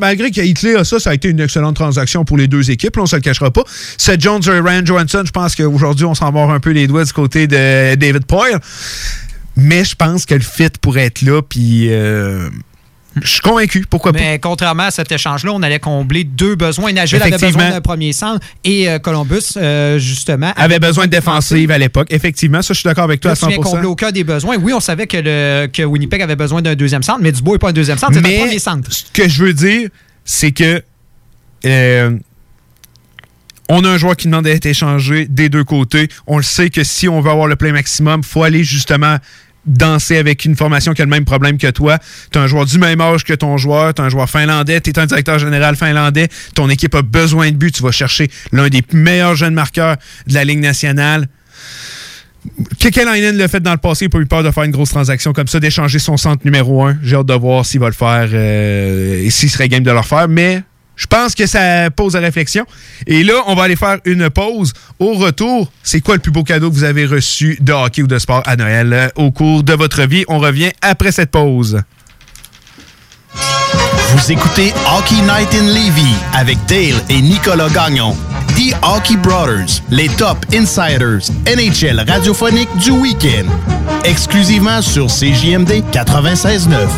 Malgré que Hitler a ça, ça a été une excellente transaction pour les deux équipes, on se le cachera pas. C'est Jones et Rand Johansson, je pense qu'aujourd'hui, on s'en mord un peu les doigts du côté de David Poyle. Mais je pense que le fit pourrait être là, puis euh, je suis convaincu. Pourquoi pas? Mais contrairement à cet échange-là, on allait combler deux besoins. Nashville avait besoin d'un premier centre et euh, Columbus, euh, justement, avait, besoin de défensive à l'époque. Effectivement, ça, je suis d'accord avec toi à 100 Tu viens aucun des besoins. Oui, on savait que, le, que Winnipeg avait besoin d'un deuxième centre, mais Dubois n'est pas un deuxième centre, c'est un premier centre. Ce que je veux dire, c'est que on a un joueur qui demande d'être échangé des deux côtés. On le sait que si on veut avoir le plein maximum, il faut aller justement danser avec une formation qui a le même problème que toi. Tu un joueur du même âge que ton joueur, tu un joueur finlandais, tu es un directeur général finlandais, ton équipe a besoin de but, tu vas chercher l'un des meilleurs jeunes marqueurs de la Ligue nationale. Kekalainen l'a fait dans le passé, il n'a pas eu peur de faire une grosse transaction comme ça, d'échanger son centre numéro un. J'ai hâte de voir s'il va le faire euh, et s'il serait game de le faire. Mais je pense que ça pose à réflexion. Et là, on va aller faire une pause. Au retour, c'est quoi le plus beau cadeau que vous avez reçu de hockey ou de sport à Noël euh, au cours de votre vie? On revient après cette pause. Vous écoutez Hockey Night in Levy avec Dale et Nicolas Gagnon. The Hockey Brothers, les top insiders NHL radiophonique du week-end. Exclusivement sur CJMD 96.9.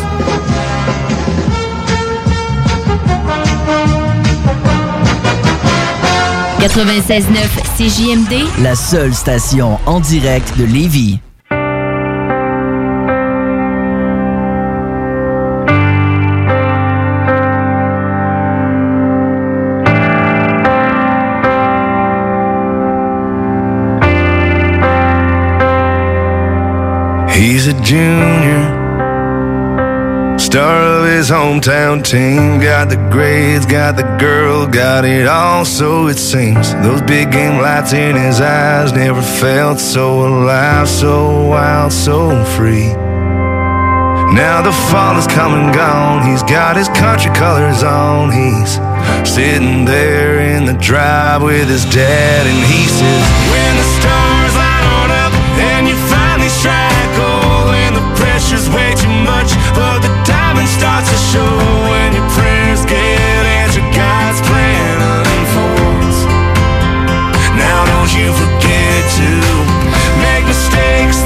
96.9 CJMD, la seule station en direct de Lévis. He's a junior Star of his hometown team. Got the grades, got the girl, got it all, so it seems. Those big game lights in his eyes never felt so alive, so wild, so free. Now the fall is come and gone. He's got his country colors on. He's sitting there in the drive with his dad, and he says, When the stars diamond starts to show when your prayers get answered, God's plan unfolds. Now don't you forget to make mistakes,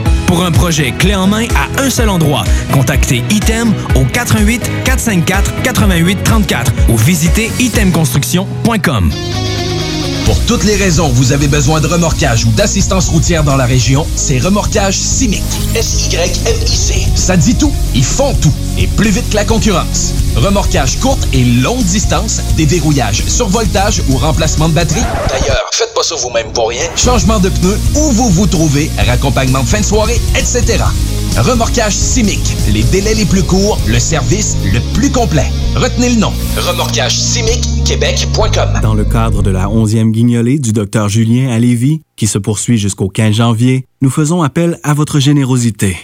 Pour un projet clé en main à un seul endroit, contactez Item au 88 454 88 34 ou visitez itemconstruction.com. Pour toutes les raisons que vous avez besoin de remorquage ou d'assistance routière dans la région, c'est Remorquage Simic. S-Y-M-I-C. Ça dit tout. Ils font tout. Et plus vite que la concurrence. Remorquage courte et longue distance, déverrouillage, survoltage ou remplacement de batterie. D'ailleurs, faites pas ça vous-même pour rien. Changement de pneus, où vous vous trouvez, raccompagnement de fin de soirée, etc. Remorquage Simic. Les délais les plus courts, le service le plus complet. Retenez le nom. Remorquage Québec.com. Dans le cadre de la 11e guignolée du docteur Julien à Lévis, qui se poursuit jusqu'au 15 janvier, nous faisons appel à votre générosité.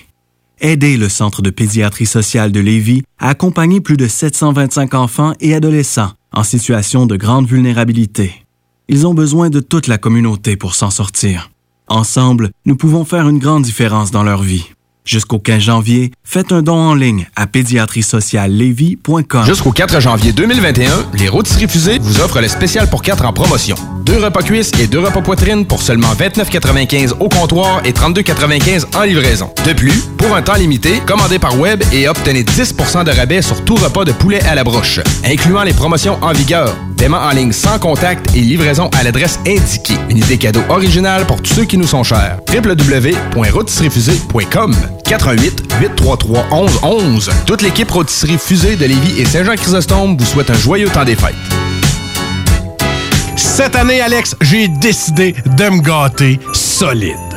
Aidez le Centre de pédiatrie sociale de Lévis à accompagner plus de 725 enfants et adolescents en situation de grande vulnérabilité. Ils ont besoin de toute la communauté pour s'en sortir. Ensemble, nous pouvons faire une grande différence dans leur vie. Jusqu'au 15 janvier, faites un don en ligne à pédiatrie-sociale-lévis.com. Jusqu'au 4 janvier 2021, les rôtisseries fusées vous offrent le spécial pour 4 en promotion. Deux repas cuisses et deux repas poitrine pour seulement 29,95 au comptoir et 32,95 en livraison. De plus, pour un temps limité, commandez par web et obtenez 10% de rabais sur tout repas de poulet à la broche, incluant les promotions en vigueur. Paiement en ligne sans contact et livraison à l'adresse indiquée. Une idée cadeau originale pour tous ceux qui nous sont chers. www.rôtisseriefusée.com 88 833 11 11. Toute l'équipe Rôtisserie Fusée de Lévis et Saint-Jean-Chrysostome vous souhaite un joyeux temps des fêtes. Cette année, Alex, j'ai décidé de me gâter solide.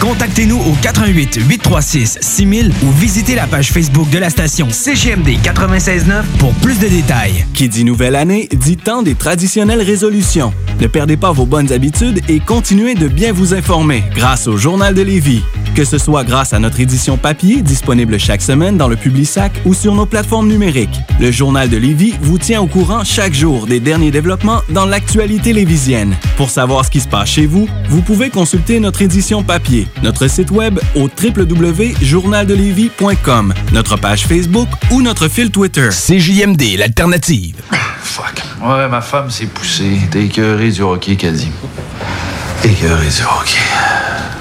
Contactez-nous au 88 836 6000 ou visitez la page Facebook de la station CGMD 969 pour plus de détails. Qui dit nouvelle année, dit temps des traditionnelles résolutions. Ne perdez pas vos bonnes habitudes et continuez de bien vous informer grâce au Journal de Lévis. Que ce soit grâce à notre édition papier disponible chaque semaine dans le Publisac ou sur nos plateformes numériques. Le Journal de Lévis vous tient au courant chaque jour des derniers développements dans l'actualité lévisienne. Pour savoir ce qui se passe chez vous, vous pouvez consulter notre édition papier, notre site web au www.journaldelévis.com, notre page Facebook ou notre fil Twitter. CJMD, l'alternative. Fuck. Ouais, ma femme s'est poussée. T'es écœuré du hockey, qu'a dit. Écœuré du hockey.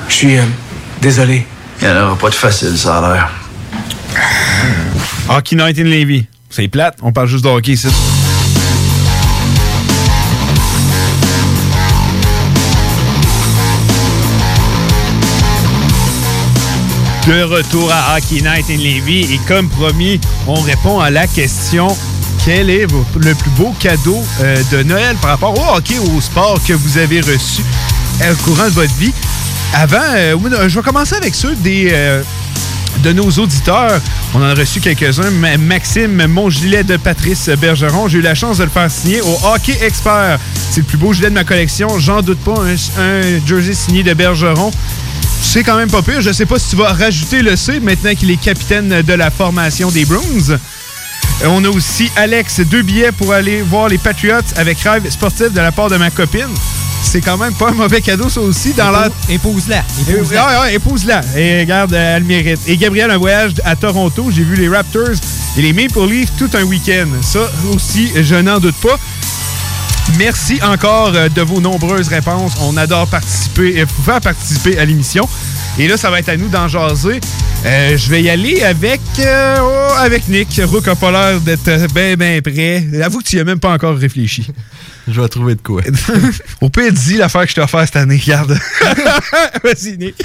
Je suis euh, désolé. Il n'y en aura pas de facile, ça a l'air. Hockey Night in Levy. C'est plate, on parle juste de hockey ici. De retour à Hockey Night in Levy et comme promis, on répond à la question quel est le plus beau cadeau euh, de Noël par rapport au hockey au sport que vous avez reçu euh, au courant de votre vie? Avant, euh, je vais commencer avec ceux de nos auditeurs. On en a reçu quelques-uns. Ma- Maxime, mon gilet de Patrice Bergeron. J'ai eu la chance de le faire signer au Hockey Expert. C'est le plus beau gilet de ma collection. J'en doute pas. Un jersey signé de Bergeron. C'est quand même pas pire. Je sais pas si tu vas rajouter le C maintenant qu'il est capitaine de la formation des Bruins. Euh, On a aussi Alex, deux billets pour aller voir les Patriots avec rêve sportif de la part de ma copine. c'est quand même pas un mauvais cadeau, ça aussi, dans la... Épouse-la. Épouse-la. Ah, ouais, épouse-la. Et regarde, euh, elle mérite. Et Gabriel, un voyage à Toronto. J'ai vu les Raptors et les Maple Leafs tout un week-end. Ça aussi, je n'en doute pas. Merci encore euh, de vos nombreuses réponses. On adore participer, euh, vous faire participer à l'émission. Et là, ça va être à nous d'en jaser. Euh, je vais y aller avec, oh, avec Nick. Rook a pas l'air d'être bien, bien prêt. Avoue que tu n'y as même pas encore réfléchi. Je vais trouver de quoi. Au pire, dis l'affaire que je t'ai offert cette année. Regarde. Vas-y, Nick.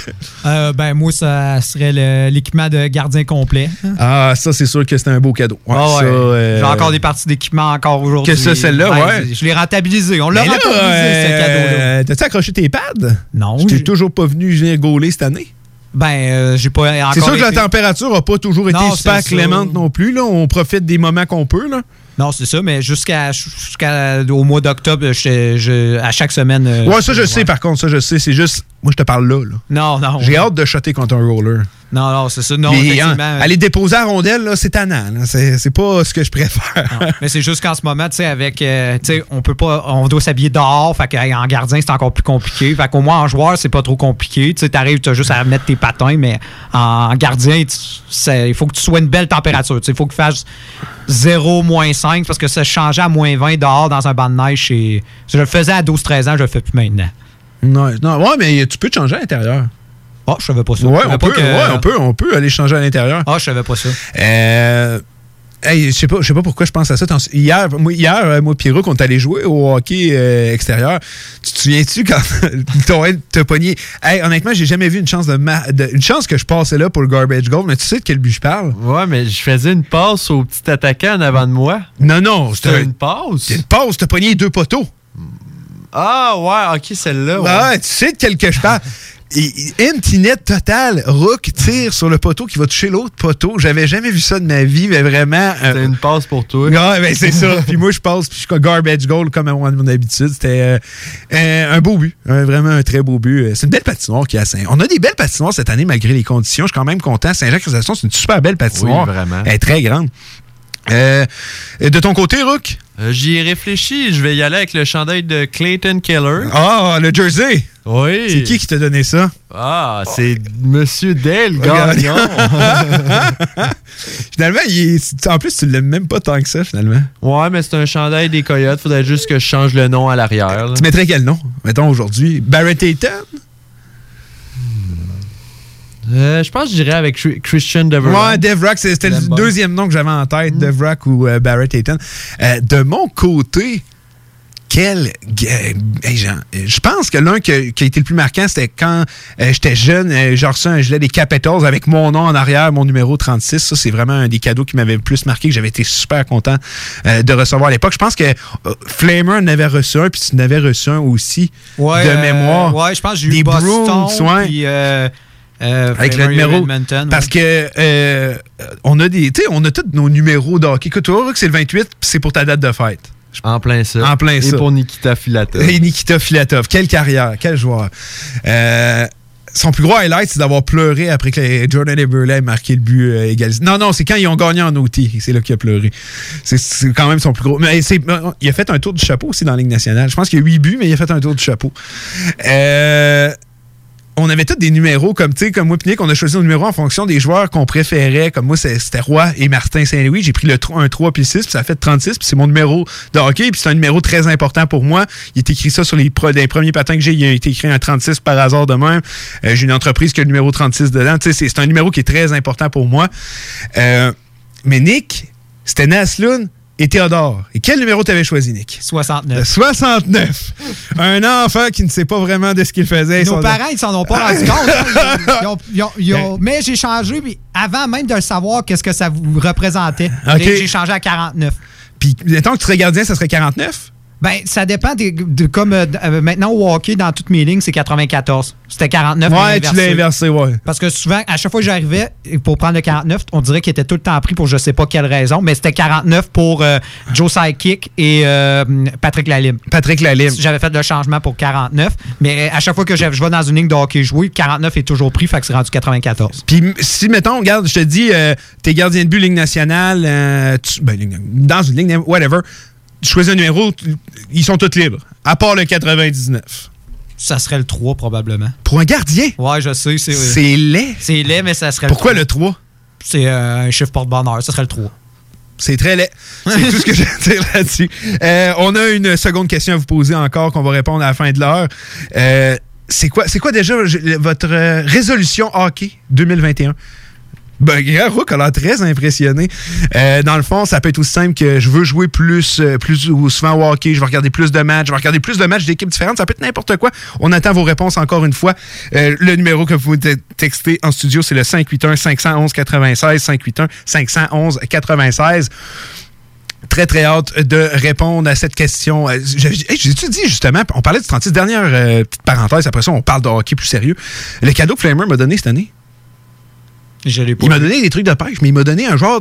Euh, ben, moi, ça serait l'équipement de gardien complet. Ah, ça, c'est sûr que c'est un beau cadeau. Ouais, Ah ouais. euh, J'ai encore des parties d'équipement encore aujourd'hui. Que ça, celle-là, ouais. Je l'ai rentabilisé. On l'a rentabilisé, ce cadeau-là. euh, T'as-tu accroché tes pads? Non. Tu t'es toujours pas venu venir gauler cette année? Ben, euh, j'ai pas encore C'est sûr que la température n'a pas toujours été Non, super clémente non plus. Là. On profite des moments qu'on peut. Là. Non, c'est ça, mais jusqu'à jusqu'à au mois d'octobre, je- je- à chaque semaine. euh, ouais, ça, je sais, par contre. Ça, je sais. C'est juste. Moi, je te parle là. là. Non, non. J'ai hâte de shotter contre un roller. Non, non, c'est ça. Non, Mais, effectivement. hein, aller déposer à rondelle, là, c'est tannant. C'est pas ce que je préfère. Mais c'est juste qu'en ce moment, tu sais, avec, euh, tu sais, on peut pas, on doit s'habiller dehors, fait qu'en gardien, c'est encore plus compliqué. Fait qu'au moins, en joueur, c'est pas trop compliqué. Tu sais, t'arrives, t'as juste à mettre tes patins, mais en gardien, il faut que tu sois une belle température. Tu sais, il faut que tu fasses 0, moins 5, parce que ça changeait à moins 20 dehors dans un banc de neige. et- Je le faisais à 12-13 ans, je le fais plus maintenant. non, non, ouais, mais tu peux te changer à l'intérieur. Oh, je savais pas ça. Ouais, on pas peut, que- ouais, on peut, on peut aller changer à l'intérieur. Ah, je savais pas ça. Euh, hey, je sais pas, je sais pas pourquoi je pense à ça. Hier, moi, hier, euh, moi, Pierrot, est allé jouer au hockey euh, extérieur. Tu te souviens-tu quand ton t'a pogné? Hey, honnêtement, j'ai jamais vu une chance de, ma- de- une chance que je passais là pour le garbage goal, mais tu sais de quel but je parle? Ouais, mais je faisais une passe au petit attaquant en avant de moi. Non, non, C'était une passe? C'était une passe, t'as pogné deux poteaux. Ah, ouais, ok, celle-là. Ouais. Ouais, tu sais de quel que je parle. Et- et Empty net total. Rook tire sur le poteau qui va toucher l'autre poteau. J'avais jamais vu ça de ma vie, mais vraiment. C'était une passe pour toi. Ouais, ben c'est ça. puis moi, je passe, puis je suis garbage goal comme à mon, mon habitude. C'était euh, un, un beau but. Un- vraiment un très beau but. C'est une belle patinoire qui a Saint. On a des belles patinoires cette année malgré les conditions. Je suis quand même content. Saint-Jacques-Chrysostom, c'est une super belle patinoire. Oui, vraiment. Elle est très grande. Euh, de ton côté, Rook? Euh, J'y ai réfléchi. Je vais y aller avec le chandail de Clayton Keller. Ah, le jersey! Oui. C'est qui qui t'a donné ça? Ah, c'est Monsieur Dale Regarde. Gagnon. finalement, il est- en plus, tu l'aimes même pas tant que ça, finalement. ouais, mais c'est un chandail des Coyotes. Faudrait juste que je change le nom à l'arrière. Tu mettrais quel nom, mettons, aujourd'hui? Barrett Ayton? Euh, je pense que j'irais avec Chri- Christian Devereaux. Ouais, Devrak, c'est- c'était le deuxième nom que j'avais en tête, Devrak ou euh, Barrett Ayton. Euh, de mon côté, quel. hey, je pense que l'un qui, qui a été le plus marquant, c'était quand euh, j'étais jeune, euh, j'ai reçu un gilet des Capitals avec mon nom en arrière, mon numéro 36. Ça, c'est vraiment un des cadeaux qui m'avait le plus marqué, que j'avais été super content euh, de recevoir à l'époque. Je pense que euh, Flamer en avait reçu un, puis tu en avais reçu un aussi, Ouais, de mémoire. ouais, je pense que j'ai eu Des Boston, Bruins, ouais. puis, euh, euh, avec le numéro. Edmonton, parce ouais. que euh, on a des. Tu sais, on a tous nos numéros de hockey. Écoute, tu vois que c'est le 28, puis c'est pour ta date de fête. En plein ça. En plein Et ça. pour Nikita Filatov. Et Nikita Filatov. Quelle carrière, quel joueur. Euh, son plus gros highlight, c'est d'avoir pleuré après que Jordan Eberle ait marqué le but euh, égalisé. Non, non, c'est quand ils ont gagné en outil. C'est là qu'il a pleuré. C'est- quand même son plus gros. Mais c'est- il a fait un tour du chapeau aussi dans la Ligue nationale. Je pense qu'il y a 8 buts, mais il a fait un tour du chapeau. Euh, on avait tous des numéros comme tu sais comme moi Pinique, on a choisi nos numéros en fonction des joueurs qu'on préférait. Comme moi c'était Roy et Martin Saint-Louis. J'ai pris le 3, un 3 puis le 6 puis ça fait 36 puis c'est mon numéro de hockey puis c'est un numéro très important pour moi. Il est écrit ça sur les, les premiers patins que j'ai. Il a été écrit un 36 par hasard de même. Euh, j'ai une entreprise qui a le numéro 36 dedans. Tu c'est- un numéro qui est très important pour moi. Euh, mais Nick c'était Naslund et Théodore. Et quel numéro t'avais choisi, Nick? 69. Le 69. Un enfant qui ne sait pas vraiment de ce qu'il faisait. Nos parents, ils s'en ont pas rendu compte. hein. Ils ont- ils ont- ils ont- mais j'ai changé, puis avant même de le savoir, qu'est-ce que ça vous représentait. J'ai changé à 49. Puis, mettons que tu serais gardien, ça serait 49? Ben, ça dépend. de, comme euh, euh, maintenant, au hockey, dans toutes mes lignes, c'est 94. C'était 49. mais Ouais, tu l'as inversé, ouais. Parce que souvent, à chaque fois que j'arrivais pour prendre le 49, on dirait qu'il était tout le temps pris pour je sais pas quelle raison, mais c'était 49 pour euh, Joe Sidekick et euh, Patrick Lalime. Patrick Lalime. J'avais fait le changement pour 49, mais à chaque fois que je je vais dans une ligne de hockey joué, 49 est toujours pris, fait que c'est rendu 94. Puis si, mettons, regarde, je te dis, euh, t'es gardien de but Ligue nationale, tu- ben, dans une ligne, whatever, choisis un numéro, ils sont tous libres, à part le 99. Ça serait le 3, probablement. Pour un gardien? Ouais, je sais. C'est C'est laid. C'est laid, mais ça serait Pourquoi le le 3? C'est euh, un chiffre porte-bonheur. Ça serait le 3. C'est très laid. C'est tout ce que j'ai à dire là-dessus. Euh, on a une seconde question à vous poser encore qu'on va répondre à la fin de l'heure. Euh, c'est quoi, c'est quoi déjà votre résolution hockey 2021? Ben, Guerre Rook a l'air très impressionné. Euh, dans le fond, ça peut être aussi simple que je veux jouer plus, euh, plus ou souvent au hockey, je vais regarder plus de matchs, je vais regarder plus de matchs d'équipes différentes. Ça peut être n'importe quoi. On attend vos réponses encore une fois. Euh, le numéro que vous te- textez en studio, c'est le 581-511-96, 581-511-96 très très hâte de répondre à cette question. J'ai-tu dit justement, on parlait du 36, dernière euh, petite parenthèse, après ça on parle de hockey plus sérieux. Le cadeau que Flamer m'a donné cette année. Il m'a donné des trucs de pêche, mais il m'a donné un genre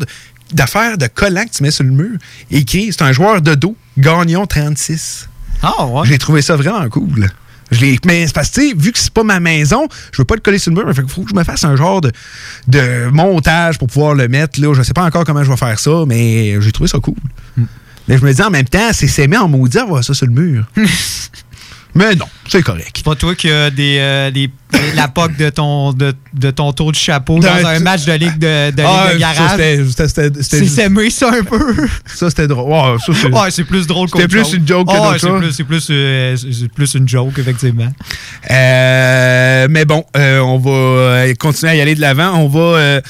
d'affaire de collant que tu mets sur le mur. Écrit, c'est un joueur de dos, Gagnon 36. Ah ouais? J'ai trouvé ça vraiment cool. Je l'ai- mais c'est parce que, vu que c'est pas ma maison, je veux pas le coller sur le mur, il faut que je me fasse un genre de, de montage pour pouvoir le mettre. Là. Je sais pas encore comment je vais faire ça, mais j'ai trouvé ça cool. Mais je me dis en même temps, c'est s'aimer en maudit avoir ça sur le mur. mais non, c'est correct. C'est pas toi qui as des, euh, des- la poque de ton, de, de ton tour de chapeau dans D'un- un match de ligue de, de, Ah, ligue de garage. C'est s'aimer ça un peu. Ça, c'était drôle. C'est- Ouais, c'est plus drôle C'était qu'autre plus chose. une joke que Ah, d'autre ouais, c'est plus, plus, euh, plus une joke, effectivement. Euh, mais bon, on va continuer à y aller de l'avant. On va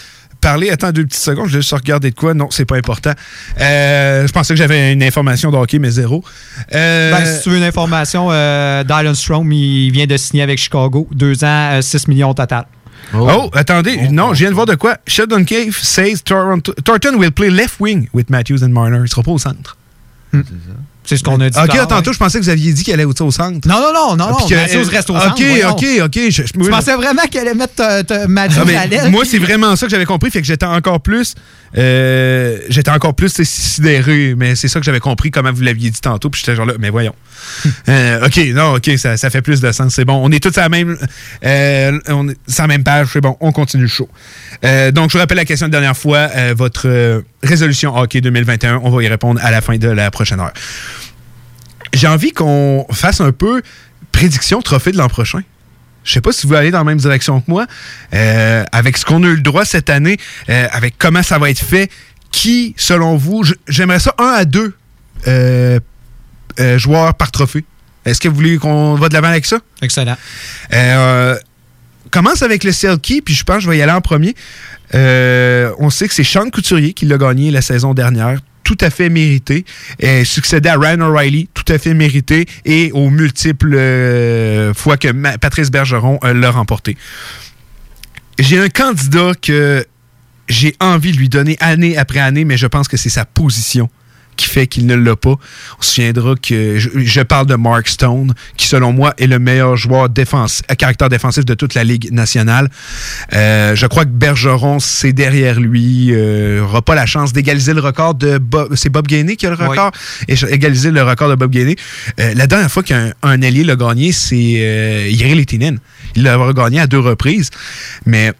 parler. Attends deux petites secondes, je vais juste regarder de quoi. Non, c'est pas important. Euh, je pensais que j'avais une information de hockey, mais zéro. Euh, Ben, si tu veux une information, euh, Dylan Strom, il vient de signer avec Chicago. Deux ans, euh, 6 millions au total. Oh, attendez, non, je viens de voir de quoi? Sheldon Cave says Toronto, Thornton will play left wing with Matthews and Marner. Il sera pas au centre. C'est ce qu'on a dit. Ok, tantôt, je pensais que vous aviez dit qu'elle allait au centre. Non, non, non, non, Ah, non. puis que- Matthews reste au Ok, centre. voyons. ok, ok. Je, pensais vraiment qu'elle allait mettre ta- ta- Ah, à moi, c'est vraiment ça que j'avais compris. Fait que j'étais encore plus. euh, j'étais encore plus sidéré. Mais c'est ça que j'avais compris, comment vous l'aviez dit tantôt. Puis j'étais genre là, mais voyons. Euh, ok, non, ok, ça, ça fait plus de sens. C'est bon. On est tous à la même, euh, on est sur la même page. C'est bon, on continue le show. Donc, je vous rappelle la question de la dernière fois. votre résolution hockey 2021. On va y répondre à la fin de la prochaine heure. J'ai envie qu'on fasse un peu prédiction trophée de l'an prochain. Je sais pas si vous allez dans la même direction que moi. Euh, avec ce qu'on a eu le droit cette année, euh, avec comment ça va être fait, qui, selon vous, j'aimerais ça un à deux euh, joueurs par trophée. Est-ce que vous voulez qu'on va de l'avant avec ça? Excellent. Commence avec le Selkie, puis je pense que je vais y aller en premier. On sait que c'est Sean Couturier qui l'a gagné la saison dernière. Tout à fait mérité. Et succédé à Ryan O'Reilly, tout à fait mérité. Et aux multiples euh, fois que Patrice Bergeron euh, l'a remporté. J'ai un candidat que j'ai envie de lui donner année après année, mais je pense que c'est sa position qui fait qu'il ne l'a pas. On se souviendra que je, je parle de Mark Stone, qui selon moi est le meilleur joueur défense, à caractère défensif de toute la Ligue nationale. Euh, je crois que Bergeron, c'est derrière lui, euh, aura pas la chance d'égaliser le record de Bob. C'est Bob Gainé qui a le record. Et égaliser le record de Bob Gainé. Euh, la dernière fois qu'un un ailier l'a gagné, c'est euh, Jiri Lehtinen. Il l'a gagné à deux reprises. Mais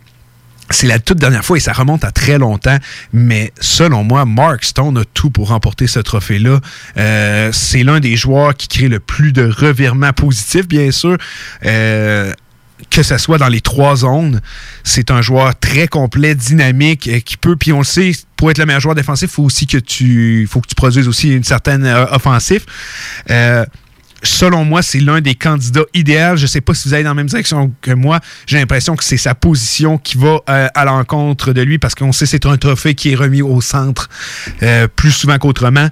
c'est la toute dernière fois et ça remonte à très longtemps. Mais selon moi, Mark Stone a tout pour remporter ce trophée-là. Euh, c'est l'un des joueurs qui crée le plus de revirements positifs, bien sûr. Euh, que ce soit dans les trois zones, c'est un joueur très complet, dynamique, euh, qui peut, puis on le sait, pour être le meilleur joueur défensif, il faut aussi que tu, faut que tu produises aussi une certaine offensive. Euh, selon moi, c'est l'un des candidats idéaux. Je ne sais pas si vous allez dans la même direction que moi. J'ai l'impression que c'est sa position qui va euh, à l'encontre de lui parce qu'on sait que c'est un trophée qui est remis au centre euh, plus souvent qu'autrement.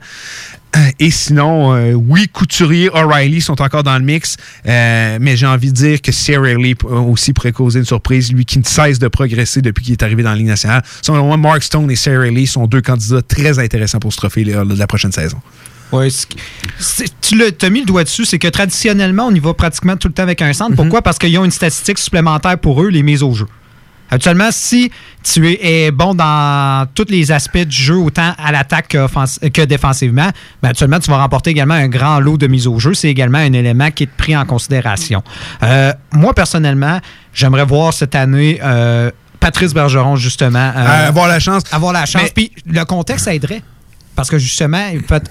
Euh, Et sinon, oui, Couturier, O'Reilly sont encore dans le mix, mais j'ai envie de dire que Sarah Lee aussi pourrait causer une surprise, lui qui ne cesse de progresser depuis qu'il est arrivé dans la Ligue nationale. Selon moi, Mark Stone et Sarah Lee sont deux candidats très intéressants pour ce trophée de la prochaine saison. C'est- tu l'as- t'as mis le doigt dessus, c'est que traditionnellement, on y va pratiquement tout le temps avec un Mhm. centre. Pourquoi? Parce qu'ils ont une statistique supplémentaire pour eux, les mises au jeu. Actuellement, si tu es, bon dans tous les aspects du jeu, autant à l'attaque que, défensivement, ben, actuellement, tu vas remporter également un grand lot de mise au jeu. C'est également un élément qui est pris en considération. Euh, moi, personnellement, j'aimerais voir cette année euh, Patrice Bergeron, justement. euh, avoir la chance. Avoir la chance. Puis le contexte aiderait. Parce que justement,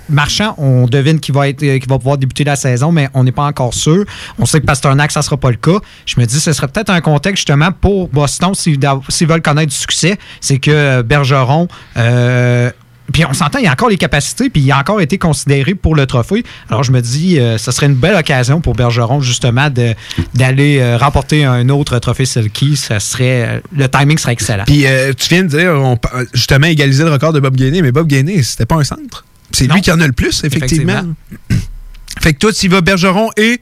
Marchand, on devine qu'il va, être, euh, qu'il va pouvoir débuter la saison, mais on n'est pas encore sûr. On sait que Pasternak, ça ne sera pas le cas. Je me dis, ce serait peut-être un contexte justement pour Boston, s'ils s'ils veulent connaître du succès, c'est que euh, Bergeron. euh, puis on s'entend, il a encore les capacités, puis il a encore été considéré pour le trophée. Alors je me dis, euh, ce serait une belle occasion pour Bergeron, justement, d'aller euh, remporter un autre trophée Selkie. Ça serait, euh, le timing serait excellent. Puis euh, tu viens de dire, on justement, égaliser le record de Bob Gainé, mais Bob Gainé, c'était pas un centre. C'est lui qui en a le plus, effectivement. Effectivement. fait que toi, tu y vas Bergeron et.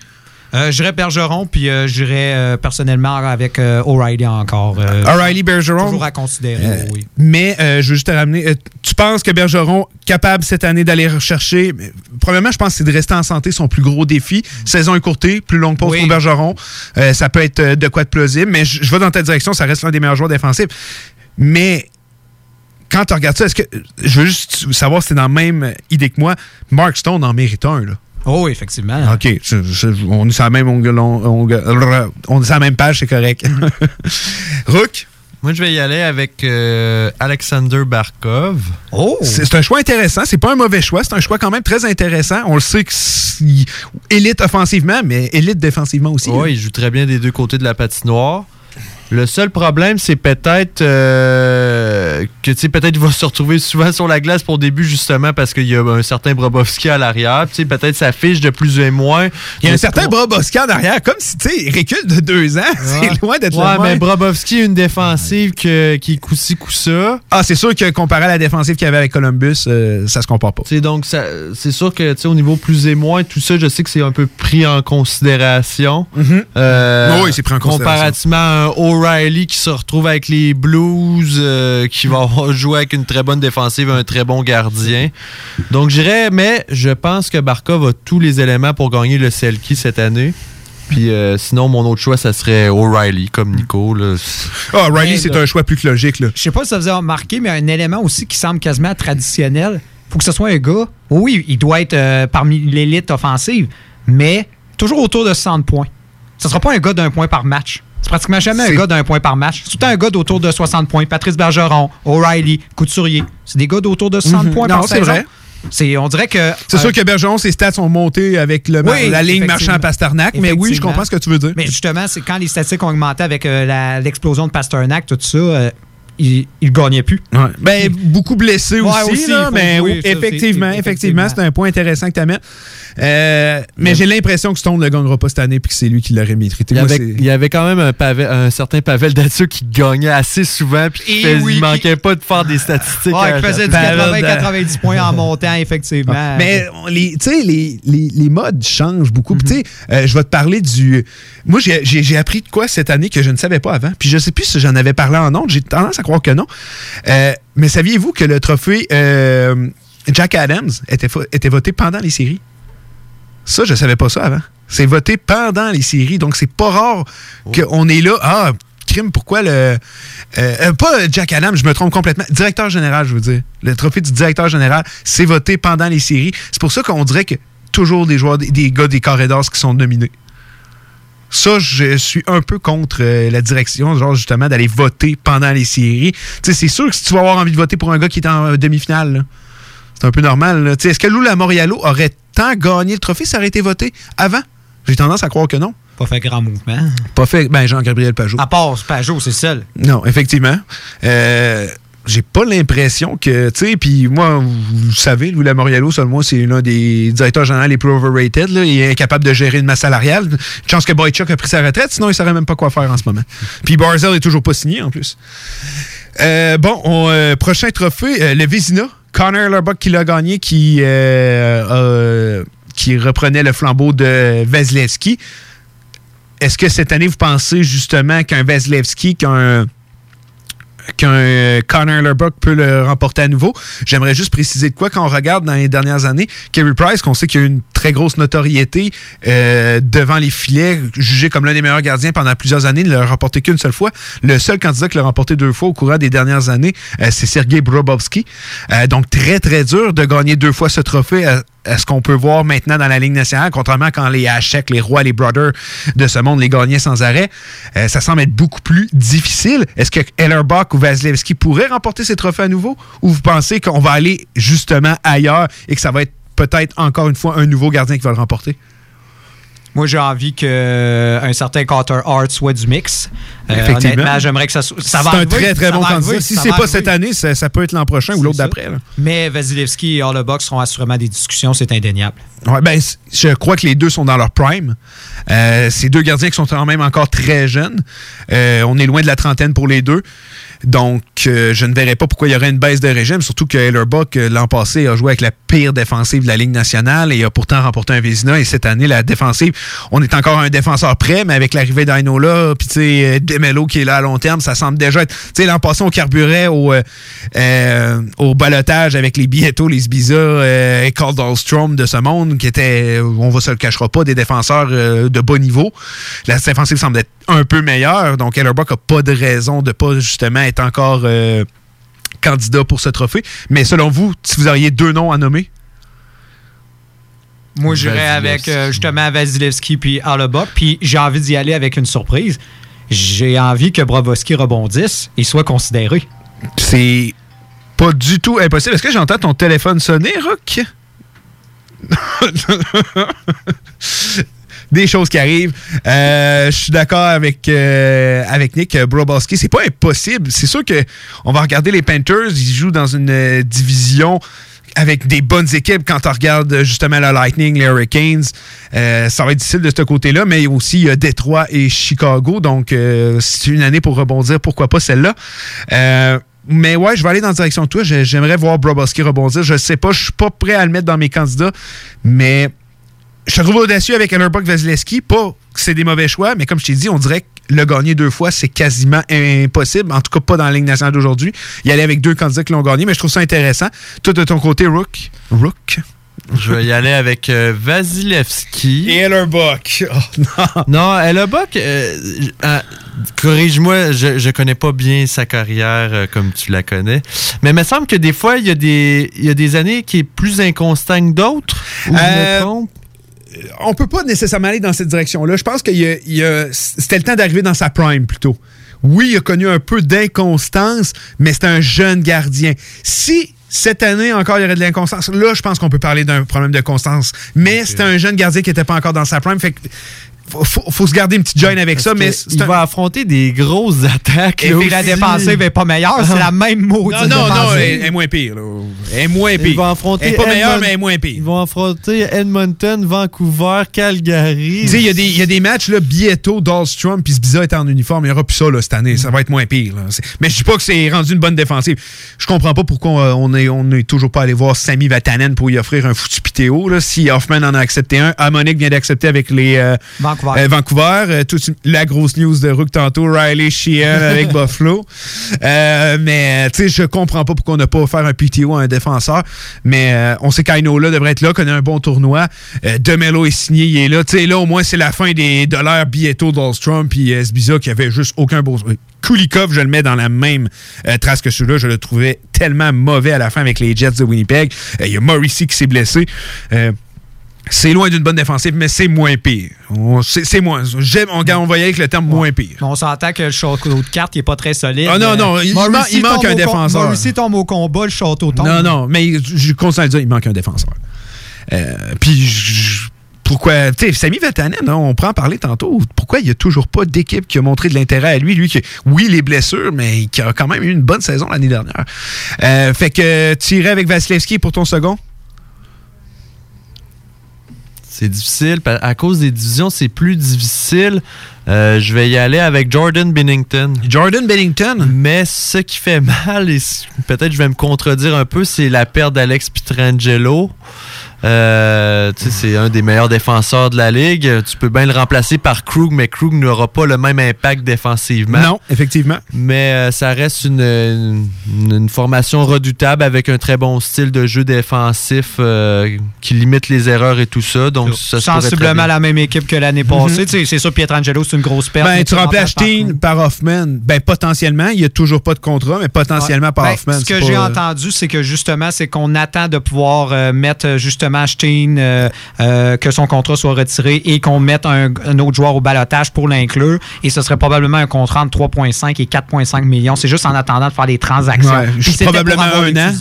Euh, J'irais Bergeron, puis euh, j'irais euh, personnellement avec euh, O'Reilly encore. euh, O'Reilly Bergeron? Toujours à considérer, oui. Mais je veux juste te ramener. tu penses que Bergeron, capable cette année d'aller rechercher. Premièrement, je pense que c'est de rester en santé son plus gros défi. Saison écourtée, plus longue pause Oui. pour Bergeron. Ça peut être de quoi de plausible, mais je, vais dans ta direction, ça reste l'un des meilleurs joueurs défensifs. Mais quand tu regardes ça, est-ce que. Je veux juste savoir si c'est dans la même idée que moi. Mark Stone en mérite un, là. Oh, effectivement. OK. je- je- on est sur la même, ongle- ongle- on est sur la même page, c'est correct. Rook? Moi, je vais y aller avec euh, Alexander Barkov. Oh! C'est un choix intéressant. C'est pas un mauvais choix. C'est un choix quand même très intéressant. On le sait que élite offensivement, mais élite défensivement aussi. Oui, là. il joue très bien des deux côtés de la patinoire. Le seul problème, c'est peut-être euh, que tu sais, peut-être il va se retrouver souvent sur la glace pour début, justement, parce qu'il y a un certain Brobovski à l'arrière. Tu sais, Peut-être sa fiche de plus ou moins. Il y a un certain pour- Brobowski en arrière, comme si, tu sais, il recule de deux ans. C'est loin d'être Ouais, mais. Brobovski une défensive que- qui est coup-ci, coup-ça. Ah, c'est sûr que comparé à la défensive qu'il y avait avec Columbus, euh, ça se compare pas. C'est donc ça- c'est sûr que tu sais, au niveau plus et moins, tout ça, je sais que c'est un peu pris en considération. Euh, Oui, c'est pris en considération. Comparativement à un O'Reilly qui se retrouve avec les Blues, euh, qui va joué avec une très bonne défensive et un très bon gardien. Donc j'irais, mais je pense que Barkov a tous les éléments pour gagner le Selkie cette année. Puis euh, sinon, mon autre choix, ça serait O'Reilly, comme Nico. Là. Ah, Mais c'est un choix plus que logique. Là. Je sais pas si ça vous a remarqué, mais un élément aussi qui semble quasiment traditionnel, faut que ce soit un gars. Oui, il doit être euh, parmi l'élite offensive, mais toujours autour de 60 points. Ce sera pas un gars d'un point par match. C'est pratiquement jamais un gars d'un point par match. C'est tout un gars d'autour de 60 points. Patrice Bergeron, O'Reilly, Couturier. C'est des gars d'autour de 60 Mhm. points Non, par c'est saison. vrai. C'est, on dirait que. C'est euh, sûr que Bergeron, ses stats sont montés avec le, Oui, la ligne effectivement. marchand-Pasternak, mais oui, je comprends ce que tu veux dire. Mais justement, c'est quand les statistiques ont augmenté avec euh, l'explosion de Pasternak, tout ça, euh, il ne gagnait plus. Ouais. Ben, beaucoup blessés Ouais, aussi, aussi, là, mais oui, effectivement, c'est- effectivement, c'est un point intéressant que tu amènes. Euh, mais j'ai l'impression que Stone ne le gagnera pas cette année puis que c'est lui qui l'aurait mérité. Il y, Moi, avait, il y avait quand même un, Pavel- un certain Pavel Datsuk qui gagnait assez souvent puis qui fais- oui, il manquait pas de faire des statistiques. Ouais, il faisait du chaque- 80-90 points en montant, effectivement. Mais les, tu sais, les, les, les modes changent beaucoup. Mhm. tu sais, euh, je vais te parler du. Moi, j'ai- appris de quoi cette année que je ne savais pas avant. Puis je sais plus si j'en avais parlé en ondes. J'ai tendance à croire que non. Euh, mais saviez-vous que le trophée euh, Jack Adams était voté pendant les séries? Ça, je savais pas ça avant. C'est voté pendant les séries. Donc, c'est pas rare qu'on est là. Ah, crime, pourquoi le. euh, euh, pas Jack Adams, je me trompe complètement. Directeur général, je veux dire. Le trophée du directeur général, c'est voté pendant les séries. C'est pour ça qu'on dirait que toujours des joueurs, des, gars des corridors qui sont nominés. Ça, je suis un peu contre euh, la direction, genre justement, d'aller voter pendant les séries. Tu sais, c'est sûr que si tu vas avoir envie de voter pour un gars qui est en euh, demi-finale, c'est un peu normal. Est-ce que Lou Lamoriello aurait tant gagné le trophée ça aurait été voté avant? J'ai tendance à croire que non. Pas fait grand mouvement. Pas fait, ben Jean-Gabriel Pajot. À part Pajot, c'est seul. Non, effectivement. Euh, j'ai pas l'impression que, tu sais, puis moi, vous, savez, Louis Lamoriello, moi, c'est l'un des directeurs généraux les plus overrated. Là. Il est incapable de gérer une masse salariale. Chance que Boychuk a pris sa retraite, sinon il saurait même pas quoi faire en ce moment. Puis Barzell est toujours pas signé, en plus. Euh, bon, on, euh, prochain trophée, le Vézina. Connor Lurbuck qui l'a gagné, qui, euh, euh, qui reprenait le flambeau de Vasilevski. Est-ce que cette année, vous pensez justement qu'un Vasilevski, qu'un qu'un Connor Lurbuck peut le remporter à nouveau? J'aimerais juste préciser de quoi quand on regarde dans les dernières années, Kerry Price, qu'on sait qu'il y a une très grosse notoriété euh, devant les filets, jugé comme l'un des meilleurs gardiens pendant plusieurs années, ne l'a remporté qu'une seule fois. Le seul candidat qui l'a remporté deux fois au courant des dernières années, euh, c'est Sergei Brobovski. Euh, donc très très dur de gagner deux fois ce trophée. à- ce qu'on peut voir maintenant dans la Ligue nationale, contrairement à quand les Hachek, les Rois, les Brothers de ce monde les gagnaient sans arrêt, ça semble être beaucoup plus difficile. Est-ce que Ellerbach ou Vasilevski pourraient remporter ces trophées à nouveau? Ou vous pensez qu'on va aller justement ailleurs et que ça va être peut-être encore une fois un nouveau gardien qui va le remporter? Moi, j'ai envie qu'un certain Carter Hart soit du mix. Euh, Effectivement. honnêtement, j'aimerais que ça soit. ça C'est un très très bon candidat. Si c'est pas cette année, ça, ça peut être l'an prochain ou l'autre d'après. Mais Vasilevski et Harlebach seront assurément des discussions, c'est indéniable. Ouais, ben, je crois que les deux sont dans leur prime. Euh, c'est deux gardiens qui sont quand même encore très jeunes. Euh, on est loin de la trentaine pour les deux. Donc, euh, je ne verrais pas pourquoi il y aurait une baisse de régime, surtout que Hellerbuck, euh, l'an passé, a joué avec la pire défensive de la Ligue nationale et a pourtant remporté un Vézina. Et cette année, la défensive, on est encore un défenseur prêt, mais avec l'arrivée d'Ainola, puis tu sais, euh, Demelo qui est là à long terme, ça semble déjà être... Tu sais, l'an passé, au, euh, euh, au balotage avec les Bieto, les Sbiza euh, et Caldwell-Strom de ce monde, qui étaient, on va se le cachera pas, des défenseurs de bas niveau. La défensive semble être un peu meilleure, donc Hellerbuck a pas de raison de pas justement être encore candidat pour ce trophée. Mais selon vous, si vous auriez deux noms à nommer, Moi, j'irais avec euh, justement Vasilevski puis Harlebach. Puis j'ai envie d'y aller avec une surprise. J'ai envie que Brovowski rebondisse et soit considéré. c'est pas du tout impossible. Est-ce que j'entends ton téléphone sonner, Rock? Des choses qui arrivent. Euh, je suis d'accord avec, euh, avec Nick Brobowski. C'est pas impossible. C'est sûr que on va regarder les Panthers. Ils jouent dans une division avec des bonnes équipes quand on regarde euh, justement le Lightning, les Hurricanes. Euh, ça va être difficile de ce côté-là, mais aussi il y a Détroit et Chicago. Donc, euh, c'est une année pour rebondir. Pourquoi pas celle-là? Mais ouais, je vais aller dans la direction de toi. J'ai- J'aimerais voir Brobowski rebondir. Je sais pas, je suis pas prêt à le mettre dans mes candidats, mais je te trouve audacieux avec Hellerbuck Vasilevski. Pas que c'est des mauvais choix, mais comme je t'ai dit, on dirait que le gagner deux fois, c'est quasiment impossible. En tout cas, pas dans la Ligue nationale d'aujourd'hui. Il y allait avec deux candidats qui l'ont gagné, mais je trouve ça intéressant. Toi, de ton côté, Rook? Rook? Je vais y aller avec euh, Vasilevski. Et Hellerbuck. Oh, non. Hellerbuck, euh, euh, corrige-moi, je, je connais pas bien sa carrière euh, comme tu la connais. Mais il me semble que des fois, il y, a des- il y a des années qui est plus inconstant que d'autres. Ou je me Euh, trompe? On peut pas nécessairement aller dans cette direction-là. Je pense que c'était le temps d'arriver dans sa prime plutôt. Oui, il a connu un peu d'inconstance, mais c'est un jeune gardien. Si cette année encore il y aurait de l'inconstance, là, je pense qu'on peut parler d'un problème de constance. Mais c'était un jeune gardien qui n'était pas encore dans sa prime. Fait que faut, faut- se garder une petite joine avec ça, mais il un- va affronter des grosses attaques. Et la défensive est pas meilleure, c'est la même maudite Non, non, non, défensive. elle elle est moins pire. là. Elle est moins pire. Ils vont affronter Elle est pas meilleure, mais elle est moins pire. Ils vont affronter Edmonton, Vancouver, Calgary. Tu sais, il y, a des- il y a des matchs, là, Bieto, Dahlstrom, puis Sbiza est en uniforme. Il n'y aura plus ça, là, cette année. Ça va être moins pire. là. Mais je dis pas que c'est rendu une bonne défensive. Je comprends pas pourquoi euh, on est, on est toujours pas allé voir Sami Vatanen pour y offrir un foutu pitéo. Là. Si Hoffman en a accepté un, Harmonic vient d'accepter avec les euh, Vancouver. Euh, Vancouver. Euh, tout- la grosse news de Rook tantôt, Riley Sheehan avec Buffalo. Euh, mais tu sais, je comprends pas pourquoi on n'a pas offert un PTO à un défenseur. Mais euh, on sait qu'Ainola devrait être là, connaît un bon tournoi. Euh, Demelo est signé, il est là. Tu sais, là, au moins, c'est la fin des dollars Bieto, Dahlstrom, puis euh, Sbiza qui avait juste aucun beau. Kulikov, je le mets dans la même euh, trace que celui-là. Je le trouvais tellement mauvais à la fin avec les Jets de Winnipeg. Euh, Il y a Morrissey qui s'est blessé. Euh, c'est loin d'une bonne défensive, mais c'est moins pire. C'est moins. J'aime, on, on va y aller avec le terme moins pire. On s'entend que le château de cartes n'est pas très solide. Ah non, non, Euh, il Morrissey man- il manque un défenseur. Morrissey tombe au combat, le château tombe. Non, non, mais je je continue à le dire, il manque un défenseur. Euh, Puis, pourquoi, tu sais, Sami Vatanen, hein, on prend en parler tantôt, pourquoi il n'y a toujours pas d'équipe qui a montré de l'intérêt à lui, lui qui, oui, les blessures, mais qui a quand même eu une bonne saison l'année dernière. Euh, fait que tu irais avec Vasilevski pour ton second? C'est difficile. À cause des divisions, c'est plus difficile. Euh, je vais y aller avec Jordan Bennington. Jordan Bennington? Mais ce qui fait mal, et peut-être je vais me contredire un peu, c'est la perte d'Alex Pietrangelo. Euh, c'est un des meilleurs défenseurs de la ligue. Tu peux bien le remplacer par Krug, mais Krug n'aura pas le même impact défensivement. Non, effectivement. Mais euh, ça reste une, une- une formation redoutable avec un très bon style de jeu défensif euh, qui limite les erreurs et tout ça. Donc, ça Sensiblement la même équipe que l'année passée. Tu sais, C'est sûr, Pietrangelo, c'est une grosse perte. Ben, tu remplaces par Teen par Hoffman. Ben, potentiellement. Il n'y a toujours pas de contrat, mais potentiellement par Ben, Hoffman. Ce que j'ai euh, entendu, c'est que justement, c'est qu'on attend de pouvoir euh, mettre justement Steen, euh, euh, que son contrat soit retiré et qu'on mette un, un autre joueur au balotage pour l'inclure. Et ce serait probablement un contrat entre 3,5 et 4,5 millions. C'est juste en attendant de faire des transactions. Ouais, c'était probablement un an.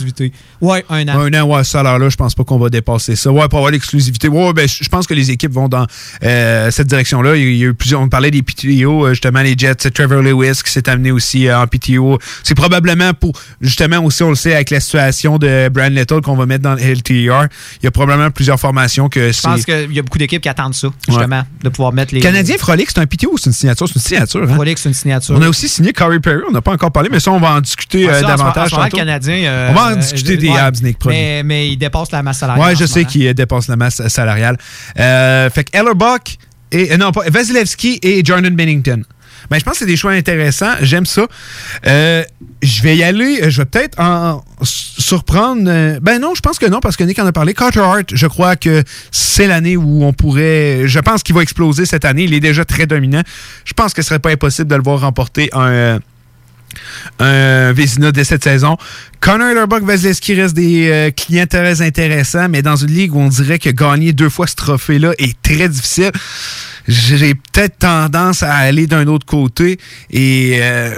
Ouais, un an. Un an, ouais, ce salaire-là, je pense pas qu'on va dépasser ça. Ouais, pour avoir l'exclusivité. Ouais, ben, je pense que les équipes vont dans euh, cette direction-là. Il y a- il y a eu plusieurs. On parlait des PTO, justement, les Jets, c'est Trevor Lewis qui s'est amené aussi euh, en PTO. C'est probablement pour, justement, aussi, on le sait, avec la situation de Brian Little qu'on va mettre dans le LTR. Il y a probablement plusieurs formations que Je pense qu'il y a beaucoup d'équipes qui attendent ça, justement, de pouvoir mettre les. Canadien Frolic, c'est un PTO ou c'est une signature? C'est une signature. Hein? Frolic, c'est une signature. On a aussi signé Corey Perry, on n'a pas encore parlé, mais ça, on va en discuter euh, en davantage. en. Canadien, euh, on va en euh, discuter des ouais, Habs, Nick, mais, mais il dépasse la masse salariale. Ouais, en je sais qu'il euh, dépasse la masse salariale. Euh, fait que Ellerbuck et euh, non pas Vasilevski et Jordan Bennington. Ben, je pense que c'est des choix intéressants. J'aime ça. Euh, je vais y aller. euh, Je vais peut-être en surprendre. euh, ben non, je pense que non, parce que Nick en a parlé. Carter Hart, je crois que c'est l'année où on pourrait. Je pense qu'il va exploser cette année. Il est déjà très dominant. Je pense que ce serait pas impossible de le voir remporter un. Euh, un Vézina dès cette saison. Connor Hellerbuck, Vasilevski reste des euh, clients très intéressants, mais dans une ligue où on dirait que gagner deux fois ce trophée-là est très difficile, j'ai peut-être tendance à aller d'un autre côté. Et euh,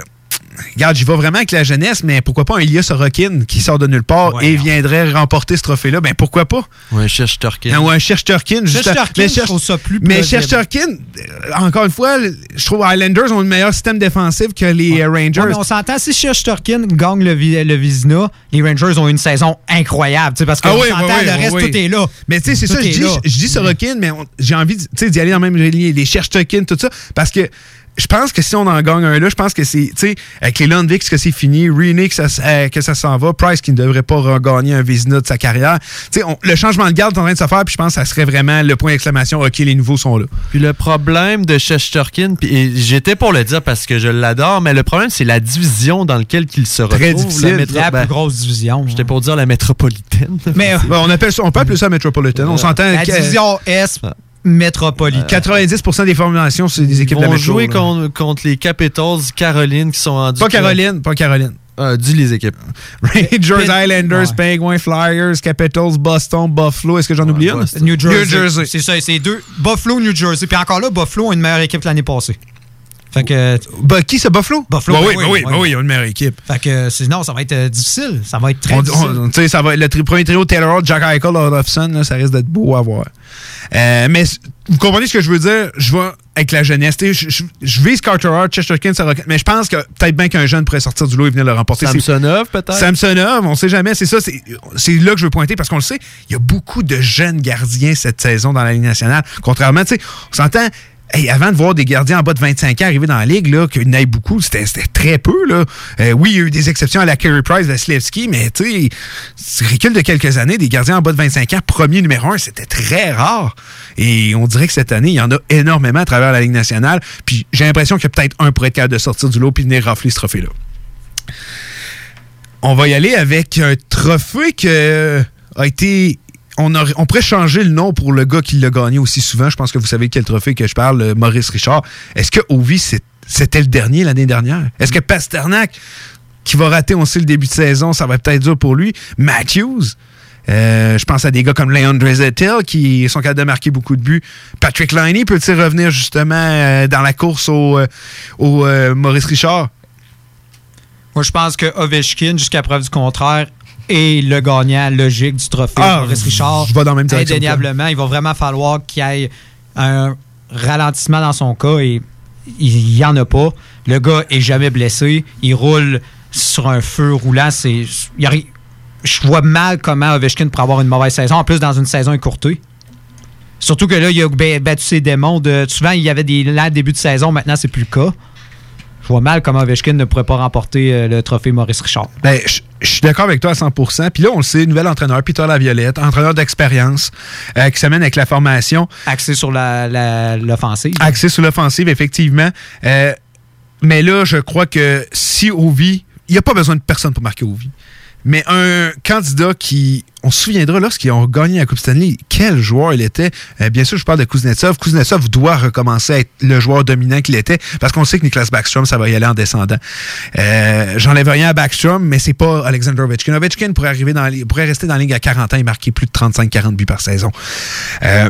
regarde, j'y vais vraiment avec la jeunesse, mais pourquoi pas un Elias Sorokin qui sort de nulle part et viendrait remporter ce trophée-là? Ben pourquoi pas? Ou un Shesterkin. Ou un Shesterkin. juste- Shesterkin, mais je trouve ça plus Mais plausible. Shesterkin, euh, encore une fois, je trouve Islanders ont le meilleur système défensif que les euh, Rangers. Ouais, mais on s'entend, si Shesterkin gagne le, vi- le Vizina, les Rangers ont une saison incroyable. tu sais, Parce que Ah on oui, s'entend, oui, oui, le reste, tout est là. Mais tu sais, c'est ça, je dis, là. je dis Sorokin, mais j'ai envie de- tu sais, d'y aller dans le même ligne, des Cherchtokin, tout ça, parce que je pense que si on en gagne un là, je pense que c'est, tu sais, avec les que c'est fini, René, que ça, s- euh, que ça s'en va, Price qui ne devrait pas regagner un Vézina de sa carrière. Tu sais, le changement de garde est en train de se faire, puis je pense que ça serait vraiment le point d'exclamation, OK, les nouveaux sont là. Puis le problème de Shesterkin, puis j'étais pour le dire parce que je l'adore, mais le problème, c'est la division dans laquelle il se retrouve. Très difficile. La, métro- La ben, plus grosse division. J'étais pour dire la métropolitaine. Mais Ben, on, appelle ça, on peut appeler ça Metropolitan. On s'entend la division S Ah. métropolitaine. 90% des formations, c'est des équipes de la métro, jouer contre, contre les Capitals Caroline qui sont rendus. Pas Caroline, pas Caroline. Ah, dis les équipes. Rangers, Islanders, Ouais. Penguins, Flyers, Capitals, Boston, Buffalo. Est-ce que j'en oublie une? New Jersey. New Jersey. C'est ça, c'est deux. Buffalo, New Jersey. Puis encore là, Buffalo a une meilleure équipe que l'année passée. Fait que. Bah, qui c'est Buffalo? Buffalo, Bah ben oui, bah oui, ouais. bah oui, ils ont une meilleure équipe. Fait que sinon, ça va être euh, difficile. Ça va être très On- difficile. tu sais, ça va être le tri- premier trio Taylor Hall, Jack Eichel, Olofsson, là, ça risque d'être beau à voir. Euh, mais vous comprenez ce que je veux dire? Je vais avec la jeunesse. tu sais, Je, je, je vise Carter Hart, Chesterkin, Sorokin, mais je pense que peut-être bien qu'un jeune pourrait sortir du lot et venir le remporter. Samsonov, peut-être? Samsonov, on sait jamais, c'est ça, c'est c'est là que je veux pointer parce qu'on le sait, il y a beaucoup de jeunes gardiens cette saison dans la Ligue nationale. Contrairement, tu sais, on s'entend, avant de voir des gardiens en bas de 25 ans arriver dans la Ligue, là, qu'il y en ait beaucoup, c'était très peu, là. Euh, oui, il y a eu des exceptions à la Carey Price, Vasilevski, mais tu sais, recul de quelques années, des gardiens en bas de 25 ans, premier numéro un, c'était très rare. Et on dirait que cette année, il y en a énormément à travers la Ligue nationale. Puis j'ai l'impression qu'il y a peut-être un pour être capable de sortir du lot puis venir rafler ce trophée-là. On va y aller avec un trophée que a été. On, pourrait changer le nom pour le gars qui l'a gagné aussi souvent. Je pense que vous savez quel trophée que je parle, euh, Maurice Richard. Est-ce que Ovi, c'était le dernier l'année dernière? Est-ce que Pasternak, qui va rater, on sait, le début de saison, ça va peut-être dur pour lui? Matthews? euh, je pense à des gars comme Leon Draisaitl qui sont capables de marquer beaucoup de buts. Patrick Liney peut-il revenir justement euh, dans la course au, au, Maurice Richard? Moi, je pense que Ovechkin, jusqu'à preuve du contraire, est le gagnant logique du trophée. Ah, Maurice Richard, je vais dans la même direction que toi. Indéniablement, il va vraiment falloir qu'il y ait un ralentissement dans son cas et il n'y en a pas. Le gars est jamais blessé. Il roule sur un feu roulant. C'est, je vois mal comment Ovechkin pourrait avoir une mauvaise saison, en plus dans une saison écourtée. Surtout que là, il a ba- battu ses démons. De, souvent, il y avait des lents début de saison. Maintenant, c'est plus le cas. Je vois mal comment Ovechkin ne pourrait pas remporter euh, le trophée Maurice Richard. Ben, je je suis d'accord avec toi à 100% Puis là, on le sait, nouvel entraîneur, Peter Laviolette, entraîneur d'expérience, euh, qui s'amène avec la formation. Axé sur la- la- l'offensive. Axé sur l'offensive, effectivement. Euh, mais là, je crois que si Ovi, il n'y a pas besoin de personne pour marquer Ovi. Mais un candidat qui, on se souviendra lorsqu'ils ont gagné la Coupe Stanley, quel joueur il était. Euh, bien sûr, je parle de Kuznetsov. Kuznetsov doit recommencer à être le joueur dominant qu'il était parce qu'on sait que Niklas Backstrom, ça va y aller en descendant. Euh, J'enlève rien à Backstrom, mais c'est pas Alexander Ovechkin. Ovechkin pourrait, arriver dans, pourrait rester dans la ligue à 40 ans et marquer plus de 35-40 buts par saison. Euh,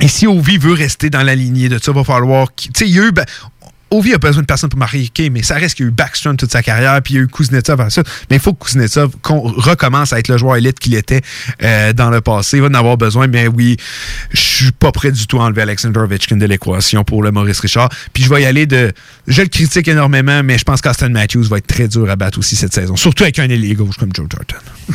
et si Ovi veut rester dans la lignée de ça, va falloir. Tu sais, il y a eu. ben, Ovi a besoin de personne pour marquer, mais ça reste qu'il y a eu Backstrom toute sa carrière, puis il y a eu Kuznetsov à ça. Mais il faut que Kuznetsov qu'on recommence à être le joueur élite qu'il était euh, dans le passé. Il va en avoir besoin, mais oui, je suis pas prêt du tout à enlever Alexander Ovechkin de l'équation pour le Maurice Richard. Puis je vais y aller de. Je le critique énormément, mais je pense qu'Aston Matthews va être très dur à battre aussi cette saison. Surtout avec un ailier gauche comme Joe Thornton.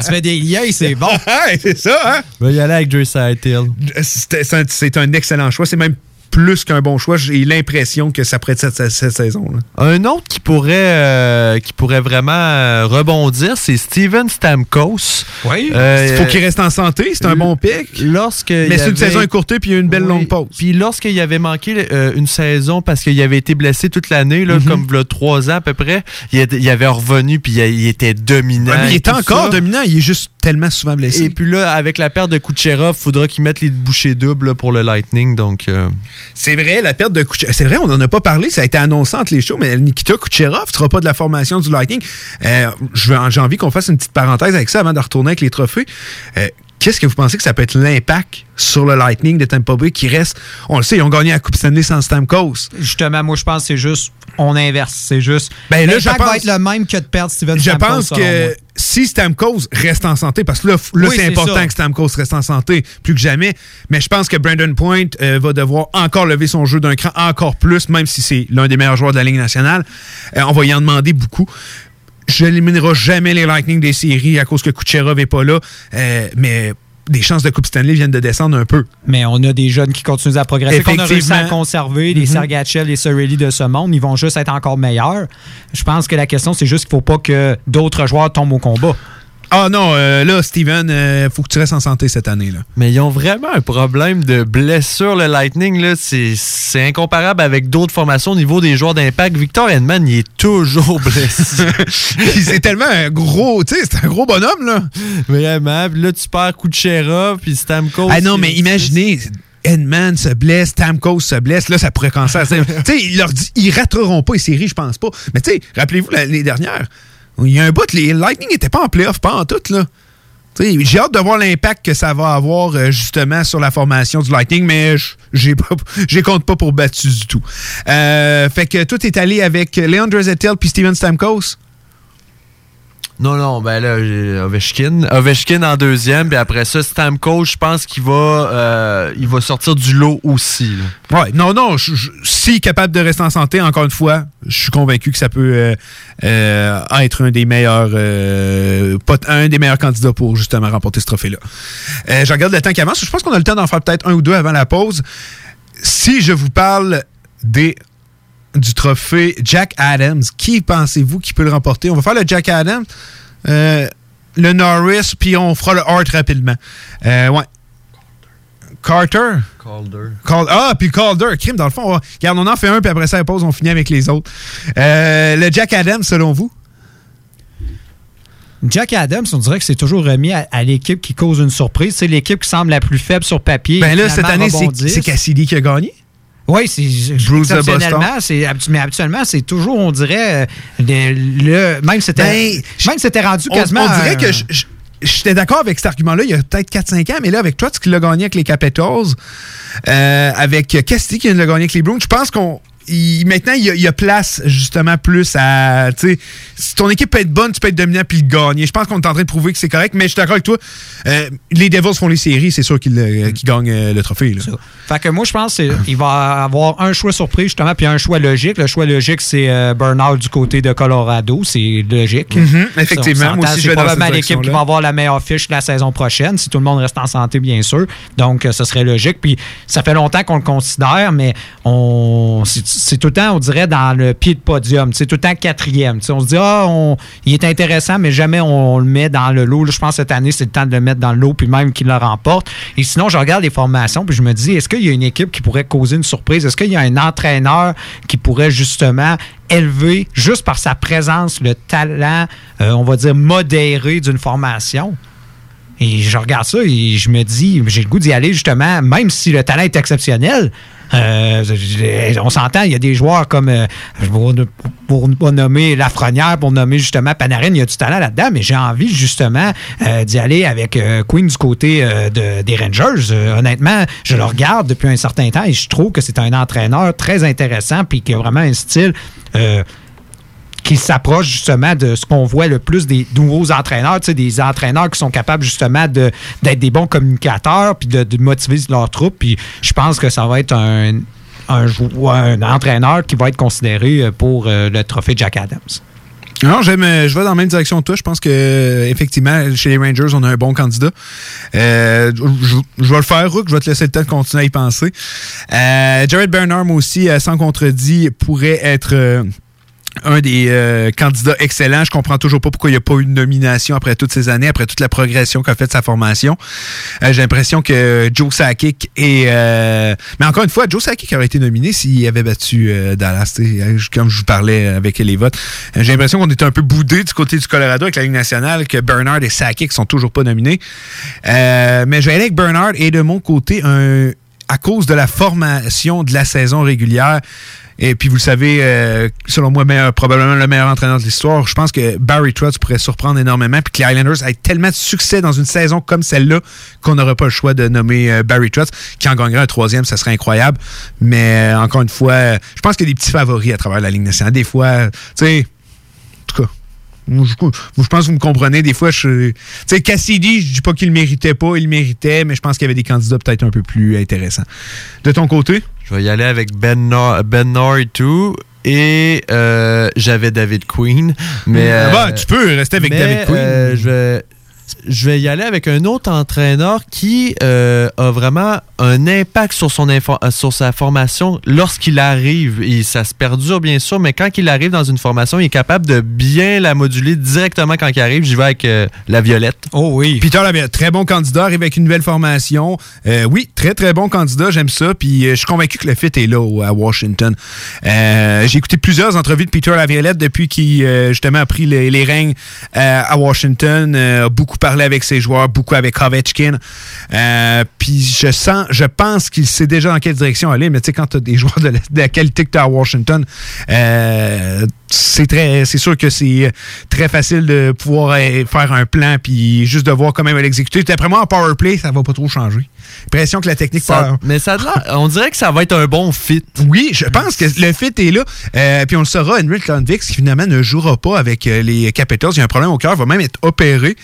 tu fais des liens, c'est bon. c'est ça, hein? Va y aller avec Dre Hill. C'était- C'est un, c'est un excellent choix. C'est même plus qu'un bon choix. J'ai l'impression que ça être cette, cette- cette saison-là. Un autre qui pourrait, euh, qui pourrait vraiment euh, rebondir, c'est Steven Stamkos. Oui. Il faut qu'il reste en santé. C'est un bon pic. Lorsque Mais c'est une saison écourtée puis il y a eu une belle Oui. longue pause. Puis lorsqu'il avait manqué euh, une saison parce qu'il avait été blessé toute l'année, là, Mhm. comme il y a trois ans à peu près, il, était- avait revenu puis il, était dominant. Ouais, mais il tout encore ça. dominant. Il est juste tellement souvent blessé. Et puis là, avec la perte de Kucherov, il faudra qu'il mette les bouchées doubles là, pour le Lightning. Donc, euh, C'est vrai, la perte de Kucherov. C'est vrai, on n'en a pas parlé. Ça a été annoncé entre les shows, mais Nikita Kucherov ne sera pas de la formation du Lightning. Euh, J'ai envie qu'on fasse une petite parenthèse avec ça avant de retourner avec les trophées. Euh, Qu'est-ce que vous pensez que ça peut être l'impact sur le Lightning de Tampa Bay qui reste? On le sait, ils ont gagné la Coupe Stanley sans Stamkos. Justement, moi, je pense que c'est juste, on inverse. C'est juste. Ben là, je l'impact pense- va être le même que de perdre Steven Je Stamkos, pense que si Stamkos reste en santé, parce que là, là, Oui, c'est c'est important ça. que Stamkos reste en santé plus que jamais, mais je pense que Brandon Point euh, va devoir encore lever son jeu d'un cran encore plus, même si c'est l'un des meilleurs joueurs de la Ligue nationale. Euh, on va y en demander beaucoup. Je n'éliminerai jamais les Lightning des séries à cause que Kucherov n'est pas là, euh, mais des chances de Coupe Stanley viennent de descendre un peu. Mais on a des jeunes qui continuent à progresser, qu'on a réussi à conserver, les Mhm. Sergachev, les Sorelli de ce monde, ils vont juste être encore meilleurs. Je pense que la question, c'est juste qu'il ne faut pas que d'autres joueurs tombent au combat. Ah non, euh, là, Steven, euh, faut que tu restes en santé cette année. là. Mais ils ont vraiment un problème de blessure, le Lightning. là. C'est c'est incomparable avec d'autres formations au niveau des joueurs d'impact. Victor Hedman, il est toujours blessé. c'est tellement un gros, tu sais, c'est un gros bonhomme, là. Vraiment. Puis là, tu perds Kucherov, puis Stamkos. Ah non, mais imaginez, Edman se blesse, Stamkos se blesse, là, ça pourrait sais, ils leur dit- ils rateront pas les séries, je pense pas. Mais tu sais, rappelez-vous l'année dernière, il y a un bout, les Lightning n'étaient pas en playoff, pas en tout, là. J'ai hâte de voir l'impact que ça va avoir euh, justement sur la formation du Lightning, mais je- j'ai j'ai compte pas pour battu du tout. Euh, fait que tout est allé avec Leandre Zettel puis Steven Stamkos. Non, non, ben là, Ovechkin. Ovechkin en deuxième, puis après ça, Stamkos, je pense qu'il va, euh, va sortir du lot aussi. là. Ouais, non, non, je- je- si capable de rester en santé, encore une fois, je suis convaincu que ça peut euh, euh, être un des meilleurs un des meilleurs candidats pour justement remporter ce trophée-là. Je regarde le temps qui avance. Je pense qu'on a le temps d'en faire peut-être un ou deux avant la pause. Si je vous parle des du trophée Jack Adams, qui pensez-vous qui peut le remporter? On va faire le Jack Adams, euh, le Norris, puis on fera le Hart rapidement. Euh, ouais. Carter? Calder. Cal- ah, puis Calder, crime, dans le fond. on va- Regarde, on en fait un, puis après ça, la pause, on finit avec les autres. Euh, le Jack Adams, selon vous? Jack Adams, on dirait que c'est toujours remis à, à l'équipe qui cause une surprise. C'est l'équipe qui semble la plus faible sur papier. Ben là, cette année, c'est Cassidy qui a gagné. Oui, c'est exceptionnellement, mais habituellement, c'est toujours, on dirait, euh, le, le- même c'était Ben, même c'était rendu quasiment. on dirait un- que je- je- j'étais d'accord avec cet argument-là il y a peut-être 4-5 ans, mais là, avec Trotz qui l'a gagné avec les Capitals, euh, avec Cassidy qui l'a gagné avec les Bruins, je pense qu'on il- maintenant, il y, a, il y a place justement plus à. tu sais, Si ton équipe peut être bonne, tu peux être dominant puis le gagner. Je pense qu'on est en train de prouver que c'est correct, mais je suis d'accord avec toi. Euh, les Devils font les séries, c'est sûr qu'ils euh, qu'ils gagnent euh, le trophée. là. Fait que moi, je pense qu'il va avoir un choix surprise, justement, puis un choix logique. Le choix logique, c'est euh, Bernard du côté de Colorado. C'est logique. Mhm, effectivement. Moi aussi, je vais probablement l'équipe qui va avoir la meilleure fiche la saison prochaine, si tout le monde reste en santé, bien sûr. Donc, ce serait logique. Puis, ça fait longtemps qu'on le considère, mais on c'est tout le temps, on dirait, dans le pied de podium. C'est tout le temps quatrième. On se dit, ah, il est intéressant, mais jamais on, le met dans le lot. Je pense que cette année, c'est le temps de le mettre dans le lot, puis même qu'il le remporte. Et sinon, je regarde les formations, puis je me dis, est-ce qu'il y a une équipe qui pourrait causer une surprise? Est-ce qu'il y a un entraîneur qui pourrait justement élever, juste par sa présence, le talent, euh, on va dire, modéré d'une formation? Et je regarde ça et je me dis, j'ai le goût d'y aller justement, même si le talent est exceptionnel. Euh, on s'entend, il y a des joueurs comme, euh, pour, ne pas nommer Lafrenière, pour nommer justement Panarin, il y a du talent là-dedans, mais j'ai envie justement euh, d'y aller avec euh, Queen du côté euh, de- des Rangers. Honnêtement, je le regarde depuis un certain temps et je trouve que c'est un entraîneur très intéressant puis qui a vraiment un style. Qui s'approche justement de ce qu'on voit le plus des nouveaux entraîneurs, des entraîneurs qui sont capables justement de- d'être des bons communicateurs puis de, motiver leur troupe. Puis je pense que ça va être un, un, un entraîneur qui va être considéré pour euh, le trophée Jack Adams. Non, j'aime, euh, je vais dans la même direction que toi. Je pense que euh, effectivement, chez les Rangers, on a un bon candidat. Euh, je, vais le faire, Rook. Je vais te laisser le temps de continuer à y penser. Euh, Jared Bernard, aussi, euh, sans contredit, pourrait être euh, un des euh, candidats excellents. Je comprends toujours pas pourquoi il n'y a pas eu de nomination après toutes ces années, après toute la progression qu'a fait sa formation. Euh, J'ai l'impression que Joe Sakic est... euh, Mais encore une fois, Joe Sakic aurait été nominé s'il avait battu euh, Dallas, comme je vous parlais avec les votes. J'ai l'impression qu'on était un peu boudé du côté du Colorado avec la Ligue nationale, que Bernard et Sakic sont toujours pas nominés. Mais je vais Bernard et de mon côté, à cause de la formation de la saison régulière, et puis vous le savez, euh, selon moi, meilleur- probablement le meilleur entraîneur de l'histoire, je pense que Barry Trotz pourrait surprendre énormément, puis que les Islanders aient tellement de succès dans une saison comme celle-là qu'on n'aurait pas le choix de nommer euh, Barry Trotz, qui en gagnerait un troisième, ça serait incroyable. Mais euh, encore une fois, euh, je pense qu'il y a des petits favoris à travers la Ligue nationale. Des fois, tu sais, moi, je, moi, je pense que vous me comprenez. Des fois, je. Tu sais, Cassidy, je dis pas qu'il le méritait pas, il le méritait, mais je pense qu'il y avait des candidats peut-être un peu plus intéressants. De ton côté? Je vais y aller avec Ben Nor, ben Nor et tout. Et euh, j'avais David Queen. Mais, Ah euh, bah, tu peux rester avec mais, David Queen. euh, je, vais, je vais y aller avec un autre entraîneur qui euh, a vraiment un impact sur, son info- euh, sur sa formation lorsqu'il arrive. Et ça se perdure, bien sûr, mais quand il arrive dans une formation, il est capable de bien la moduler directement quand il arrive. J'y vais avec euh, la violette. Oh oui. Peter Laviolette, très bon candidat, arrive avec une nouvelle formation. Euh, oui, très très bon candidat, j'aime ça. Puis euh, je suis convaincu que le fit est là à Washington. Euh, J'ai écouté plusieurs entrevues de Peter Laviolette depuis qu'il euh, justement a pris les, les règnes euh, à Washington, euh, beaucoup parlé avec ses joueurs, beaucoup avec Ovechkin. Euh, Puis je sens, je pense qu'il sait déjà dans quelle direction aller. Mais tu sais, quand tu as des joueurs de la, qualité que tu as à Washington, euh, c'est très, c'est sûr que c'est très facile de pouvoir euh, faire un plan puis juste de voir comment il va l'exécuter. D'après moi, en power play, ça va pas trop changer. Impression que la technique Ça- power- mais ça on dirait que ça va être un bon fit. oui, je pense que le fit est là. Euh, puis on le saura, Henrik Lundvik, qui finalement ne jouera pas avec euh, les Capitals. Il y a un problème au cœur, va même être opéré.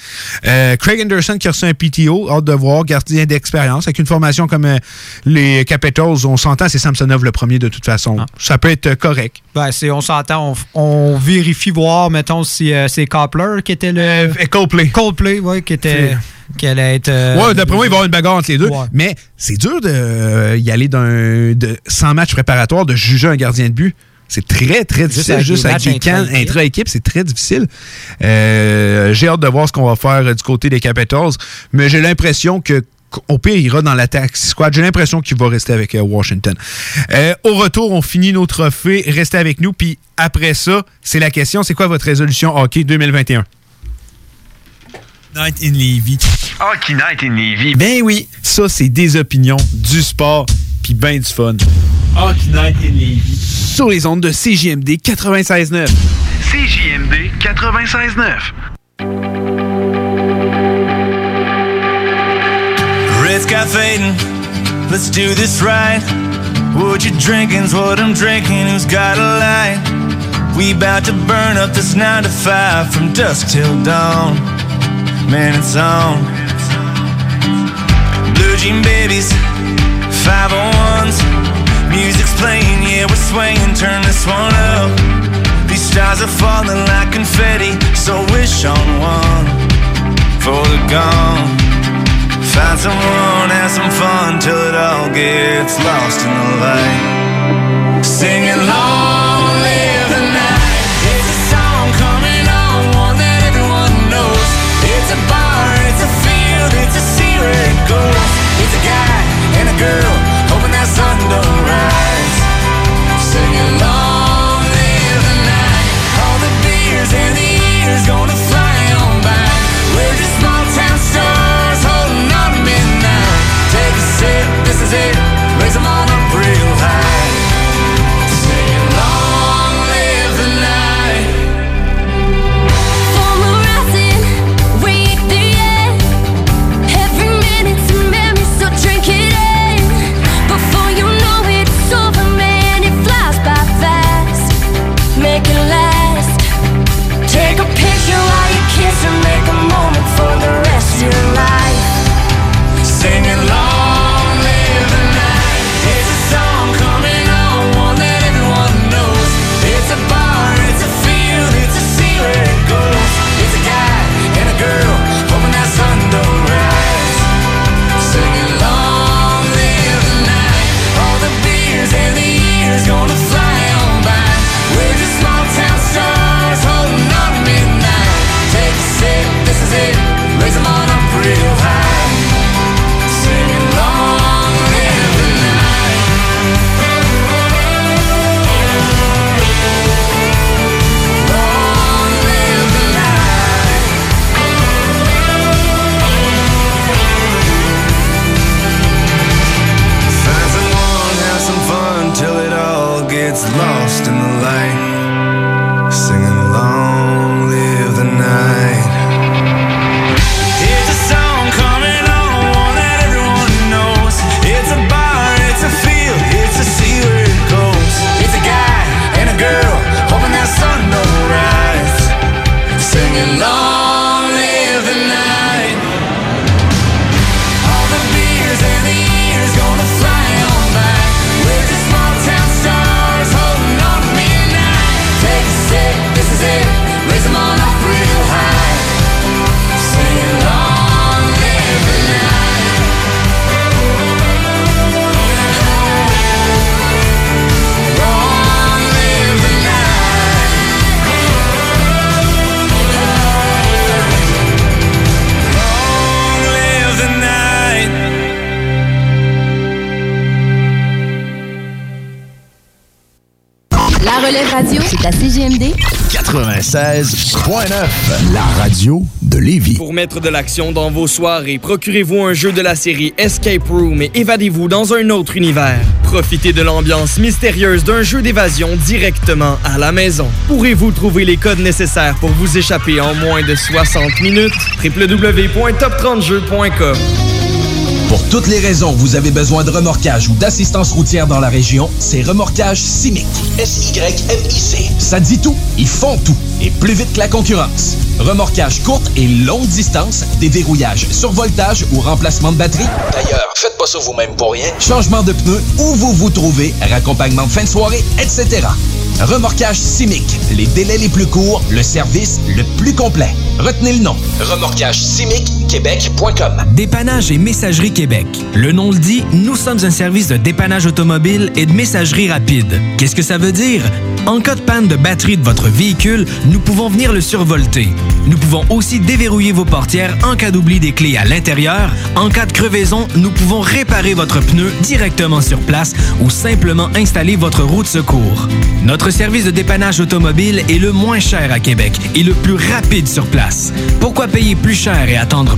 Euh, Craig Anderson qui a reçu un PTO, hâte de voir, gardien d'expérience. Avec une formation comme euh, les Capitals, on s'entend, c'est Samsonov le premier de toute façon. Ça peut être correct. Ben, c'est, on s'entend, on, on vérifie voir, mettons, si euh, c'est Coppler qui était le. Coldplay. Coldplay, oui, qui était. Qui allait être. euh, ouais, d'après moi, il va y avoir une bagarre entre les deux. Mais c'est dur de euh, y aller d'un de 100 matchs préparatoires, de juger un gardien de but. C'est très, très difficile. Juste avec des camps intra-équipe. c'est très difficile. Euh, j'ai hâte de voir ce qu'on va faire du côté des Capitals. Mais j'ai l'impression que au pire, il ira dans l'attaque squad. J'ai l'impression qu'il va rester avec euh, Washington. Euh, au retour, on finit nos trophées. Restez avec nous. Puis après ça, c'est la question, c'est quoi votre résolution hockey 2021? Night in Levy. Hockey Night in Levy. Ben oui, ça, c'est des opinions, du sport, puis ben du fun. Hockey Night in Levy. Sur les ondes de CJMD 96.9. CJMD 96.9. Red sky fading, let's do this right. What you drinking's what I'm drinking, who's got a light? We bout to burn up this nine to five from dusk till dawn. Man, it's on. Blue jean babies, 501s. Music's playing, yeah, we're swaying. Turn this one up. These stars are falling like confetti, so wish on one for the gone. Find someone, have some fun till it all gets lost in the light. Singing long girl 96.9, la radio de Lévis. Pour mettre de l'action dans vos soirées, procurez-vous un jeu de la série Escape Room et évadez-vous dans un autre univers. Profitez de l'ambiance mystérieuse d'un jeu d'évasion directement à la maison. Pourrez-vous trouver les codes nécessaires pour vous échapper en moins de 60 minutes? www.top30jeux.com Pour toutes les raisons que vous avez besoin de remorquage ou d'assistance routière dans la région, c'est Remorquage Simic. S-Y-M-I-C. Ça dit tout. Ils font tout. Et plus vite que la concurrence. Remorquage courte et longue distance, déverrouillage, survoltage ou remplacement de batterie. D'ailleurs, faites pas ça vous-même pour rien. Changement de pneus, où vous vous trouvez, raccompagnement de fin de soirée, etc. Remorquage Simic. Les délais les plus courts, le service le plus complet. Retenez le nom. Remorquage Québec.com. Dépannage et Messagerie Québec. Le nom le dit, nous sommes un service de dépannage automobile et de messagerie rapide. Qu'est-ce que ça veut dire? En cas de panne de batterie de votre véhicule, nous pouvons venir le survolter. Nous pouvons aussi déverrouiller vos portières en cas d'oubli des clés à l'intérieur. En cas de crevaison, nous pouvons réparer votre pneu directement sur place ou simplement installer votre roue de secours. Notre service de dépannage automobile est le moins cher à Québec et le plus rapide sur place. Pourquoi payer plus cher et attendre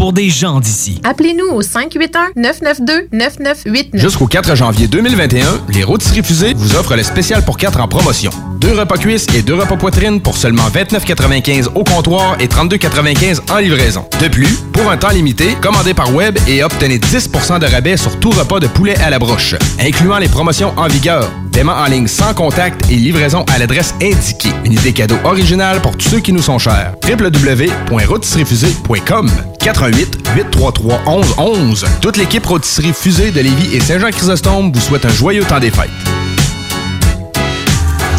pour des gens d'ici. Appelez-nous au 581-992-9989. Jusqu'au 4 janvier 2021, les rôtisseries fusées vous offrent le spécial pour 4 en promotion. Deux repas cuisses et deux repas poitrine pour seulement 29,95 au comptoir et 32,95 en livraison. De plus, pour un temps limité, commandez par web et obtenez 10% de rabais sur tout repas de poulet à la broche, incluant les promotions en vigueur, paiement en ligne sans contact et livraison à l'adresse indiquée. Une idée cadeau originale pour tous ceux qui nous sont chers. www.rôtisseriefusée.com 88 833 11 11 Toute l'équipe Rôtisserie Fusée de Lévis et Saint-Jean-Chrysostome vous souhaite un joyeux temps des fêtes.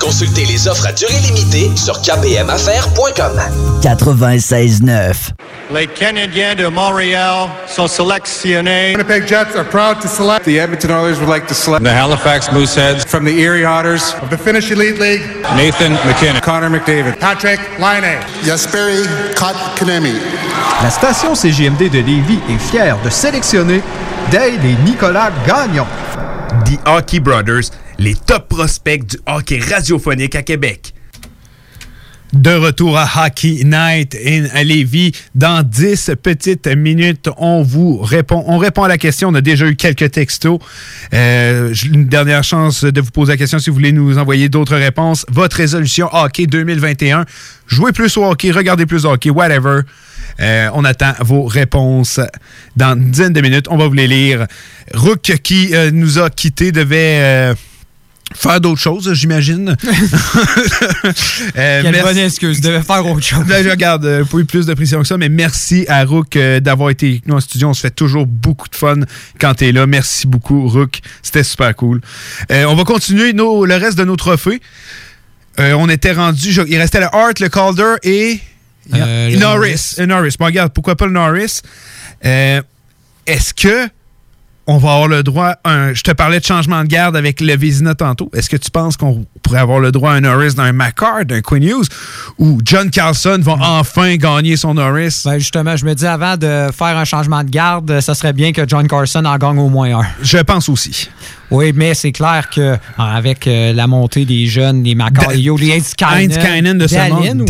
Consultez les offres à durée limitée sur kpmaffaires.com. 96.9. Les Canadiens de Montréal sont sélectionnés. Winnipeg Jets are proud to select. The Edmonton Oilers would like to select. The Halifax Mooseheads. From the Erie Otters. Of the Finnish Elite League. Nathan McKinnon. Connor McDavid. Patrick Laine. Jesperi Kotkaniemi. La station CGMD de Lévis est fière de sélectionner Dale et Nicolas Gagnon. The Hockey Brothers, les top prospects du hockey radiophonique à Québec. De retour à Hockey Night in Lévis. Dans 10 petites minutes, on vous répond. On répond à la question. On a déjà eu quelques textos. Euh, une dernière chance de vous poser la question si vous voulez nous envoyer d'autres réponses. Votre résolution hockey 2021. Jouez plus au hockey, regardez plus au hockey, whatever. Euh, on attend vos réponses dans une dizaine de minutes. On va vous les lire. Rook, qui euh, nous a quittés, devait faire d'autres choses, j'imagine. Euh, Quelle merci- bonne excuse, devait faire autre chose. Là, je regarde, euh, pas eu plus de pression que ça, mais merci à Rook euh, d'avoir été avec nous en studio. On se fait toujours beaucoup de fun quand tu es là. Merci beaucoup, Rook. C'était super cool. Euh, on va continuer nos- le reste de nos trophées. Euh, on était rendu. je- il restait le Hart, le Calder et. Norris. Euh, Norris. Bon, regarde, pourquoi pas le Norris? Est-ce que on va avoir le droit à un. Je te parlais de changement de garde avec le Vézina tantôt. Est-ce que tu penses qu'on pourrait avoir le droit à un Norris d'un McCart, d'un Quinn Hughes, ou John Carlson va enfin gagner son Norris? Ben justement, je me dis avant de faire un changement de garde, ça serait bien que John Carson en gagne au moins un. Je pense aussi. Oui, mais c'est clair que avec euh, la montée des jeunes, les Macario, les Heinz Kynan de ce monde.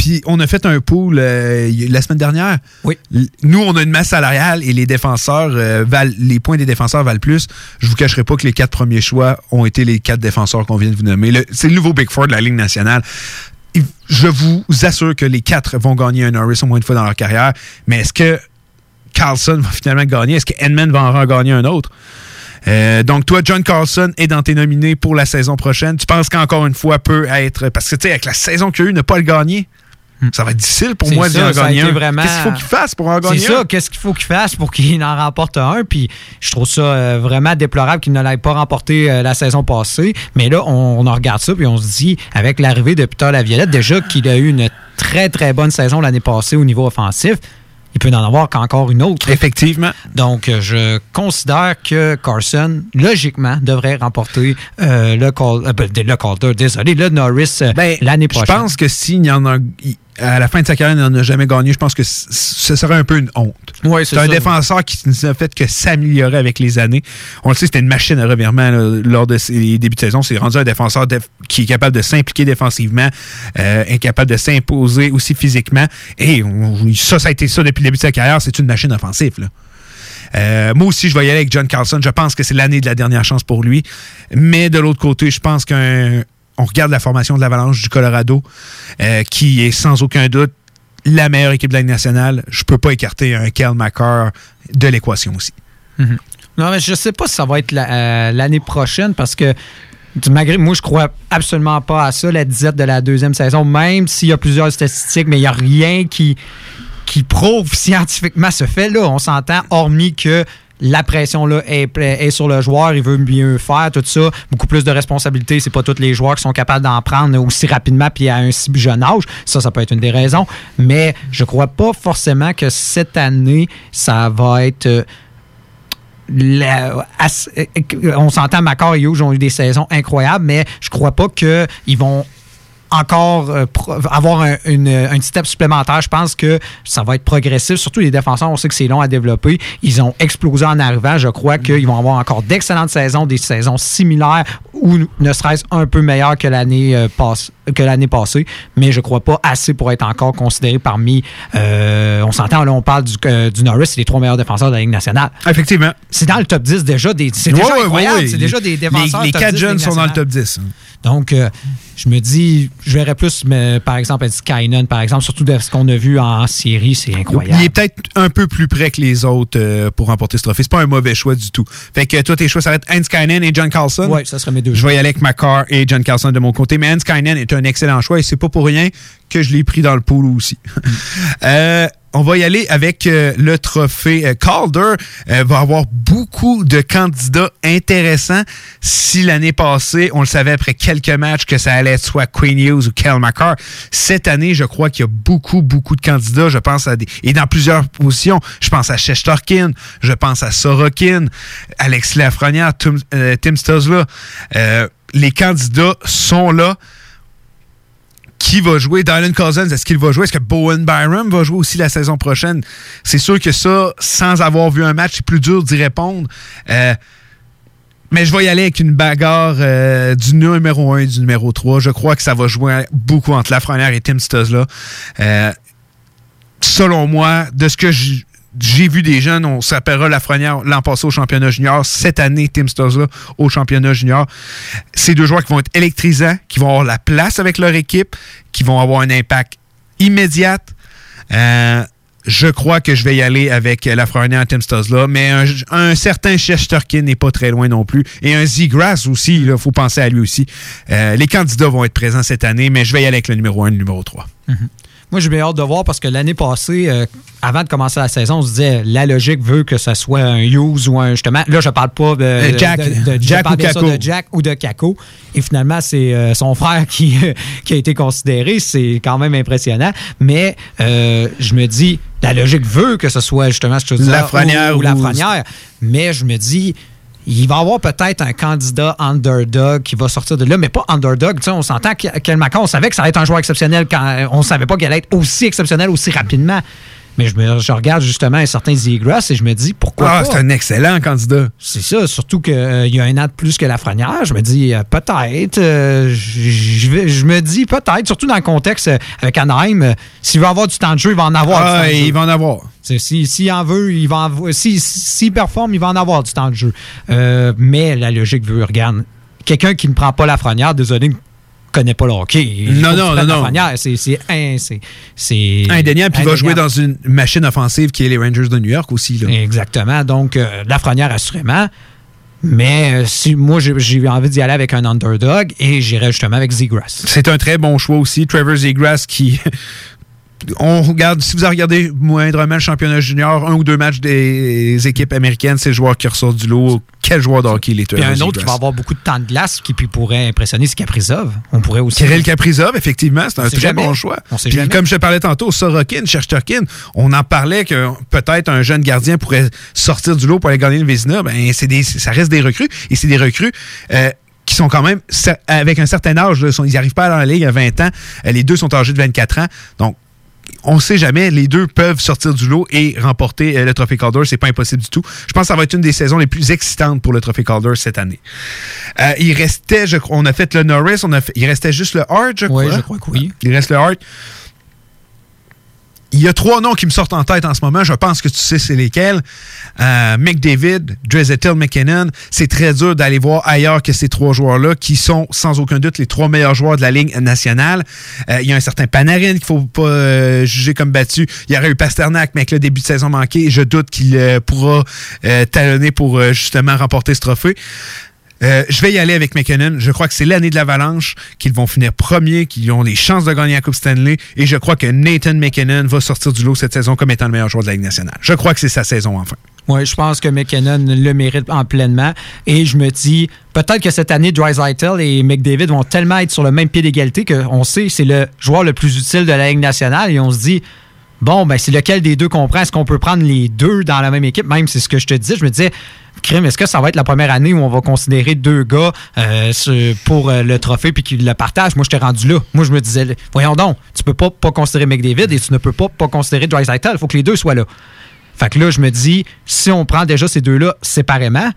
Puis on a fait un pool euh, la semaine dernière. Oui. Nous, on a une masse salariale et les défenseurs euh, valent, les points des défenseurs valent plus. Je vous cacherai pas que les quatre premiers choix ont été les quatre défenseurs qu'on vient de vous nommer. C'est le nouveau Big Four de la Ligue nationale. Je vous assure que les quatre vont gagner un Norris au moins une fois dans leur carrière. Mais est-ce que Carlson va finalement gagner? Est-ce que Edmund va en regagner un autre? Euh, donc, toi, John Carlson est dans tes nominés pour la saison prochaine. Tu penses qu'encore une fois peut être. Parce que, tu sais, avec la saison qu'il y a eu, ne pas le gagner, ça va être difficile pour C'est moi ça, d'en ça gagner un. vraiment- Qu'est-ce qu'il faut qu'il fasse pour en C'est gagner ça, un? qu'est-ce qu'il faut qu'il fasse pour qu'il en remporte un? Puis je trouve ça euh, vraiment déplorable qu'il ne l'ait pas remporté euh, la saison passée. Mais là, on, on en regarde ça, puis on se dit, avec l'arrivée de Peter Laviolette, déjà qu'il a eu une très, très bonne saison l'année passée au niveau offensif. Il peut en avoir qu'encore une autre. Effectivement. Donc, je considère que Carson, logiquement, devrait remporter euh, le, call, euh, ben, le Calder, désolé, le Norris euh, l'année Ben, Je prochaine. pense que s'il y en a. il- À la fin de sa carrière, il n'en a jamais gagné. Je pense que ce serait un peu une honte. Ouais, c'est un défenseur qui n'a fait que s'améliorer avec les années. On le sait, c'était une machine à revirement là, lors de ses débuts de saison. C'est rendu un défenseur def- qui est capable de s'impliquer défensivement, euh, incapable de s'imposer aussi physiquement. Et on- ça, ça a été ça depuis le début de sa carrière. C'est une machine offensive. là. Euh, moi aussi, je vais y aller avec John Carlson. Je pense que c'est l'année de la dernière chance pour lui. Mais de l'autre côté, je pense qu'un. On regarde la formation de l'Avalanche du Colorado, euh, qui est sans aucun doute la meilleure équipe de la Ligue nationale. Je peux pas écarter un Kel McCarr de l'équation aussi. Mhm. Non, mais je sais pas si ça va être euh, l'année prochaine parce que malgré moi, je crois absolument pas à ça, la disette de la deuxième saison, même s'il y a plusieurs statistiques, mais il n'y a rien qui, qui prouve scientifiquement ce fait-là. On s'entend, hormis que la pression là est, sur le joueur, il veut mieux faire, tout ça. Beaucoup plus de responsabilités. C'est pas tous les joueurs qui sont capables d'en prendre aussi rapidement puis à un si jeune âge. Ça, ça peut être une des raisons. Mais je crois pas forcément que cette année, ça va être. euh, euh, on s'entend, Macor et Hughes ont eu des saisons incroyables, mais je crois pas qu'ils vont encore euh, avoir un, une- un step supplémentaire. Je pense que ça va être progressif. Surtout les défenseurs, on sait que c'est long à développer. Ils ont explosé en arrivant. Je crois qu'ils vont avoir encore d'excellentes saisons, des saisons similaires ou ne serait-ce un peu meilleures que l'année euh, passe- que l'année passée. Mais je crois pas assez pour être encore considéré parmi. euh, on s'entend, là, on parle du, euh, du Norris, c'est les trois meilleurs défenseurs de la Ligue nationale. Effectivement. C'est dans le top 10 déjà. Des, c'est déjà Ouais, incroyable. ouais, ouais. C'est déjà des défenseurs. Les, top quatre 10 de la jeunes sont dans le top 10. Donc, euh, je me dis, je verrais plus, mais, par exemple, Skynon, par exemple, surtout de ce qu'on a vu en, série, c'est incroyable. Il est peut-être un peu plus près que les autres euh, pour remporter ce trophée. C'est pas un mauvais choix du tout. Fait que toi, tes choix, ça va être Hans Kynan et John Carlson? Oui, ça serait mes deux Je vais y aller avec McCarr et John Carlson de mon côté. Mais Hans Kynan est un excellent choix et c'est pas pour rien que je l'ai pris dans le pool aussi. Euh, on va y aller avec euh, le trophée euh, Calder. Euh, va avoir beaucoup de candidats intéressants. Si l'année passée, on le savait après quelques matchs que ça allait être soit Queen Hughes ou Kel McCarr, cette année, je crois qu'il y a beaucoup, beaucoup de candidats. Je pense à des. Et dans plusieurs positions. Je pense à Shestorkin, je pense à Sorokin, Alex Lafrenière, Tim, euh. Euh, les candidats sont là qui va jouer. Dylan Cousins, est-ce qu'il va jouer? Est-ce que Bowen Byram va jouer aussi la saison prochaine? C'est sûr que ça, sans avoir vu un match, c'est plus dur d'y répondre. Euh, mais je vais y aller avec une bagarre euh, du numéro 1 et du numéro 3. Je crois que ça va jouer beaucoup entre Lafrenière et Tim Stutzla. Euh, selon moi, de ce que j- j'ai vu des jeunes, on s'appellera Lafrenière l'an passé au championnat junior. Cette année, Tim Stutzla au championnat junior. Ces deux joueurs qui vont être électrisants, qui vont avoir la place avec leur équipe, qui vont avoir un impact immédiat. Euh, je crois que je vais y aller avec Lafrenière et Tim Stutzla, mais un, certain Shesterkin n'est pas très loin non plus. Et un Zigrass aussi, il faut penser à lui aussi. Euh, les candidats vont être présents cette année, mais je vais y aller avec le numéro 1 et le numéro 3. Moi, j'ai bien hâte de voir parce que l'année passée, euh, avant de commencer la saison, on se disait la logique veut que ce soit un Hughes ou un justement. Là, je parle pas de, Euh, Jack. de- de- Jack parle ou Kako. de Jack ou de Kako. Et finalement, c'est euh, son frère qui, qui a été considéré. C'est quand même impressionnant. Mais je me dis, la logique veut que ce soit justement ce Lafrenière ou, ou ou- Lafrenière. Mais je me dis, il va y avoir peut-être un candidat underdog qui va sortir de là, mais pas underdog. On s'entend que Kel Macron, on savait que ça allait être un joueur exceptionnel quand on savait pas qu'il allait être aussi exceptionnel aussi rapidement. Mais je, me- je regarde justement un certain et je me dis pourquoi Ah, pas? c'est un excellent candidat. C'est ça, surtout qu'il y a un an de plus que Lafrenière. Je me dis euh, peut-être. euh, je- me dis peut-être, surtout dans le contexte euh, avec Anaheim, euh, s'il veut avoir du temps de jeu, il va en avoir. du Ah, temps de jeu. il va en avoir. Si- S'il en veut, il va en avoir. S'il si, s'il performe, il va en avoir du temps de jeu. Euh, mais la logique veut, regarde, quelqu'un qui ne prend pas la frenière, désolé, connaît pas le hockey. Il Non, non, non, non. C'est c'est un- c'est- c'est Indéniable, puis il va jouer dans une machine offensive qui est les Rangers de New York aussi. Là. Exactement. Donc, euh, la frenière, assurément. Mais euh, si moi, j'ai j'ai envie d'y aller avec un underdog et j'irai justement avec Zegras. C'est un très bon choix aussi. Trevor Zegras qui. On regarde, si vous avez regardé moindrement le championnat junior, un ou deux matchs des équipes américaines, c'est le joueur qui ressort du lot. Quel joueur de hockey il est, Puis Trevor un autre qui va avoir beaucoup de temps de glace qui puis pourrait impressionner, c'est Caprizov. On pourrait aussi. Kirill Kaprizov, effectivement, c'est un très jamais. bon choix. On sait Puis, comme je te parlais tantôt, Sorokin, Shesterkin, on en parlait que peut-être un jeune gardien pourrait sortir du lot pour aller gagner le Vézina. Ben, c'est des, ça reste des recrues. Et c'est des recrues euh, qui sont quand même avec un certain âge. Ils n'arrivent pas dans la ligue à 20 ans. Euh, les deux sont âgés de 24 ans. Donc, on ne sait jamais, les deux peuvent sortir du lot et remporter euh, le Trophée Calder. C'est pas impossible du tout. Je pense que ça va être une des saisons les plus excitantes pour le Trophée Calder cette année. Euh, il restait, je crois, on a fait le Norris, on a fait- il restait juste le Hart, je crois. Oui, je crois que oui. Il reste le Hart. Il y a trois noms qui me sortent en tête en ce moment. Je pense que tu sais c'est lesquels. Euh, McDavid, Dreisaitl, McKinnon. C'est très dur d'aller voir ailleurs que ces trois joueurs-là, qui sont sans aucun doute les trois meilleurs joueurs de la Ligue nationale. Euh, il y a un certain Panarin qu'il faut pas euh, juger comme battu. Il y aurait eu Pasternak, mais avec le début de saison manqué, je doute qu'il euh, pourra talonner pour justement remporter ce trophée. Euh, je vais y aller avec McKinnon. Je crois que c'est l'année de l'Avalanche, qu'ils vont finir premier, qu'ils ont les chances de gagner la Coupe Stanley. Et je crois que Nathan McKinnon va sortir du lot cette saison comme étant le meilleur joueur de la Ligue nationale. Je crois que c'est sa saison enfin. Oui, je pense que McKinnon le mérite en pleinement. Et je me dis, peut-être que cette année, Dreisaitl et McDavid vont tellement être sur le même pied d'égalité qu'on sait c'est le joueur le plus utile de la Ligue nationale. Et on se dit, bon, ben c'est lequel des deux qu'on? Est-ce qu'on peut prendre les deux dans la même équipe? Même c'est ce que je te disais. Je me disais, crime, est-ce que ça va être la première année où on va considérer deux gars euh, pour euh, le trophée puis qu'ils le partagent? Moi, j'étais rendu là. Moi, je me disais, voyons donc, tu peux pas, pas considérer McDavid et tu ne peux pas, pas considérer Dreisaitl. Il faut que les deux soient là. Fait que là, je me dis, si on prend déjà ces deux-là séparément,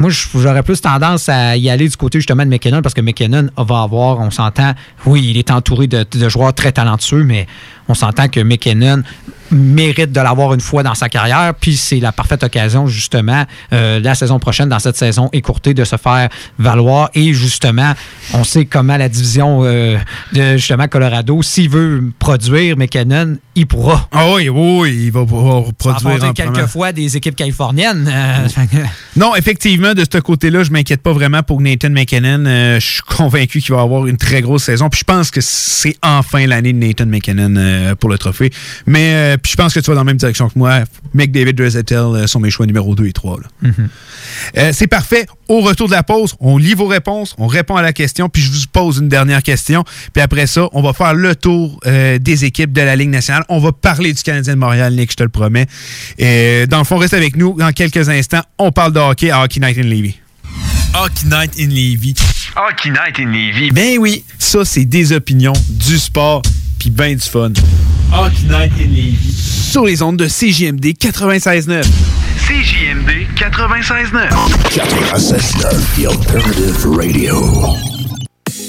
moi, je- j'aurais plus tendance à y aller du côté justement de McKinnon parce que McKinnon va avoir, on s'entend, oui, il est entouré de, de joueurs très talentueux, mais on s'entend que McKinnon mérite de l'avoir une fois dans sa carrière, puis c'est la parfaite occasion justement euh, la saison prochaine, dans cette saison écourtée, de se faire valoir. Et justement, on sait comment la division euh, de justement Colorado, s'il veut produire McKinnon, il pourra. Ah oui, oui, il va pouvoir produire va en quelques fois des équipes californiennes. euh, Non, effectivement, de ce côté-là, je m'inquiète pas vraiment pour Nathan McKinnon. Je suis convaincu qu'il va avoir une très grosse saison. Puis je pense que c'est enfin l'année de Nathan McKinnon euh, pour le trophée. Mais euh, puis je pense que tu vas dans la même direction que moi. McDavid, Dreisaitl euh, sont mes choix numéro 2 et 3. là. Euh, c'est parfait. Au retour de la pause, on lit vos réponses, on répond à la question, puis je vous pose une dernière question. Puis après ça, on va faire le tour euh, des équipes de la Ligue nationale. On va parler du Canadien de Montréal, Nick, je te le promets. Et dans le fond, reste avec nous. Dans quelques instants, on parle de hockey à Hockey Night in Levy. Hockey Night in Levy. Hockey Night in Levy. Ben oui, ça, c'est des opinions, du sport, puis ben du fun. Hockey Night in Levy. Sur les ondes de CJMD 96.9. CJMD 96.9. 96.9, The Alternative Radio.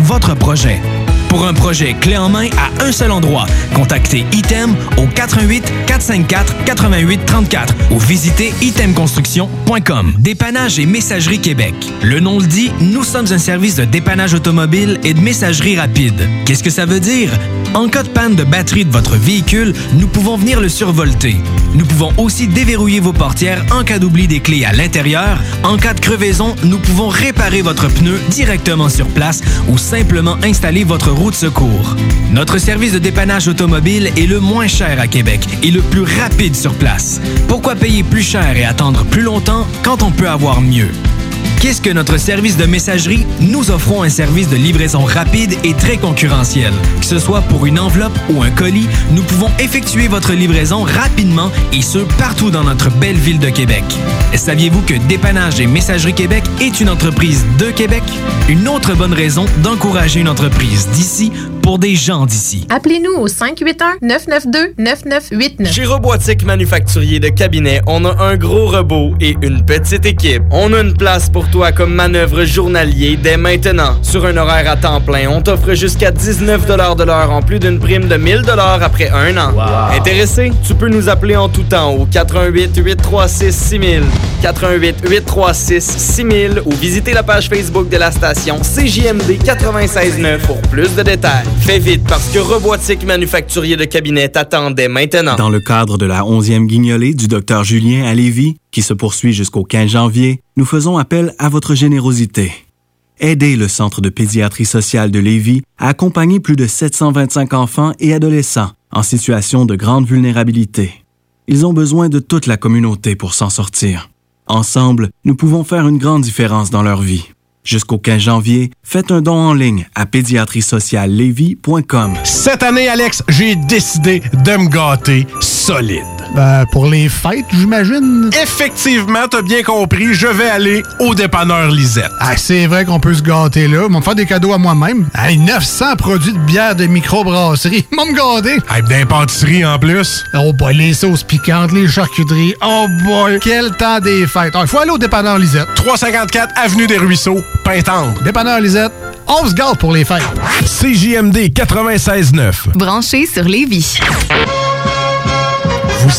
votre projet. Pour un projet clé en main à un seul endroit, contactez Item au 88 454 88 34 ou visitez itemconstruction.com. Dépannage et messagerie Québec. Le nom le dit, nous sommes un service de dépannage automobile et de messagerie rapide. Qu'est-ce que ça veut dire? En cas de panne de batterie de votre véhicule, nous pouvons venir le survolter. Nous pouvons aussi déverrouiller vos portières en cas d'oubli des clés à l'intérieur. En cas de crevaison, nous pouvons réparer votre pneu directement sur place ou simplement installer votre de secours. Notre service de dépannage automobile est le moins cher à Québec et le plus rapide sur place. Pourquoi payer plus cher et attendre plus longtemps quand on peut avoir mieux? Qu'est-ce que notre service de messagerie? Nous offrons un service de livraison rapide et très concurrentiel. Que ce soit pour une enveloppe ou un colis, nous pouvons effectuer votre livraison rapidement et ce, partout dans notre belle ville de Québec. Saviez-vous que Dépannage et Messagerie Québec est une entreprise de Québec? Une autre bonne raison d'encourager une entreprise d'ici pour des gens d'ici. Appelez-nous au 581-992-9989. Chez Robotique Manufacturier de Cabinet, on a un gros robot et une petite équipe. On a une place pour toi comme manœuvre journalier dès maintenant. Sur un horaire à temps plein, on t'offre jusqu'à 19 de l'heure en plus d'une prime de 1000 après un an. Intéressé? Tu peux nous appeler en tout temps au 88 836 6000, 88 836 6000 ou visiter la page Facebook de la station CJMD 969 pour plus de détails. Fais vite parce que Robotique Manufacturier de Cabinet t'attendait maintenant. Dans le cadre de la 11e guignolée du Dr Julien à Lévis, qui se poursuit jusqu'au 15 janvier, nous faisons appel à votre générosité. Aidez le Centre de pédiatrie sociale de Lévis à accompagner plus de 725 enfants et adolescents en situation de grande vulnérabilité. Ils ont besoin de toute la communauté pour s'en sortir. Ensemble, nous pouvons faire une grande différence dans leur vie. Jusqu'au 15 janvier, faites un don en ligne à pédiatrisociallevy.com. Cette année, Alex, j'ai décidé de me gâter solide. Ben, pour les fêtes, j'imagine. Effectivement, t'as bien compris, je vais aller au dépanneur Lisette. Ah, c'est vrai qu'on peut se gâter là. Ils me faire des cadeaux à moi-même. Hey, 900 produits de bière de microbrasserie. Ils me gâter. Hey, d'impantisserie en plus. Oh boy, les sauces piquantes, les charcuteries. Oh boy, quel temps des fêtes. Il faut aller au dépanneur Lisette. 354 Avenue des Ruisseaux, Pintendre. Dépanneur Lisette, on se gâte pour les fêtes. CJMD 96.9. Branché sur Lévis.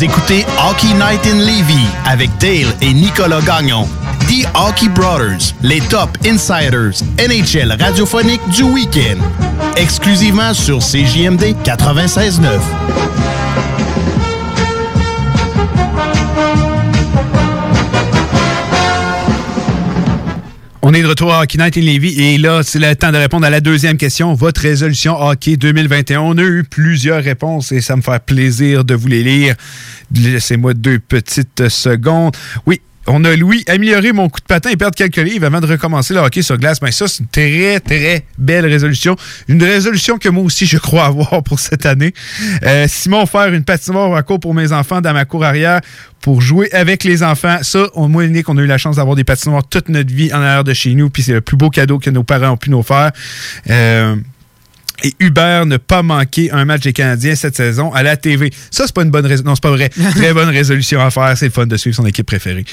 Écoutez Hockey Night in Levy avec Dale et Nicolas Gagnon. The Hockey Brothers, les top insiders NHL radiophonique du week-end. Exclusivement sur CJMD 96.9. On est de retour à Hockey Night in Levy et là, c'est le temps de répondre à la deuxième question. Votre résolution hockey 2021. On a eu plusieurs réponses et ça me fait plaisir de vous les lire. Laissez-moi deux petites secondes. Oui, on a Louis, améliorer mon coup de patin et perdre quelques livres avant de recommencer le hockey sur glace. Mais ça, c'est une très, très belle résolution. Une résolution que moi aussi, je crois avoir pour cette année. Euh, Simon, faire une patinoire à court pour mes enfants dans ma cour arrière pour jouer avec les enfants. Ça, on, moi et Nick, on a eu la chance d'avoir des patinoires toute notre vie en arrière de chez nous. Puis c'est le plus beau cadeau que nos parents ont pu nous faire. Euh, et Hubert ne pas manquer un match des Canadiens cette saison à la TV. Ça, c'est pas une bonne résolution. Non, c'est pas vrai. Très bonne résolution à faire. C'est le fun de suivre son équipe préférée.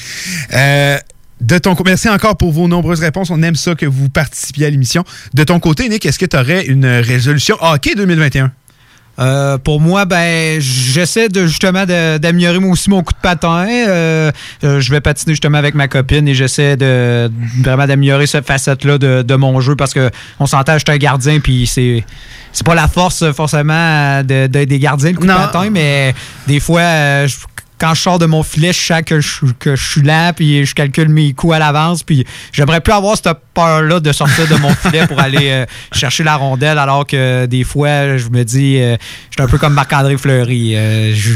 Euh, de ton merci encore pour vos nombreuses réponses. On aime ça que vous participiez à l'émission. De ton côté, Nick, est-ce que tu aurais une résolution hockey 2021? Euh, pour moi, ben, j'essaie de justement d'améliorer moi aussi mon coup de patin. Euh, euh, je vais patiner justement avec ma copine et j'essaie de vraiment d'améliorer cette facette-là de, de mon jeu parce que on s'entend, je suis un gardien puis c'est c'est pas la force forcément de, de- des gardiens le coup de patin, mais des fois. euh, je- quand je sors de mon filet, je sens que je, que je suis lent, puis je calcule mes coups à l'avance, puis j'aimerais plus avoir cette peur-là de sortir de mon filet pour aller euh, chercher la rondelle, alors que des fois, je me dis, euh, je suis un peu comme Marc-André Fleury. euh, je,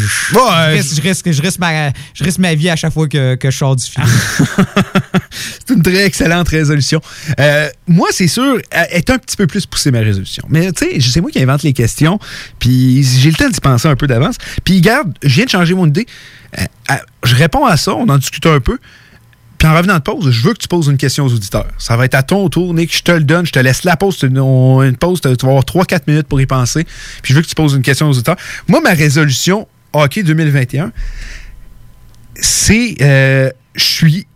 risque, je, risque, je risque ma, je risque ma vie à chaque fois que, que je sors du filet. C'est une très excellente résolution. Moi, c'est sûr, est un petit peu plus poussée ma résolution. Mais tu sais, c'est moi qui invente les questions, puis j'ai le temps d'y penser un peu d'avance. Puis regarde, je viens de changer mon idée. Euh, je réponds à ça, on en discute un peu. Puis en revenant de pause, je veux que tu poses une question aux auditeurs. Ça va être à ton tour, Nick. Je te le donne. Je te laisse la pause. Une, une pause, tu vas avoir 3-4 minutes pour y penser. Puis je veux que tu poses une question aux auditeurs. Moi, ma résolution hockey 2021, c'est euh, je suis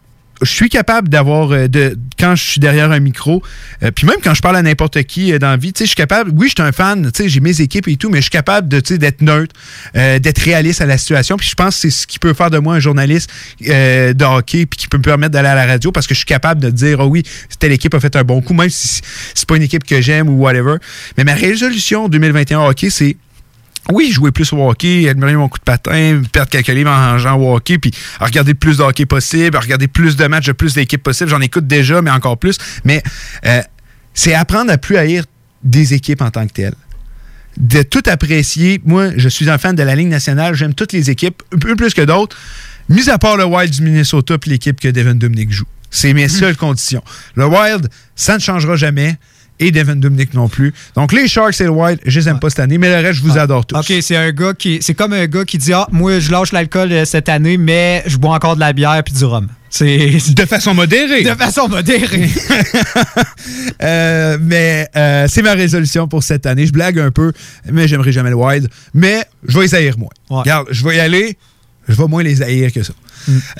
je suis capable d'avoir euh, de quand je suis derrière un micro euh, puis même quand je parle à n'importe qui euh, dans la vie tu sais je suis capable oui je suis un fan tu sais j'ai mes équipes et tout mais je suis capable de tu sais d'être neutre euh, d'être réaliste à la situation puis je pense que c'est ce qui peut faire de moi un journaliste de hockey puis qui peut me permettre d'aller à la radio parce que je suis capable de dire oh oui telle équipe a fait un bon coup même si c'est pas une équipe que j'aime ou whatever. Mais ma résolution 2021 hockey c'est oui, jouer plus au hockey, admirer mon coup de patin, perdre quelques livres en jouant au hockey, puis à regarder plus de hockey possible, à regarder plus de matchs de plus d'équipes possible. J'en écoute déjà, mais encore plus. Mais euh, c'est apprendre à plus haïr des équipes en tant que telles. De tout apprécier. Moi, je suis un fan de la Ligue nationale. J'aime toutes les équipes, un peu plus que d'autres. Mis à part le Wild du Minnesota puis l'équipe que Devin Dominic joue. C'est mes seules conditions. Le Wild, ça ne changera jamais. Et Devin Dominic non plus. Donc, les Sharks et le Wild, je les aime pas cette année, mais le reste, je vous adore tous. OK, c'est un gars qui. C'est comme un gars qui dit Ah, moi, je lâche l'alcool euh, cette année, mais je bois encore de la bière puis du rhum. C'est. De façon modérée. De façon modérée. Euh, mais euh, c'est ma résolution pour cette année. Je blague un peu, mais j'aimerais jamais le Wild. Mais je vais les haïr moins. Regarde, je vais y aller. Je vais moins les haïr que ça.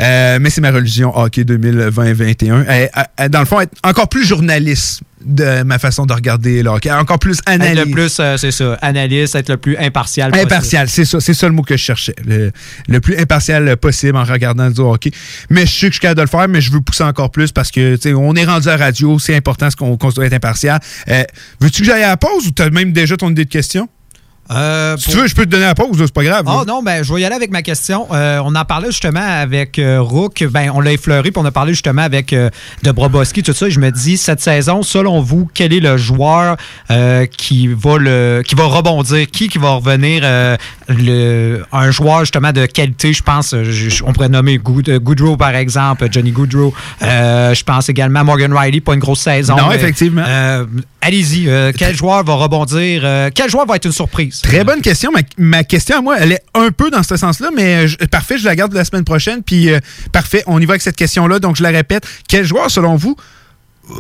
Euh, mais c'est ma religion hockey 2020-21. Euh, euh, Dans le fond, être encore plus journaliste de ma façon de regarder le hockey. Encore plus Être analyste. le plus, euh, c'est ça, analyste, être le plus impartial possible. Impartial, c'est ça, c'est ça le mot que je cherchais. Le, le plus impartial possible en regardant du hockey. Mais je sais que je suis capable de le faire, mais je veux pousser encore plus parce que tu sais, on est rendu à la radio, c'est important ce qu'on qu'on doit être impartial. Euh, Veux-tu que j'aille à la pause ou tu as même déjà ton idée de question? Euh, Si tu veux, je peux te donner la pause, c'est pas grave. Ah là. non, ben, je vais y aller avec ma question. Euh, on en parlait justement avec euh, Rook. Ben, on l'a effleuré, puis on a parlé justement avec de Broboski, tout ça. Et je me dis, cette saison, selon vous, quel est le joueur qui, va le, qui va rebondir? Qui qui va revenir? le, un joueur justement de qualité, je pense, je- on pourrait nommer Good- Goodrow par exemple, Johnny Goodrow. Je pense également à Morgan Riley, pas une grosse saison. Non, mais, effectivement. Allez-y, quel joueur va rebondir? quel joueur va être une surprise? Très bonne question. Ma, ma question à moi, elle est un peu dans ce sens-là, mais euh, je- parfait, je la garde la semaine prochaine. Puis euh, parfait, on y va avec cette question-là. Donc je la répète. Quel joueur, selon vous,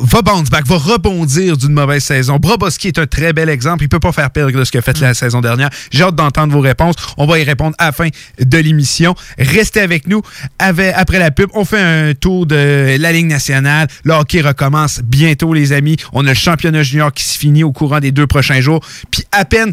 va bounce back, va rebondir d'une mauvaise saison? Broboski est un très bel exemple. Il peut pas faire pire que ce qu'il a fait la saison dernière. J'ai hâte d'entendre vos réponses. On va y répondre à la fin de l'émission. Restez avec nous. Avec- après la pub, on fait un tour de la Ligue nationale. Le hockey recommence bientôt, les amis. On a le championnat junior qui se finit au courant des deux prochains jours. Puis à peine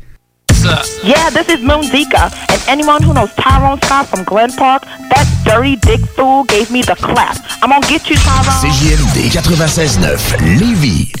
Yeah, this is Moon Zika, and anyone who knows Tyrone Scott from Glen Park, that dirty dick fool gave me the clap. I'm gonna get you, Tyrone. CJMD 96.9 Lévis.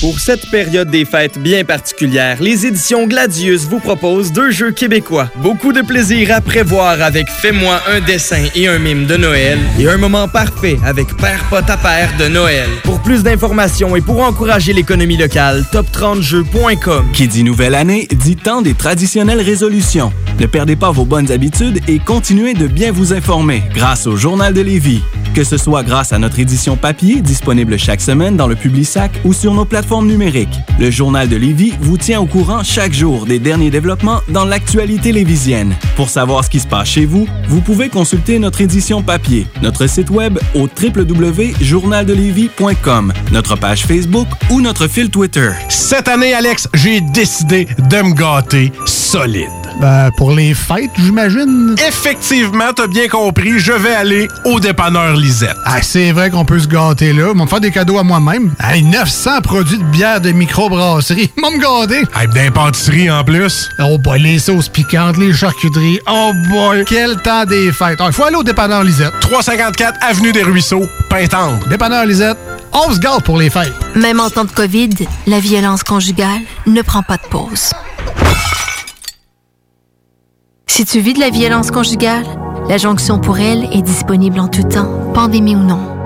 Pour cette période des fêtes bien particulière, les éditions Gladius vous proposent deux jeux québécois. Beaucoup de plaisir à prévoir avec Fais-moi un dessin et un mime de Noël et un moment parfait avec Père Pot à Père de Noël. Pour plus d'informations et pour encourager l'économie locale, top30jeux.com. Qui dit nouvelle année, dit temps des traditionnelles résolutions. Ne perdez pas vos bonnes habitudes et continuez de bien vous informer grâce au Journal de Lévis. Que ce soit grâce à notre édition papier, disponible chaque semaine dans le Publisac ou sur nos plateformes numériques. Le Journal de Lévis vous tient au courant chaque jour des derniers développements dans l'actualité lévisienne. Pour savoir ce qui se passe chez vous, vous pouvez consulter notre édition papier, notre site web au www.journaldelévis.com, notre page Facebook ou notre fil Twitter. Cette année, Alex, j'ai décidé de me gâter solide. Ben, pour les fêtes, j'imagine. Effectivement, t'as bien compris, je vais aller au dépanneur Lisette. Ah, c'est vrai qu'on peut se gâter là. Ils vont me faire des cadeaux à moi-même. Hey, 900 produits de bière de microbrasserie. Ils vont me gâter. Hey, d'un pâtisserie en plus. Oh boy, les sauces piquantes, les charcuteries. Oh boy, quel temps des fêtes. Il faut aller au dépanneur Lisette. 354 Avenue des Ruisseaux, Pintendre. Dépanneur Lisette, on se gâte pour les fêtes. Même en temps de COVID, la violence conjugale ne prend pas de pause. Si tu vis de la violence conjugale, la jonction pour elle est disponible en tout temps, pandémie ou non.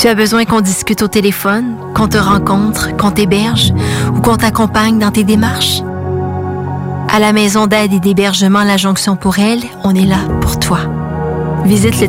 Tu as besoin qu'on discute au téléphone, qu'on te rencontre, qu'on t'héberge ou qu'on t'accompagne dans tes démarches? À la maison d'aide et d'hébergement La Jonction pour elle, on est là pour toi. Visite le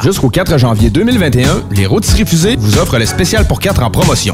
Jusqu'au 4 janvier 2021, les rôtisseries fusées vous offrent le spécial pour 4 en promotion.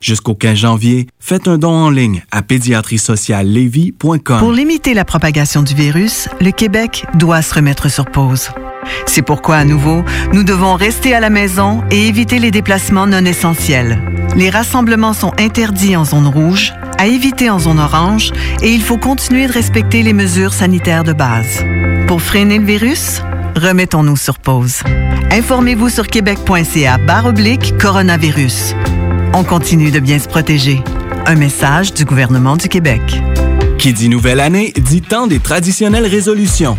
Jusqu'au 15 janvier, faites un don en ligne à pédiatriesociallevy.com. Pour limiter la propagation du virus, le Québec doit se remettre sur pause. C'est pourquoi, à nouveau, nous devons rester à la maison et éviter les déplacements non essentiels. Les rassemblements sont interdits en zone rouge, à éviter en zone orange, et il faut continuer de respecter les mesures sanitaires de base. Pour freiner le virus, remettons-nous sur pause. Informez-vous sur québec.ca coronavirus. On continue de bien se protéger. Un message du gouvernement du Québec. Qui dit nouvelle année dit temps des traditionnelles résolutions.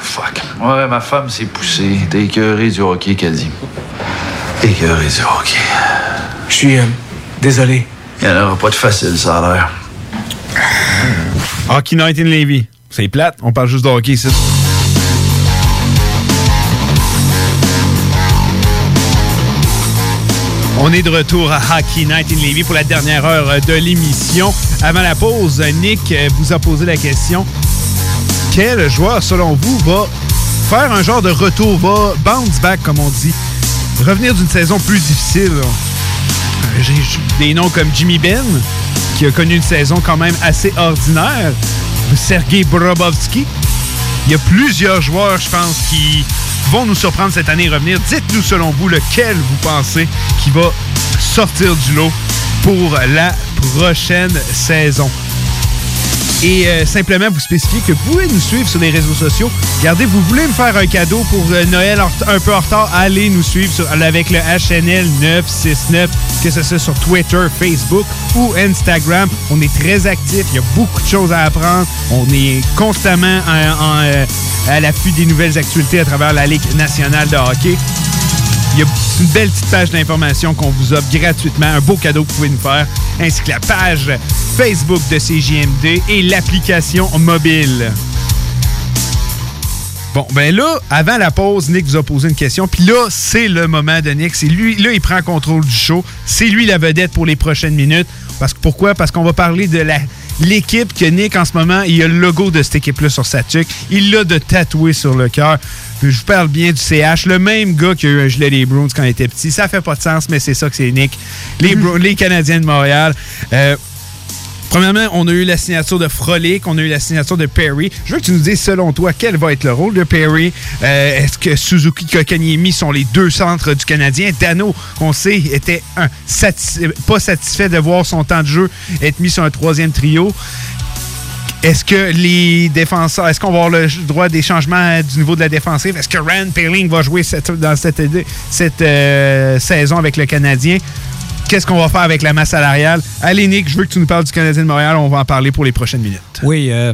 Fuck. Ouais, ma femme s'est poussée. T'es écœuré du hockey, qu'elle dit. Écœuré du hockey. Je suis euh, désolé. Il n'y en aura pas de facile, ça a l'air. Hockey Night in Levy. C'est plate, on parle juste de hockey ici. On est de retour à Hockey Night in Levy pour la dernière heure de l'émission. Avant la pause, Nick vous a posé la question quel joueur, selon vous, va faire un genre de retour, va bounce back, comme on dit, revenir d'une saison plus difficile? Euh, J'ai des noms comme Jimmy Ben, qui a connu une saison quand même assez ordinaire, Sergei Brobovski. Il y a plusieurs joueurs, je pense, qui vont nous surprendre cette année et revenir. Dites-nous, selon vous, lequel vous pensez qui va sortir du lot pour la prochaine saison. Et euh, simplement vous spécifier que vous pouvez nous suivre sur les réseaux sociaux. Regardez, vous voulez me faire un cadeau pour euh, Noël un peu en retard, allez nous suivre avec le HNL 969, que ce soit sur Twitter, Facebook ou Instagram. On est très actifs, il y a beaucoup de choses à apprendre. On est constamment en- en, euh, à l'affût des nouvelles actualités à travers la Ligue nationale de hockey. Il y a une belle petite page d'information qu'on vous offre gratuitement, un beau cadeau que vous pouvez nous faire, ainsi que la page Facebook de CJMD et l'application mobile. Bon, ben là, avant la pause, Nick vous a posé une question. Puis là, c'est le moment de Nick. C'est lui, là, il prend contrôle du show. C'est lui la vedette pour les prochaines minutes. Parce que pourquoi? Parce qu'on va parler de la l'équipe que Nick, en ce moment, il a le logo de cette équipe-là sur sa tuque. Il l'a de tatoué sur le cœur. Puis Je vous parle bien du CH, le même gars qui a eu un gilet des Bruins quand il était petit. Ça fait pas de sens, mais c'est ça que c'est Nick. Les, Bruins- les Canadiens de Montréal. Euh, Premièrement, on a eu la signature de Frolic, on a eu la signature de Perry. Je veux que tu nous dises, selon toi, quel va être le rôle de Perry? Euh, Est-ce que Suzuki Kokaniemi sont les deux centres du Canadien? Dano, qu'on sait, était pas satisfait de voir son temps de jeu être mis sur un troisième trio. Est-ce que les défenseurs, est-ce qu'on va avoir le droit des changements du niveau de la défensive? Est-ce que Rand Paling va jouer cette- dans cette, cette euh, saison avec le Canadien? Qu'est-ce qu'on va faire avec la masse salariale? Allez, Nick, je veux que tu nous parles du Canadien de Montréal. On va en parler pour les prochaines minutes. Oui. euh,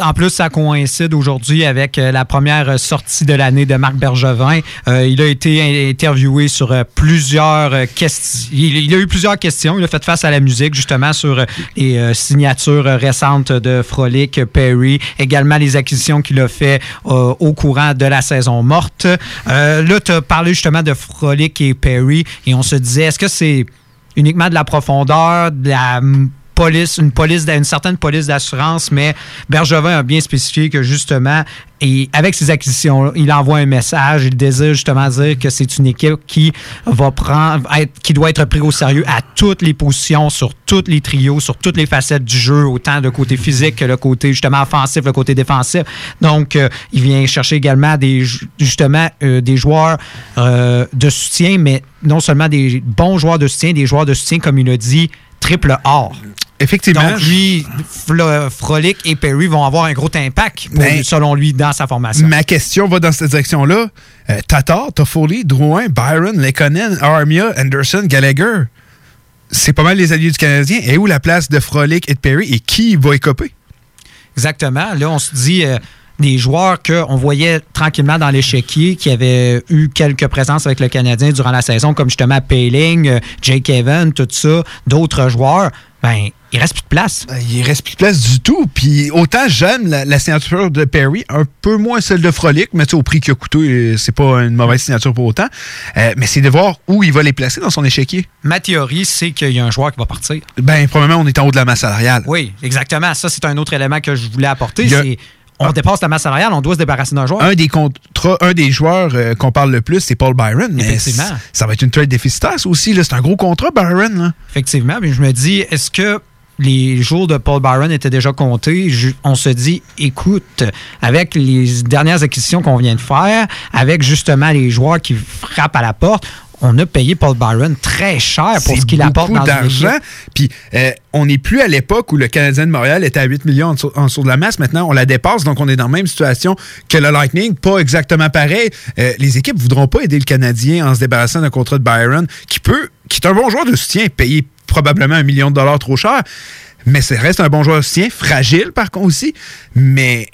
en plus, ça coïncide aujourd'hui avec euh, la première sortie de l'année de Marc Bergevin. Euh, il a été in- interviewé sur euh, plusieurs questions. Il, a eu plusieurs questions. Il a fait face à la musique, justement, sur les signatures récentes de Frolic, Perry, également les acquisitions qu'il a fait au courant de la saison morte. Là, tu as parlé justement de Frolic et Perry, et on se disait, est-ce que c'est uniquement de la profondeur, de la police, une police, une certaine police d'assurance, mais Bergevin a bien spécifié que justement, et avec ses acquisitions, il envoie un message, il désire justement dire que c'est une équipe qui va prendre, être- qui doit être prise au sérieux à toutes les positions, sur tous les trios, sur toutes les facettes du jeu, autant le côté physique que le côté justement offensif, le côté défensif. Donc, euh, il vient chercher également des ju- justement euh, des joueurs euh, de soutien, mais non seulement des bons joueurs de soutien, des joueurs de soutien, comme il a dit, triple or. Effectivement. Donc, lui, Frolic et Perry vont avoir un gros impact, pour- Ben, selon lui, dans sa formation. Ma question va dans cette direction-là. Euh, Tatar, Toffoli, Drouin, Byron, Lekonen, Armia, Anderson, Gallagher. C'est pas mal les alliés du Canadien. Et où la place de Frolic et de Perry et qui va écoper? Exactement. Là, on se dit euh, des joueurs qu'on voyait tranquillement dans l'échiquier qui avaient eu quelques présences avec le Canadien durant la saison, comme justement Payling, euh, Jake Evan, tout ça, d'autres joueurs. Ben, il reste plus de place. Ben, il reste plus de place du tout. Puis autant j'aime la, la signature de Perry, un peu moins celle de Frolic, mais au prix qu'il a coûté, c'est pas une mauvaise signature pour autant. Euh, mais c'est de voir où il va les placer dans son échiquier. Ma théorie, c'est qu'il y a un joueur qui va partir. Ben, probablement, on est en haut de la masse salariale. Oui, exactement. Ça, c'est un autre élément que je voulais apporter. On dépasse la masse salariale, on doit se débarrasser d'un joueur. Un des contrats, un des joueurs euh, qu'on parle le plus, c'est Paul Byron. Mais Effectivement. ça va être une trade déficitaire, ça aussi. C'est un gros contrat, Byron. là. Effectivement, mais je me dis, est-ce que les jours de Paul Byron étaient déjà comptés? Je- on se dit, écoute, avec les dernières acquisitions qu'on vient de faire, avec justement les joueurs qui frappent à la porte, on a payé Paul Byron très cher pour ce qu'il apporte dans d'argent. Puis euh, on n'est plus à l'époque où le Canadien de Montréal était à 8 millions en dessous, en dessous de la masse. Maintenant, on la dépasse, donc on est dans la même situation que le Lightning. Pas exactement pareil. Euh, les équipes voudront pas aider le Canadien en se débarrassant d'un contrat de Byron, qui peut, qui est un bon joueur de soutien, payé probablement un million de dollars trop cher. Mais ça reste un bon joueur de soutien, fragile par contre aussi. Mais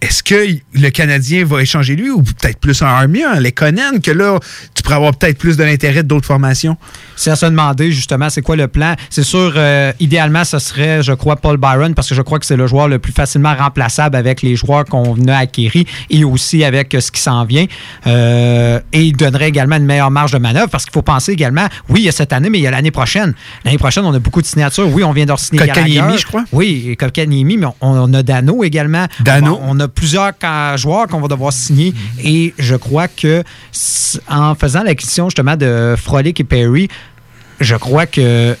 est-ce que le Canadien va échanger lui ou peut-être plus un Army, un Lekonen, que là, tu pourrais avoir peut-être plus de l'intérêt d'autres formations? C'est à se demander justement c'est quoi le plan. C'est sûr, euh, idéalement, ce serait, je crois, Paul Byron, parce que je crois que c'est le joueur le plus facilement remplaçable avec les joueurs qu'on a acquéris et aussi avec euh, ce qui s'en vient. Euh, et il donnerait également une meilleure marge de manœuvre parce qu'il faut penser également, oui, il y a cette année, mais il y a l'année prochaine. L'année prochaine, on a beaucoup de signatures. Oui, on vient de signer Kotkaniemi, je crois. Oui, Kotkaniemi, mais on, on a Dano également. Dano. On, va- on a plusieurs joueurs qu'on va devoir signer. Et je crois que en faisant l'acquisition justement de Frolic et Perry, je crois que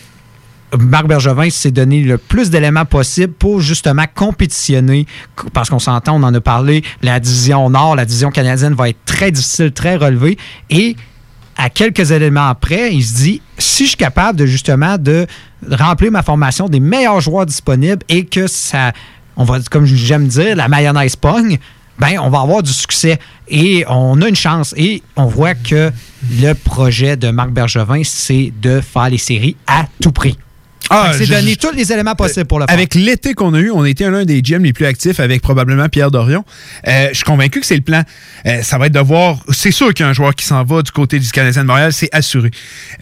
Marc Bergevin s'est donné le plus d'éléments possible pour justement compétitionner, parce qu'on s'entend, on en a parlé, la division Nord, la division canadienne va être très difficile, très relevée, et à quelques éléments après, il se dit, si je suis capable de justement de remplir ma formation des meilleurs joueurs disponibles et que ça, on va, comme j'aime dire, la mayonnaise pogne, ben, on va avoir du succès et on a une chance. Et on voit que le projet de Marc Bergevin, c'est de faire les séries à tout prix. Ah, c'est donner tous les éléments possibles pour le faire. Avec l'été qu'on a eu, on était l'un des GM les plus actifs avec probablement Pierre Dorion. Euh, je suis convaincu que c'est le plan. Euh, ça va être de voir. C'est sûr qu'il y a un joueur qui s'en va du côté du Canadien de Montréal, c'est assuré.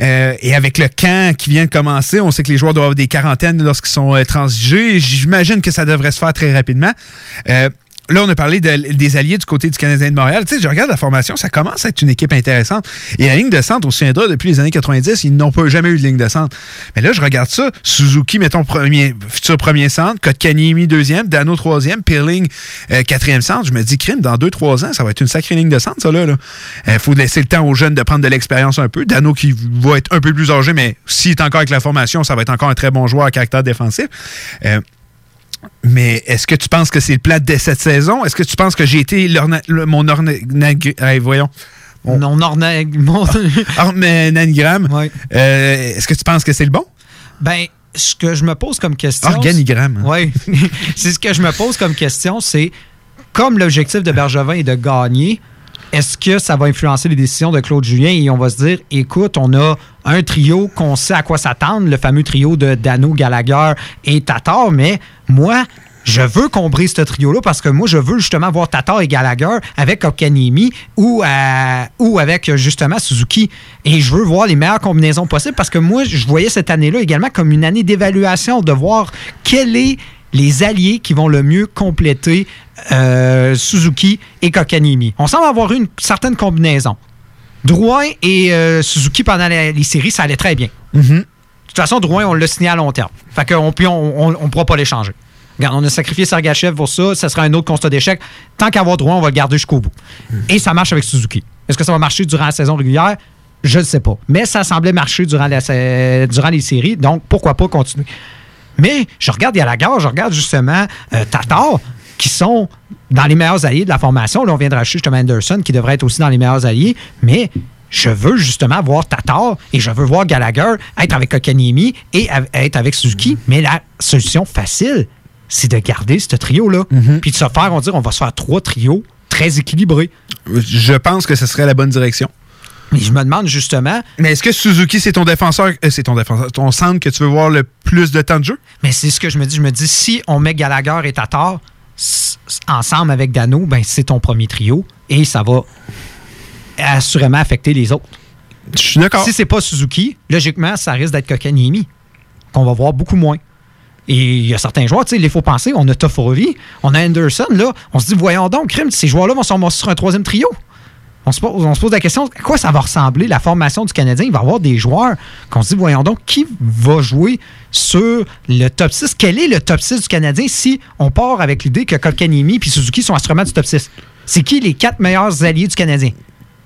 Euh, et avec le camp qui vient de commencer, on sait que les joueurs doivent avoir des quarantaines lorsqu'ils sont transigés. J'imagine que ça devrait se faire très rapidement. Euh, Là, on a parlé de- des alliés du côté du Canadien de Montréal. Tu sais, je regarde la formation, ça commence à être une équipe intéressante. Et la ligne de centre, on se depuis les années 90, ils n'ont pas jamais eu de ligne de centre. Mais là, je regarde ça. Suzuki, mettons, premier, futur premier centre. Kotkaniemi, deuxième. Dano, troisième. Peerling, euh, quatrième centre. Je me dis, crime, dans deux, trois ans, ça va être une sacrée ligne de centre, ça, là. Il faut laisser le temps aux jeunes de prendre de l'expérience un peu. Dano qui va être un peu plus âgé, mais s'il est encore avec la formation, ça va être encore un très bon joueur à caractère défensif. Euh, mais est-ce que tu penses que c'est le plat de cette saison? Est-ce que tu penses que j'ai été le- mon hey, voyons. Orna- mon- Ornanigramme. Euh, Est-ce que tu penses que c'est le bon? Ben, ce que je me pose comme question. Organigramme. Oui. c'est ce que je me pose comme question, c'est comme l'objectif de Bergevin est de gagner, est-ce que ça va influencer les décisions de Claude Julien? Et on va se dire, écoute, on a un trio qu'on sait à quoi s'attendre, le fameux trio de Dano, Gallagher et Tatar, mais moi, je veux qu'on brise ce trio-là parce que moi, je veux justement voir Tatar et Gallagher avec Okaniemi ou, euh, ou avec justement Suzuki. Et je veux voir les meilleures combinaisons possibles parce que moi, je voyais cette année-là également comme une année d'évaluation, de voir quels est les alliés qui vont le mieux compléter euh, Suzuki et Kokanimi. On semble avoir eu une certaine combinaison. Drouin et euh, Suzuki pendant la- les séries, ça allait très bien. De toute façon, Drouin, on l'a signé à long terme. Fait qu'on ne pourra pas l'échanger. Regarde, on a sacrifié Sergachev pour ça. Ça sera un autre constat d'échec. Tant qu'à avoir Drouin, on va le garder jusqu'au bout. Et ça marche avec Suzuki. Est-ce que ça va marcher durant la saison régulière? Je ne sais pas. Mais ça semblait marcher durant, la sa- durant les séries. Donc, pourquoi pas continuer? Mais je regarde Gallagher, je regarde justement euh, Tatar, qui sont dans les meilleurs alliés de la formation. Là, on vient de racheter justement Anderson, qui devrait être aussi dans les meilleurs alliés. Mais je veux justement voir Tatar et je veux voir Gallagher être avec Okaniemi et être avec Suzuki. Mais la solution facile, c'est de garder ce trio-là. Puis de se faire, on va dire, on va se faire trois trios très équilibrés. Je pense que ce serait la bonne direction. Mais je me demande justement. Mais est-ce que Suzuki, c'est ton défenseur, euh, c'est ton défenseur, ton centre que tu veux voir le plus de temps de jeu? Mais c'est ce que je me dis. Je me dis, si on met Gallagher et Tatar ensemble avec Dano, ben c'est ton premier trio et ça va assurément affecter les autres. Je suis d'accord. Si c'est pas Suzuki, logiquement, ça risque d'être Kokaniemi, qu'on va voir beaucoup moins. Et il y a certains joueurs, tu sais, il faut penser, on a Toffoli, on a Anderson, là, on se dit, voyons donc, crime, ces joueurs-là vont se sur un troisième trio. On se, pose, on se pose la question, à quoi ça va ressembler la formation du Canadien? Il va y avoir des joueurs qu'on se dit, voyons donc, qui va jouer sur le top 6? Quel est le top 6 du Canadien si on part avec l'idée que Kotkaniemi et Suzuki sont assurément du top 6? C'est qui les quatre meilleurs alliés du Canadien?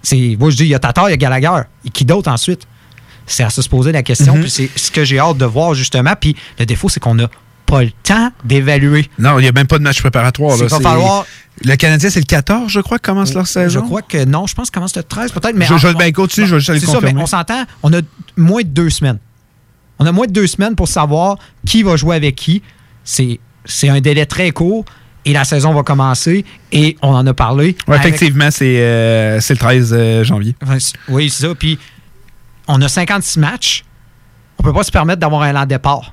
C'est, moi, je dis, il y a Tatar, il y a Gallagher. Et qui d'autre ensuite? C'est à se poser la question. Mhm. Puis c'est ce que j'ai hâte de voir, justement. Puis le défaut, c'est qu'on n'a pas le temps d'évaluer. Non, il n'y a même pas de match préparatoire. Là. falloir- Le Canadien, c'est le 14, je crois, qui commence leur Je saison. crois que non. Je pense que commence le 13, peut-être. Mais Je- je- en- ben, continue, je vais juste aller ça, confirmer. mais on s'entend, on a moins de deux semaines. On a moins de deux semaines pour savoir qui va jouer avec qui. C'est un délai très court et la saison va commencer et on en a parlé. Ouais, avec- effectivement, c'est euh, le 13 euh, janvier. Oui, c'est ça. Puis, on a 56 matchs. On peut pas se permettre d'avoir un lent départ.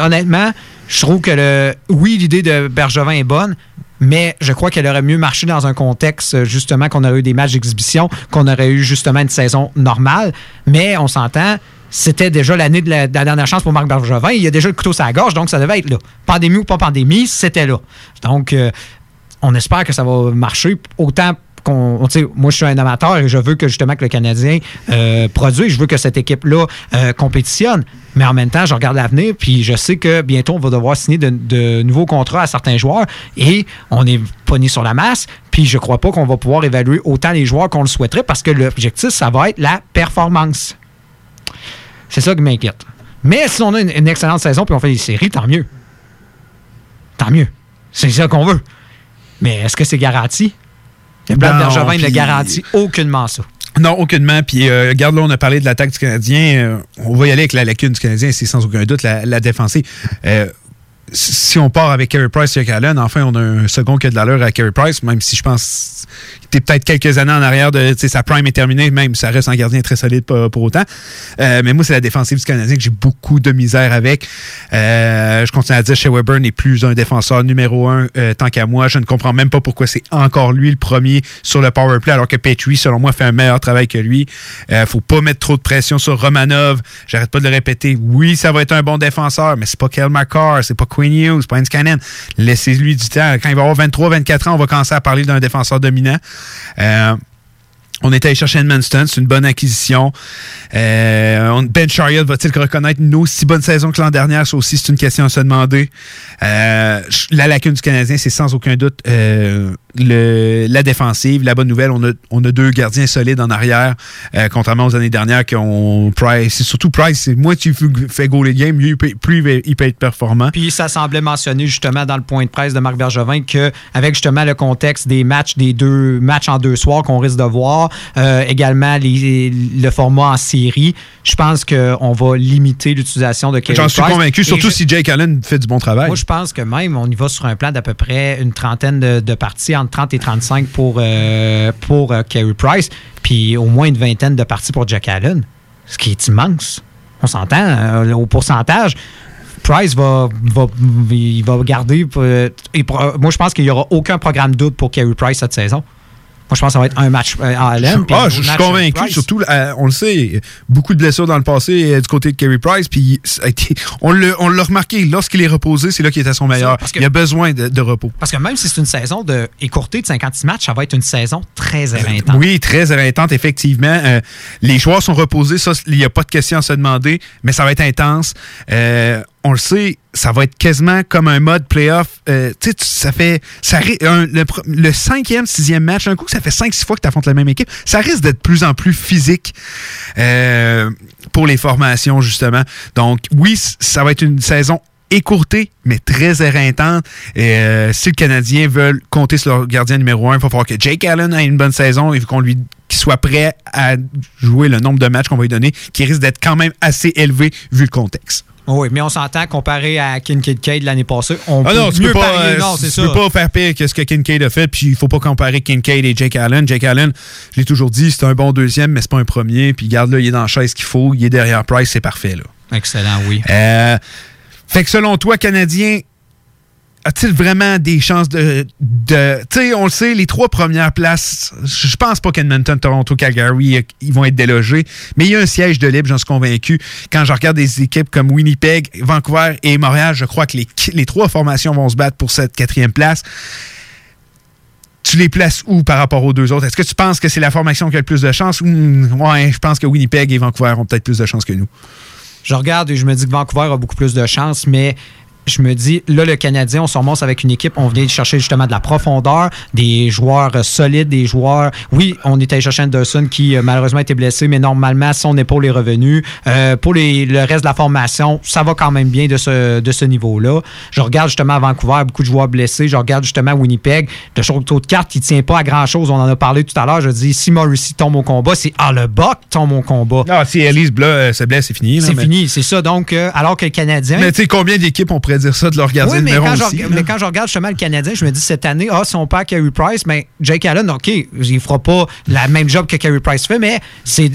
Honnêtement, je trouve que. Oui, l'idée de Bergevin est bonne, mais je crois qu'elle aurait mieux marché dans un contexte, justement, qu'on aurait eu des matchs d'exhibition, qu'on aurait eu justement une saison normale. Mais on s'entend, c'était déjà l'année de, la de la dernière chance pour Marc Bergevin. Il y a déjà le couteau sur la gorge, donc ça devait être là. Pandémie ou pas pandémie, c'était là. Donc, euh, on espère que ça va marcher autant Moi, je suis un amateur et je veux que justement que le Canadien euh, produise. Je veux que cette équipe-là euh, compétitionne. Mais en même temps, je regarde l'avenir, puis je sais que bientôt, on va devoir signer de, nouveaux contrats à certains joueurs et on est pogné sur la masse. Puis je crois pas qu'on va pouvoir évaluer autant les joueurs qu'on le souhaiterait parce que l'objectif, ça va être la performance. C'est ça qui m'inquiète. Mais si on a une, une excellente saison puis on fait des séries, tant mieux. Tant mieux. C'est ça qu'on veut. Mais est-ce que c'est garanti? Le plan Bergevin ne puis- garantit aucunement ça. Non, aucunement. Puis, euh, regarde, là, on a parlé de l'attaque du Canadien. Euh, on va y aller avec la lacune du Canadien, c'est sans aucun doute la, la défensive. Euh, si on part avec Carey Price et Allen, enfin, on a un second qui a de l'allure à Carey Price, même si je pense qu'il était peut-être quelques années en arrière de sa prime est terminée, même ça reste un gardien très solide pour, autant. Euh, mais moi, c'est la défensive du Canadien que j'ai beaucoup de misère avec. Euh, je continue à dire que Shea Weber n'est plus un défenseur numéro un euh, tant qu'à moi. Je ne comprends même pas pourquoi c'est encore lui le premier sur le power play, alors que Petrie, selon moi, fait un meilleur travail que lui. Faut pas mettre trop de pression sur Romanov. J'arrête pas de le répéter. Oui, ça va être un bon défenseur, mais c'est pas Kel McCarr, c'est pas Quinn Hughes, pas Cannon. Laissez-lui du temps. Quand il va avoir 23-24 ans, on va commencer à parler d'un défenseur dominant. Euh, on est allé chercher Edmundston, c'est une bonne acquisition. Euh, ben Chariot va-t-il reconnaître une aussi bonne saison que l'an dernier? Ça aussi, c'est une question à se demander. Euh, la lacune du Canadien, c'est sans aucun doute le, la défensive. La bonne nouvelle, on a, on a deux gardiens solides en arrière, euh, contrairement aux années dernières qui ont Price. C'est surtout Price, c'est moins tu fais goaler le game, mieux il peut, plus il peut être performant. Puis ça semblait mentionner justement dans le point de presse de Marc Bergevin que avec justement le contexte des matchs, des deux matchs en deux soirs qu'on risque de voir, euh, également les- le format en série, je pense qu'on va limiter l'utilisation de Carey J'en suis convaincu, surtout je- si Jake Allen fait du bon travail. Moi, je pense que même, on y va sur un plan d'à peu près une trentaine de, de parties, entre 30 et 35 pour, euh, pour euh, Carey Price, puis au moins une vingtaine de parties pour Jack Allen, ce qui est immense. On s'entend, euh, au pourcentage. Price va, va, il va garder. euh, moi, je pense qu'il n'y aura aucun programme double pour Carey Price cette saison. Moi, je pense que ça va être un match euh, puis un Ah, je suis match, convaincu, surtout, euh, on le sait, beaucoup de blessures dans le passé euh, du côté de Kerry Price, puis on l'a remarqué, lorsqu'il est reposé, c'est là qu'il est à son meilleur. parce que- Il a besoin de, de repos. Parce que même si c'est une saison de, écourtée de 56 matchs, ça va être une saison très éreintante. Oui, très éreintante, effectivement. Euh, les joueurs sont reposés, ça, il n'y a pas de question à se demander, mais ça va être intense. On le sait, ça va être quasiment comme un mode playoff. Euh, tu sais, ça fait. Ça, le, cinquième, sixième match, un coup, ça fait cinq, six fois que tu affrontes la même équipe. Ça risque d'être de plus en plus physique euh, pour les formations, justement. Donc, oui, ça va être une saison écourtée, mais très éreintante. Et euh, si le Canadien veut compter sur leur gardien numéro un, il va falloir que Jake Allen ait une bonne saison et qu'on lui qui soit prêt à jouer le nombre de matchs qu'on va lui donner, qui risque d'être quand même assez élevé vu le contexte. Oui, mais on s'entend, comparé à Kincaid Cade l'année passée, on Ah peut non, tu mieux peux pas, parier. euh, Non, c'est tu ça. peux pas faire pire que ce que Kincaid a fait, puis il faut pas comparer Kincaid et Jake Allen. Jake Allen, je l'ai toujours dit, c'est un bon deuxième, mais c'est pas un premier. Puis garde là, il est dans la chaise qu'il faut, il est derrière Price, c'est parfait là. Excellent, oui. Euh, fait que selon toi, Canadien, a-t-il vraiment des chances de. tu sais, on le sait, les trois premières places, je pense pas qu'Edmonton, Toronto, Calgary, euh, ils vont être délogés, mais il y a un siège de libre, j'en suis convaincu. Quand je regarde des équipes comme Winnipeg, Vancouver et Montréal, je crois que les, trois formations vont se battre pour cette quatrième place. Tu les places où par rapport aux deux autres? Est-ce que tu penses que c'est la formation qui a le plus de chances? Hmm, ouais, je pense que Winnipeg et Vancouver ont peut-être plus de chances que nous? Je regarde et je me dis que Vancouver a beaucoup plus de chance, mais je me dis, là, le Canadien, on se remonte avec une équipe, on venait chercher justement de la profondeur, des joueurs euh, solides, des joueurs. Oui, on était allé chercher Anderson qui euh, malheureusement était blessé, mais normalement, son épaule est revenu. Euh, pour les- le reste de la formation, ça va quand même bien de ce, de ce niveau-là. Je regarde justement à Vancouver, beaucoup de joueurs blessés. Je regarde justement à Winnipeg. Le château de carte, il tient pas à grand-chose. On en a parlé tout à l'heure. Je dis, si Morrissey tombe au combat, c'est Ah, le Buck tombe au combat. Ah, si Elise Blas euh, se blesse, c'est fini. C'est mais- fini, c'est ça. Donc, euh, alors que le Canadien. Mais tu sais, combien d'équipes on pourrait dire ça de gardien Oui, mais numéro quand, je, aussi, mais quand je regarde justement le Canadien, je me dis cette année, ah, si on perd Carey Price, mais Jake Allen, OK, il fera pas la même job que Carey Price fait, mais c'est,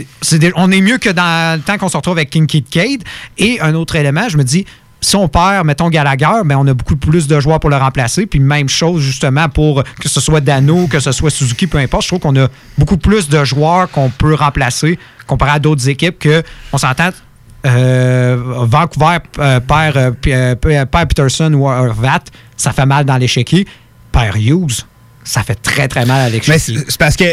on est mieux que dans le temps qu'on se retrouve avec Kinky Cade. Et un autre élément, je me dis, si on perd, mettons Gallagher, ben on a beaucoup plus de joueurs pour le remplacer. Puis même chose, justement, pour que ce soit Dano, que ce soit Suzuki, peu importe. Je trouve qu'on a beaucoup plus de joueurs qu'on peut remplacer comparé à d'autres équipes que, on s'entend, Vancouver euh, perd, euh, euh, perd Peterson ou Horvat, ça fait mal dans l'échiquier. Perd Hughes, ça fait très très mal à Mais l'échiquier. c'est c'est parce que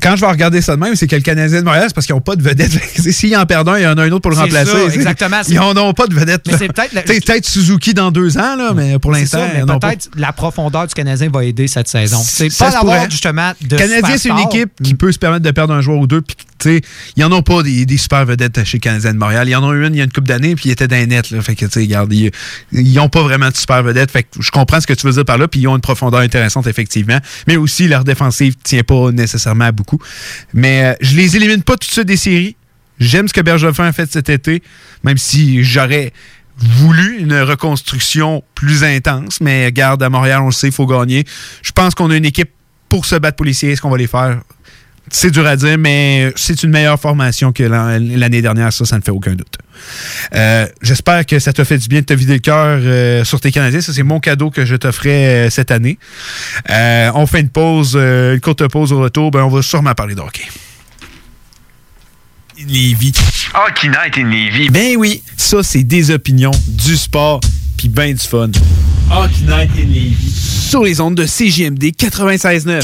quand je vais regarder ça de même, c'est que le Canadien de Montréal, c'est parce qu'ils n'ont pas de vedette. S'ils en perdent un, il y en a un autre pour le remplacer. ça, exactement. Ils n'en ont pas de vedette. C'est peut-être peut-être Suzuki dans deux ans, là, mais pour l'instant, peut-être la profondeur du Canadien va aider cette saison. C'est pas pourrait. justement de Le Canadien, c'est une équipe qui peut se permettre de perdre un joueur ou deux. Puis, tu sais, ils n'en ont pas des, des super vedettes chez le Canadien de Montréal. Ils en ont eu une il y a une couple d'années, puis ils étaient nets. Là. Fait que, tu sais, regarde, ils n'ont pas vraiment de super vedettes. Fait que je comprends ce que tu veux dire par là, puis ils ont une profondeur intéressante, effectivement. Mais aussi, leur défensive tient pas nécessairement à Mais euh, je les élimine pas tout de suite des séries. J'aime ce que Bergevin a fait cet été, même si j'aurais voulu une reconstruction plus intense. Mais garde à Montréal, on le sait, il faut gagner. Je pense qu'on a une équipe pour se battre pour les séries. Est-ce qu'on va les faire? C'est dur à dire, mais c'est une meilleure formation que l'an- l'année dernière, ça, ça ne fait aucun doute. Euh, J'espère que ça t'a fait du bien de te vider le cœur euh, sur tes Canadiens. Ça, c'est mon cadeau que je t'offrais euh, cette année. Euh, on fait une pause, euh, une courte pause au retour. Ben, on va sûrement parler de hockey. Lévis. Hockey Night in Lévis. Ben oui, ça, c'est des opinions, du sport, puis ben du fun. Hockey Night in Lévis. Sur les ondes de CJMD 96.9.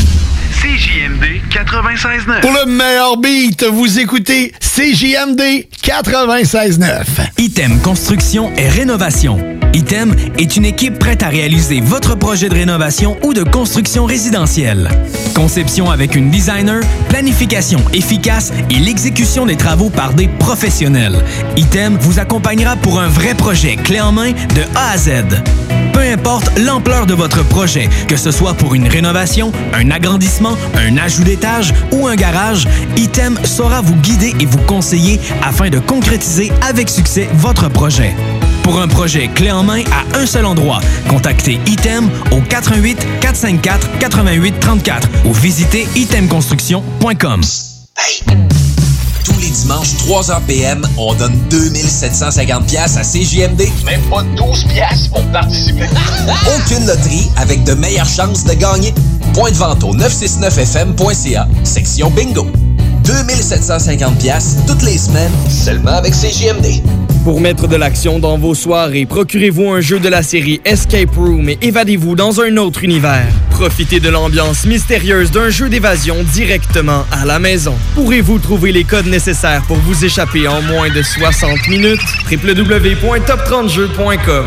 CJMD 96.9. Pour le meilleur beat, vous écoutez CJMD 96.9. Item Construction et Rénovation. Item est une équipe prête à réaliser votre projet de rénovation ou de construction résidentielle. Conception avec une designer, planification efficace et l'exécution des travaux par des professionnels. Item vous accompagnera pour un vrai projet clé en main de A à Z. Peu importe l'ampleur de votre projet, que ce soit pour une rénovation, un agrandissement, un ajout d'étage ou un garage, Item saura vous guider et vous conseiller afin de concrétiser avec succès votre projet. Pour un projet clé en main à un seul endroit, contactez Item au 88 454 88 34 ou visitez itemconstruction.com. Tous les dimanches, 3h PM, on donne 2750 pièces à CJMD. Même pas 12 pièces pour participer. Aucune loterie avec de meilleures chances de gagner. Point de vente au 969fm.ca, section bingo. 2750 pièces toutes les semaines, seulement avec CJMD. Pour mettre de l'action dans vos soirées, procurez-vous un jeu de la série Escape Room et évadez-vous dans un autre univers. Profitez de l'ambiance mystérieuse d'un jeu d'évasion directement à la maison. Pourrez-vous trouver les codes nécessaires pour vous échapper en moins de 60 minutes? www.top30jeux.com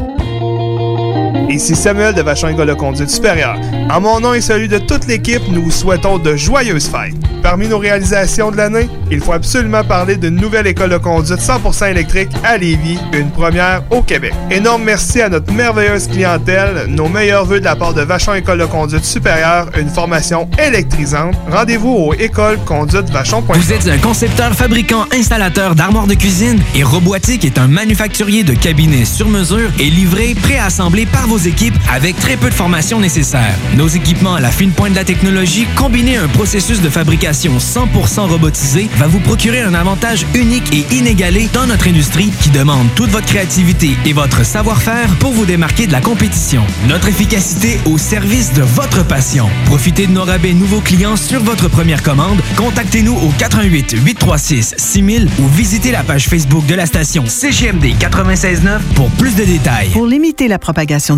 Ici Samuel de Vachon École de Conduite Supérieure. En mon nom et celui de toute l'équipe, nous vous souhaitons de joyeuses fêtes. Parmi nos réalisations de l'année, il faut absolument parler d'une nouvelle école de conduite 100% électrique à Lévis, une première au Québec. Énorme merci à notre merveilleuse clientèle, nos meilleurs voeux de la part de Vachon École de Conduite Supérieure, une formation électrisante. Rendez-vous au écoleconduitevachon.com. Vous êtes un concepteur, fabricant, installateur d'armoires de cuisine et Robotique est un manufacturier de cabinets sur mesure et livré, préassemblé par vos équipes avec très peu de formation nécessaire. Nos équipements à la fine pointe de la technologie, combinés à un processus de fabrication 100% robotisé, va vous procurer un avantage unique et inégalé dans notre industrie qui demande toute votre créativité et votre savoir-faire pour vous démarquer de la compétition. Notre efficacité au service de votre passion. Profitez de nos rabais nouveaux clients sur votre première commande. Contactez-nous au 88 836 6000 ou visitez la page Facebook de la station CGMD 969 pour plus de détails. Pour limiter la propagation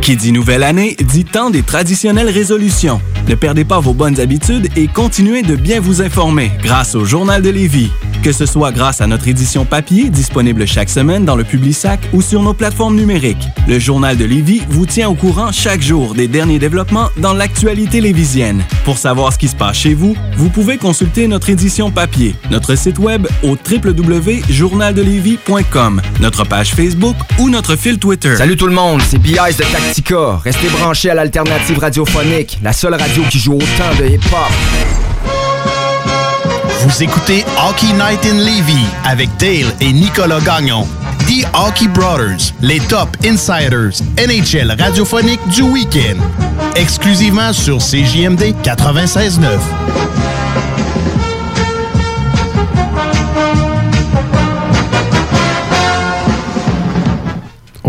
Qui dit nouvelle année, dit temps des traditionnelles résolutions. Ne perdez pas vos bonnes habitudes et continuez de bien vous informer grâce au Journal de Lévis. Que ce soit grâce à notre édition papier disponible chaque semaine dans le Publisac ou sur nos plateformes numériques, le Journal de Lévis vous tient au courant chaque jour des derniers développements dans l'actualité lévisienne. Pour savoir ce qui se passe chez vous, vous pouvez consulter notre édition papier, notre site web au www.journaldelévis.com, notre page Facebook ou notre fil Twitter. Salut tout le monde, c'est B.I.S. de Tactica. Restez branchés à l'alternative radiophonique, la seule radio qui joue autant de hip-hop. Vous écoutez Hockey Night in Levy avec Dale et Nicolas Gagnon. The Hockey Brothers, les top insiders NHL radiophonique du week-end. Exclusivement sur CJMD 96.9.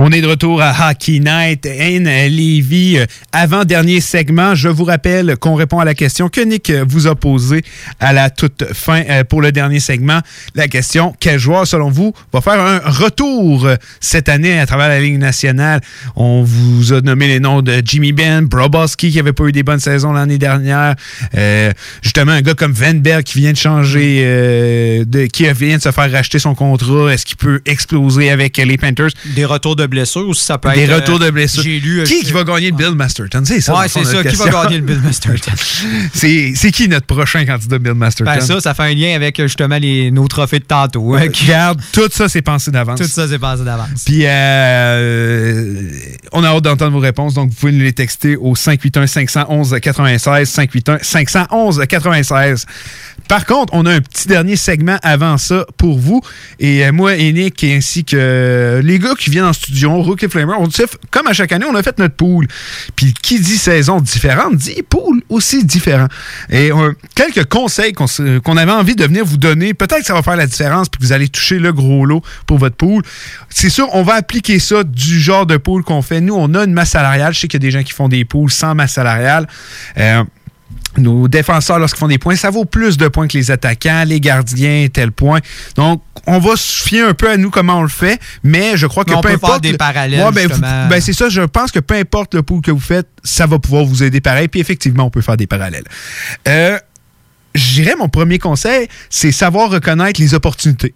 On est de retour à Hockey Night in Levy. Avant-dernier segment, je vous rappelle qu'on répond à la question que Nick vous a posée à la toute fin euh, pour le dernier segment. La question, quel joueur, selon vous, va faire un retour cette année à travers la Ligue nationale? On vous a nommé les noms de Jimmy Benn, Broboski qui avait pas eu des bonnes saisons l'année dernière. Euh, justement, un gars comme Venberg qui vient de changer, euh, de, qui vient de se faire racheter son contrat. Est-ce qu'il peut exploser avec les Panthers? Des retours de blessures aussi, ça peut Des être. retours de euh, blessures. J'ai lu. euh, qui, qui va gagner le Bill Masterton? C'est ça. Ouais, c'est ça. Qui va gagner le Bill Masterton? c'est, qui notre prochain candidat Bill Masterton? Ben ça, ça fait un lien avec euh, justement les, nos trophées de tantôt. hein, qui- Regarde, tout ça, c'est pensé d'avance. Tout ça, c'est passé d'avance. Puis, euh, on a hâte d'entendre vos réponses. Donc, vous pouvez nous les texter au 581-511-96, 581-511-96. Par contre, on a un petit dernier segment avant ça pour vous. Et euh, moi et Nick, ainsi que les gars qui viennent en studio, Rookie Flamer, on dit, comme à chaque année, on a fait notre pool. Puis, qui dit saison différente, dit pool aussi différent. Et euh, quelques conseils qu'on avait envie de venir vous donner. Peut-être que ça va faire la différence, puis que vous allez toucher le gros lot pour votre pool. C'est sûr, on va appliquer ça du genre de pool qu'on fait. Nous, on a une masse salariale. Je sais qu'il y a des gens qui font des pools sans masse salariale. Euh, nos défenseurs, lorsqu'ils font des points, ça vaut plus de points que les attaquants, les gardiens, tel point. Donc, on va se fier un peu à nous comment on le fait, mais je crois que on peu peut faire importe. des le- parallèles, Ouais, ben, ben, c'est ça, je pense que peu importe le pool que vous faites, ça va pouvoir vous aider pareil. Puis effectivement, on peut faire des parallèles. Euh, je dirais mon premier conseil, c'est savoir reconnaître les opportunités.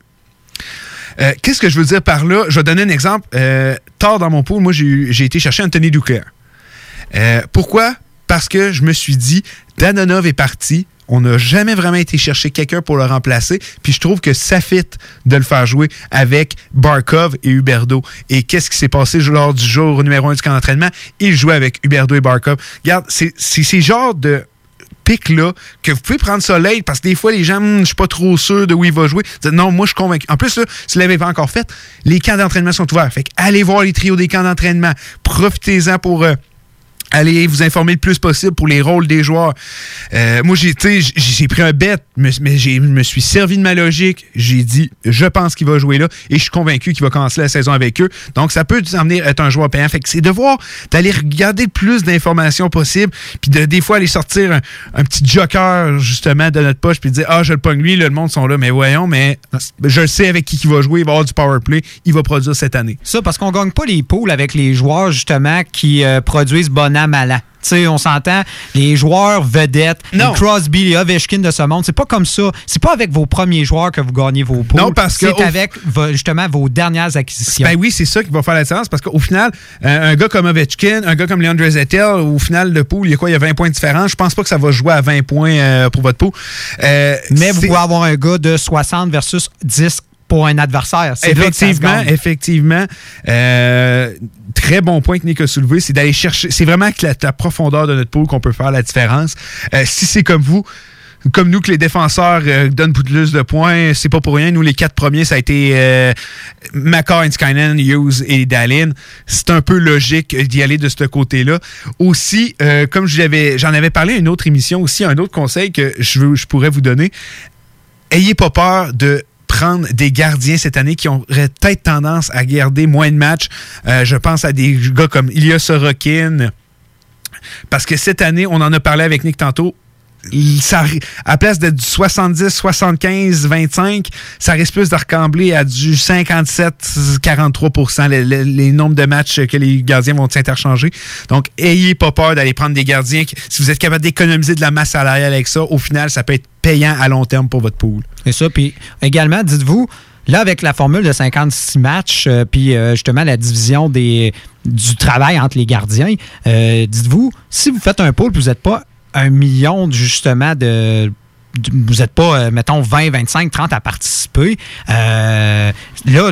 Euh, Qu'est-ce que je veux dire par là? Je vais donner un exemple. Euh, tard dans mon pool, moi, j'ai été chercher Anthony Duclair. Pourquoi? Parce que je me suis dit, Danonov est parti. On n'a jamais vraiment été chercher quelqu'un pour le remplacer. Puis je trouve que ça fit de le faire jouer avec Barkov et Huberdo. Et qu'est-ce qui s'est passé lors du jour numéro un du camp d'entraînement? Il jouait avec Huberdo et Barkov. Regarde, c'est ces genres de pic-là, que vous pouvez prendre late, parce que des fois, les gens, Hum, je suis pas trop sûr de où il va jouer. Non, moi, je suis convaincu. En plus, là, si vous l'avez pas encore fait, les camps d'entraînement sont ouverts. Fait allez voir les trios des camps d'entraînement. Profitez-en pour... euh, Allez vous informer le plus possible pour les rôles des joueurs. Euh, moi, j'ai j'ai pris un bet, mais je me suis servi de ma logique. J'ai dit, je pense qu'il va jouer là et je suis convaincu qu'il va commencer la saison avec eux. Donc, ça peut amener à être un joueur payant. Fait que c'est de voir, d'aller regarder le plus d'informations possible, puis de des fois aller sortir un, petit joker, justement, de notre poche, puis dire, ah, je le pogne lui, le monde sont là, mais voyons, mais je sais avec qui il va jouer, il va avoir du power play, il va produire cette année. Ça, parce qu'on gagne pas les poules avec les joueurs, justement, qui euh, produisent bon an, mal an. Tu sais, on s'entend, les joueurs vedettes, les Crosby, les Ovechkin de ce monde, c'est pas comme ça. C'est pas avec vos premiers joueurs que vous gagnez vos poules. Non, parce que C'est avec, justement, vos dernières acquisitions. Ben oui, c'est ça qui va faire la différence parce qu'au final, euh, un gars comme Ovechkin, un gars comme Leandre Zettel, au final de pool, il y a quoi? Il y a 20 points de différence. Je pense pas que ça va jouer à 20 points euh, pour votre pool. Euh, Mais vous pouvez avoir un gars de 60 versus 10 pour un adversaire. Effectivement, effectivement. Euh, très bon point que Nick a soulevé, c'est d'aller chercher. C'est vraiment que la, la profondeur de notre pool qu'on peut faire la différence. Euh, si c'est comme vous, comme nous, que les défenseurs euh, donnent plus de points, c'est pas pour rien. Nous, les quatre premiers, ça a été euh, Inskanen, Hughes et Dallin. C'est un peu logique d'y aller de ce côté-là. Aussi, euh, comme j'en avais parlé à une autre émission, aussi un autre conseil que je, veux, je pourrais vous donner, ayez pas peur de prendre des gardiens cette année qui auraient peut-être tendance à garder moins de matchs. Euh, je pense à des gars comme Ilya Sorokin. Parce que cette année, on en a parlé avec Nick tantôt, à place d'être du 70, 75, 25, ça risque plus de recambler à du 57, 43 les, les- les nombres de matchs que les gardiens vont s'interchanger. Donc, ayez pas peur d'aller prendre des gardiens. Si vous êtes capable d'économiser de la masse salariale avec ça, au final, ça peut être payant à long terme pour votre pool. C'est ça. Puis également, dites-vous, là, avec la formule de 56 matchs, euh, puis euh, justement la division du travail entre les gardiens, euh, dites-vous, si vous faites un pôle, vous n'êtes pas un million justement de vous n'êtes pas, euh, mettons, 20, 25, 30 à participer. Euh, là,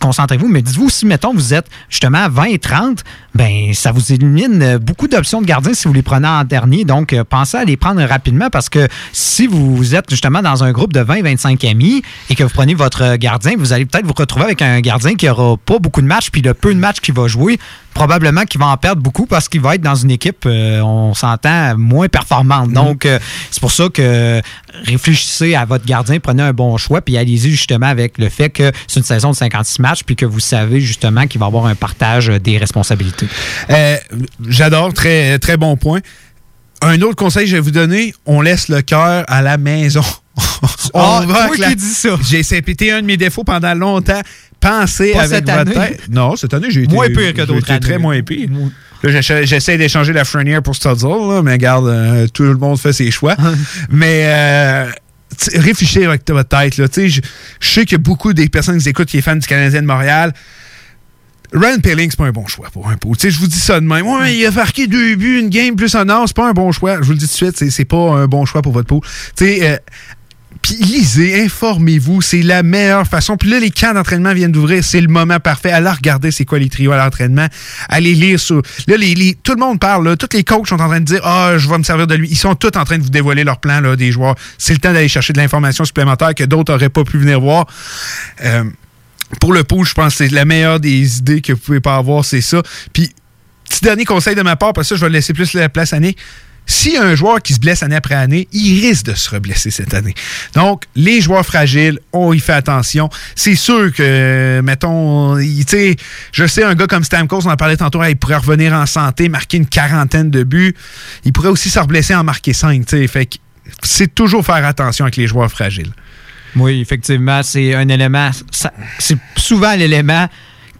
concentrez-vous, mais dites-vous, si, mettons, vous êtes justement 20 et 30, ben ça vous élimine euh, beaucoup d'options de gardiens si vous les prenez en dernier. Donc, euh, pensez à les prendre rapidement parce que si vous êtes justement dans un groupe de 20, 25 amis et que vous prenez votre gardien, vous allez peut-être vous retrouver avec un gardien qui n'aura pas beaucoup de matchs, puis le peu de matchs qu'il va jouer, probablement qu'il va en perdre beaucoup parce qu'il va être dans une équipe, euh, on s'entend, moins performante. Donc, euh, c'est pour ça que réfléchissez à votre gardien, prenez un bon choix, puis allez-y justement avec le fait que c'est une saison de 56 matchs, puis que vous savez justement qu'il va y avoir un partage euh, des responsabilités. Euh, J'adore, très, très bon point. Un autre conseil que je vais vous donner, on laisse le cœur à la maison. on Ah, va toi qui dis ça. J'ai pété un de mes défauts pendant longtemps. Pensez Pas avec cette votre année. tête. Non, cette année, j'ai été Moins pire que j'ai d'autres été très moins pire. J'essaie d'échanger la Frenier pour Studzle, là, mais regarde, euh, tout le monde fait ses choix. mais euh, réfléchissez avec votre tête. là. Je je sais a beaucoup des personnes qui écoutent qui sont fans du Canadien de Montréal. Ryan Pelling, c'est pas un bon choix pour un pot. Je vous dis ça de même. Ouais, il a marqué deux buts, une game plus un an, c'est pas un bon choix. Je vous le dis tout de suite, c'est- pas un bon choix pour votre pot. Tu sais, euh, puis lisez, informez-vous, c'est la meilleure façon. Puis là, les camps d'entraînement viennent d'ouvrir, c'est le moment parfait. Allez regarder c'est quoi les trios à l'entraînement. Allez lire sur. Là, tout le monde parle, là, tous les coachs sont en train de dire Ah, je vais me servir de lui. Ils sont tous en train de vous dévoiler leur plan là, des joueurs. C'est le temps d'aller chercher de l'information supplémentaire que d'autres n'auraient pas pu venir voir. Euh, pour le pool, je pense que c'est la meilleure des idées que vous pouvez pas avoir, c'est ça. Puis, petit dernier conseil de ma part, parce que je vais laisser plus la place à Nick. A un joueur qui se blesse année après année, il risque de se reblesser cette année. Donc, les joueurs fragiles, on y fait attention. C'est sûr que, mettons, tu sais, je sais, un gars comme Stamkos, on en parlait tantôt, il pourrait revenir en santé, marquer une quarantaine de buts. Il pourrait aussi se reblesser en marquer cinq, tu sais. Fait que c'est toujours faire attention avec les joueurs fragiles. Oui, effectivement, c'est un élément, c'est souvent l'élément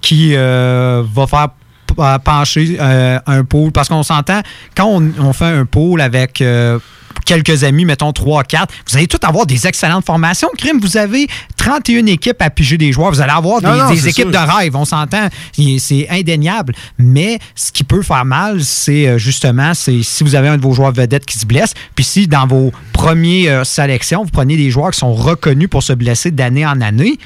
qui euh, va faire pencher euh, un pôle. Parce qu'on s'entend, quand on, on fait un pôle avec euh, quelques amis, mettons 3-4, vous allez tous avoir des excellentes formations. Crime, vous avez 31 équipes à piger des joueurs. Vous allez avoir des, Non, non, des c'est équipes sûr. de rêve, on s'entend. C'est indéniable. Mais ce qui peut faire mal, c'est euh, justement, c'est si vous avez un de vos joueurs vedettes qui se blesse, puis si dans vos premières euh, sélections, vous prenez des joueurs qui sont reconnus pour se blesser d'année en année,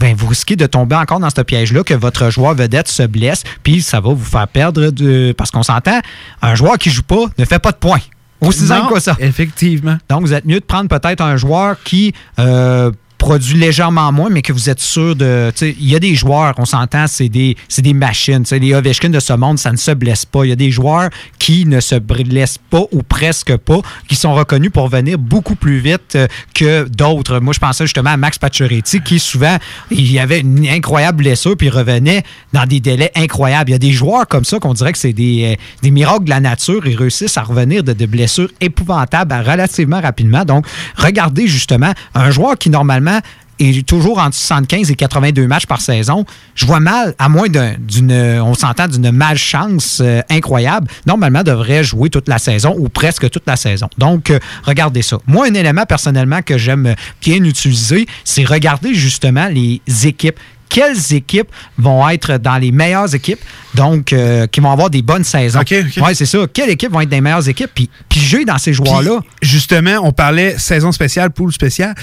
ben vous risquez de tomber encore dans ce piège-là que votre joueur vedette se blesse, puis ça va vous faire perdre de. Parce qu'on s'entend, un joueur qui joue pas ne fait pas de points. Aussi simple que ça. Effectivement. Donc, vous êtes mieux de prendre peut-être un joueur qui euh, produit légèrement moins, mais que vous êtes sûr de. Il y a des joueurs, on s'entend, c'est des, des machines. Tu sais, Les Ovechkin de ce monde, ça ne se blesse pas. Il y a des joueurs qui ne se blessent pas ou presque pas, qui sont reconnus pour venir beaucoup plus vite euh, que d'autres. Moi, je pensais justement à Max Pacioretty, qui souvent, il y avait une incroyable blessure, puis il revenait dans des délais incroyables. Il y a des joueurs comme ça qu'on dirait que c'est des, euh, des miracles de la nature. Ils réussissent à revenir de, blessures épouvantables relativement rapidement. Donc, regardez justement un joueur qui, normalement, est toujours entre 75 et 82 matchs par saison. Je vois mal, à moins d'un- d'une, on s'entend, d'une malchance euh, incroyable, normalement devrait jouer toute la saison ou presque toute la saison. Donc, euh, regardez ça. Moi, un élément personnellement que j'aime bien utiliser, c'est regarder justement les équipes quelles équipes vont être dans les meilleures équipes, donc euh, qui vont avoir des bonnes saisons? Oui, c'est ça. Quelles équipes vont être dans les meilleures équipes, puis piger dans ces joueurs-là. Justement, on parlait saison spéciale, pool spécial.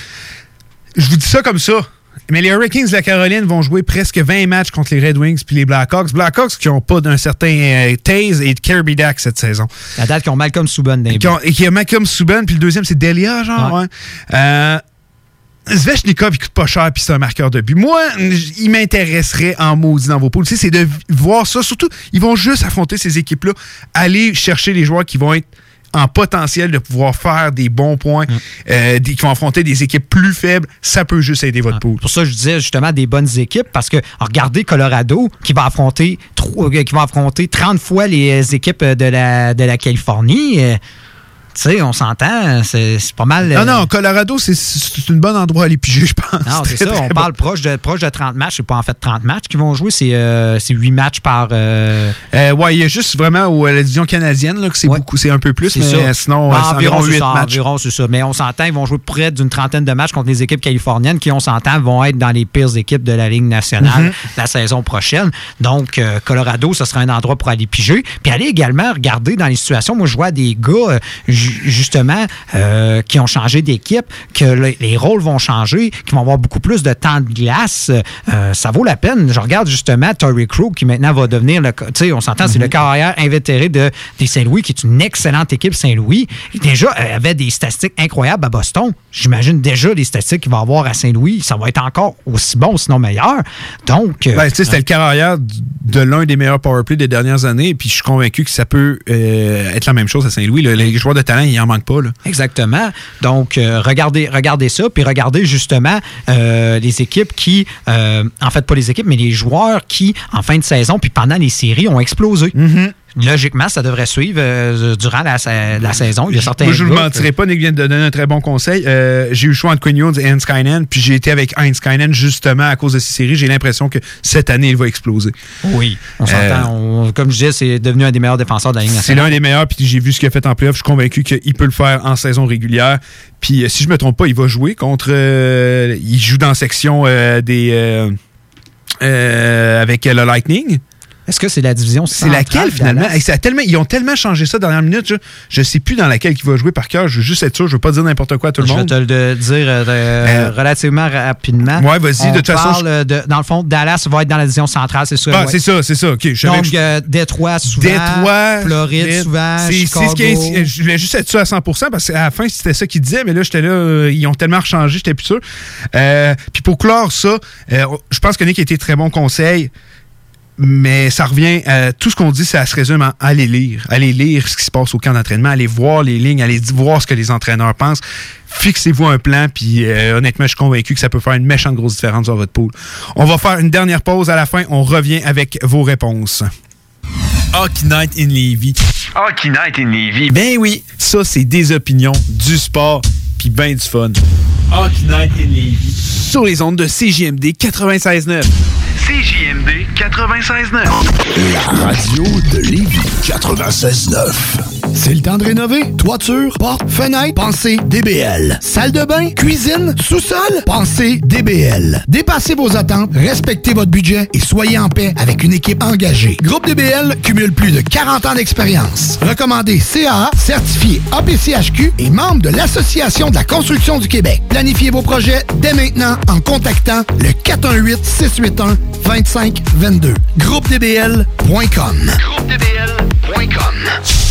Je vous dis ça comme ça. Mais les Hurricanes de la Caroline vont jouer presque 20 matchs contre les Red Wings puis les Blackhawks. Blackhawks qui n'ont pas d'un certain euh, Taze et de Kirby Dack cette saison. La date qui ont Malcolm Subban dans les Qui ont- et qui a Malcolm Subban, puis le deuxième, c'est Delia, genre. Ouais. Euh, Svechnikov, il coûte pas cher, puis c'est un marqueur de but. Moi, il m'intéresserait en maudit dans vos poules. Tu sais, c'est de voir ça. Surtout, ils vont juste affronter ces équipes-là, aller chercher les joueurs qui vont être en potentiel de pouvoir faire des bons points, euh, des- qui vont affronter des équipes plus faibles. Ça peut juste aider votre poule. Pour ça, je disais justement des bonnes équipes parce que regardez Colorado qui va affronter euh, qui va affronter 30 fois les équipes de la, de la Californie. Euh, Tu sais, on s'entend, c'est pas mal. Non, euh, non, Colorado, c'est- un bon endroit à aller piger, je pense. Non, c'est ça. On bon. parle proche de, proche de 30 matchs. C'est pas en fait 30 matchs qu'ils vont jouer. C'est euh, c'est 8 matchs par. euh, Euh, ouais, il y a juste vraiment où, euh, la division canadienne, là, que c'est beaucoup, c'est un peu plus, mais euh, ça. sinon, euh, environ c'est 8 ça, matchs. environ, c'est ça. Mais on s'entend, ils vont jouer près d'une trentaine de matchs contre les équipes californiennes qui, on s'entend, vont être dans les pires équipes de la Ligue nationale Mhm. la saison prochaine. Donc, euh, Colorado, ce sera un endroit pour aller piger. Puis aller également regarder dans les situations. Moi, je vois des gars, euh, justement, euh, qui ont changé d'équipe, que le- les rôles vont changer, qui vont avoir beaucoup plus de temps de glace. Euh, ça vaut la peine. Je regarde justement Torrey Krug, qui maintenant va devenir le. Tu sais, on s'entend, c'est le carrière invétéré de, des Saint-Louis, qui est une excellente équipe Saint-Louis. Déjà, elle avait des statistiques incroyables à Boston. J'imagine déjà les statistiques qu'il va avoir à Saint-Louis. Ça va être encore aussi bon, sinon meilleur. Donc. euh, Ben, tu sais, c'était le carrière de l'un des meilleurs powerplay des dernières années, puis je suis convaincu que ça peut euh, être la même chose à Saint-Louis. Les joueurs de talent, il en manque pas. Là. Exactement. Donc, euh, regardez, regardez ça, puis regardez justement euh, les équipes qui, euh, en fait, pas les équipes, mais les joueurs qui, en fin de saison, puis pendant les séries, ont explosé. Mm-hmm. Logiquement, ça devrait suivre euh, durant la, sa- la saison. Il y a certains Moi, je ne vous gars mentirai pas, Nick vient de donner un très bon conseil. Euh, j'ai eu le choix entre Quinn Hughes et Heinz Kynan, puis j'ai été avec Heinz Kynan justement à cause de ces séries. J'ai l'impression que cette année, il va exploser. Oui, on s'entend. on- Comme je disais, c'est devenu un des meilleurs défenseurs de la Ligue C'est nationale. l'un des meilleurs, puis j'ai vu ce qu'il a fait en playoff. Je suis convaincu qu'il peut le faire en saison régulière. Puis euh, si je me trompe pas, il va jouer contre. euh, il joue dans la section euh, des. euh, euh, avec le Lightning. Est-ce que c'est la division C'est laquelle finalement? Dallas? Hey, ça a tellement, ils ont tellement changé ça dernière minute. Je, je sais plus dans laquelle il va jouer par cœur. Je veux juste être sûr. Je veux pas dire n'importe quoi à tout le Je vais monde. te le dire euh, Euh, relativement rapidement. Ouais, vas-y, de toute façon, de- dans le fond, Dallas va être dans la division centrale, c'est sûr. Ah, ouais. c'est ça, c'est ça. Je Donc, euh, Détroit, souvent. Détroit, Floride, souvent. C'est- ce qui est- je voulais juste être sûr à 100% parce qu'à la fin, c'était ça qu'ils disaient, mais là, j'étais là, ils ont tellement changé, j'étais plus sûr. Puis pour clore ça, je pense que Nick a été très bon conseil. Mais ça revient, euh, tout ce qu'on dit, ça se résume à aller lire. Aller lire ce qui se passe au camp d'entraînement, aller voir les lignes, aller voir ce que les entraîneurs pensent. Fixez-vous un plan, puis euh, honnêtement, je suis convaincu que ça peut faire une méchante grosse différence dans votre pool. On va faire une dernière pause à la fin. On revient avec vos réponses. Hockey Night in Levy. Hockey Night in Levy. Ben oui, ça, c'est des opinions, du sport, puis ben du fun. Hockey Night in Levy. Sur les ondes de CJMD 96.9. CJMD 96.9. La radio de Lévis 96.9. C'est le temps de rénover. Toiture, porte, fenêtre, pensez DBL. Salle de bain, cuisine, sous-sol, pensez DBL. Dépassez vos attentes, respectez votre budget et soyez en paix avec une équipe engagée. Groupe DBL cumule plus de 40 ans d'expérience. Recommandé CAA, certifié APCHQ et membre de l'Association de la construction du Québec. Planifiez vos projets dès maintenant en contactant le 418-681-2522. GroupeDBL.com. GroupeDBL.com.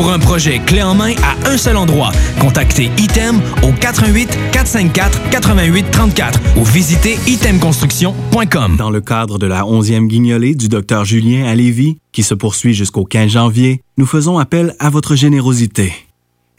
Pour un projet clé en main à un seul endroit, contactez Item au 88 454 88 34 ou visitez itemconstruction.com. Dans le cadre de la 11e guignolée du Dr Julien à Lévis, qui se poursuit jusqu'au 15 janvier, nous faisons appel à votre générosité.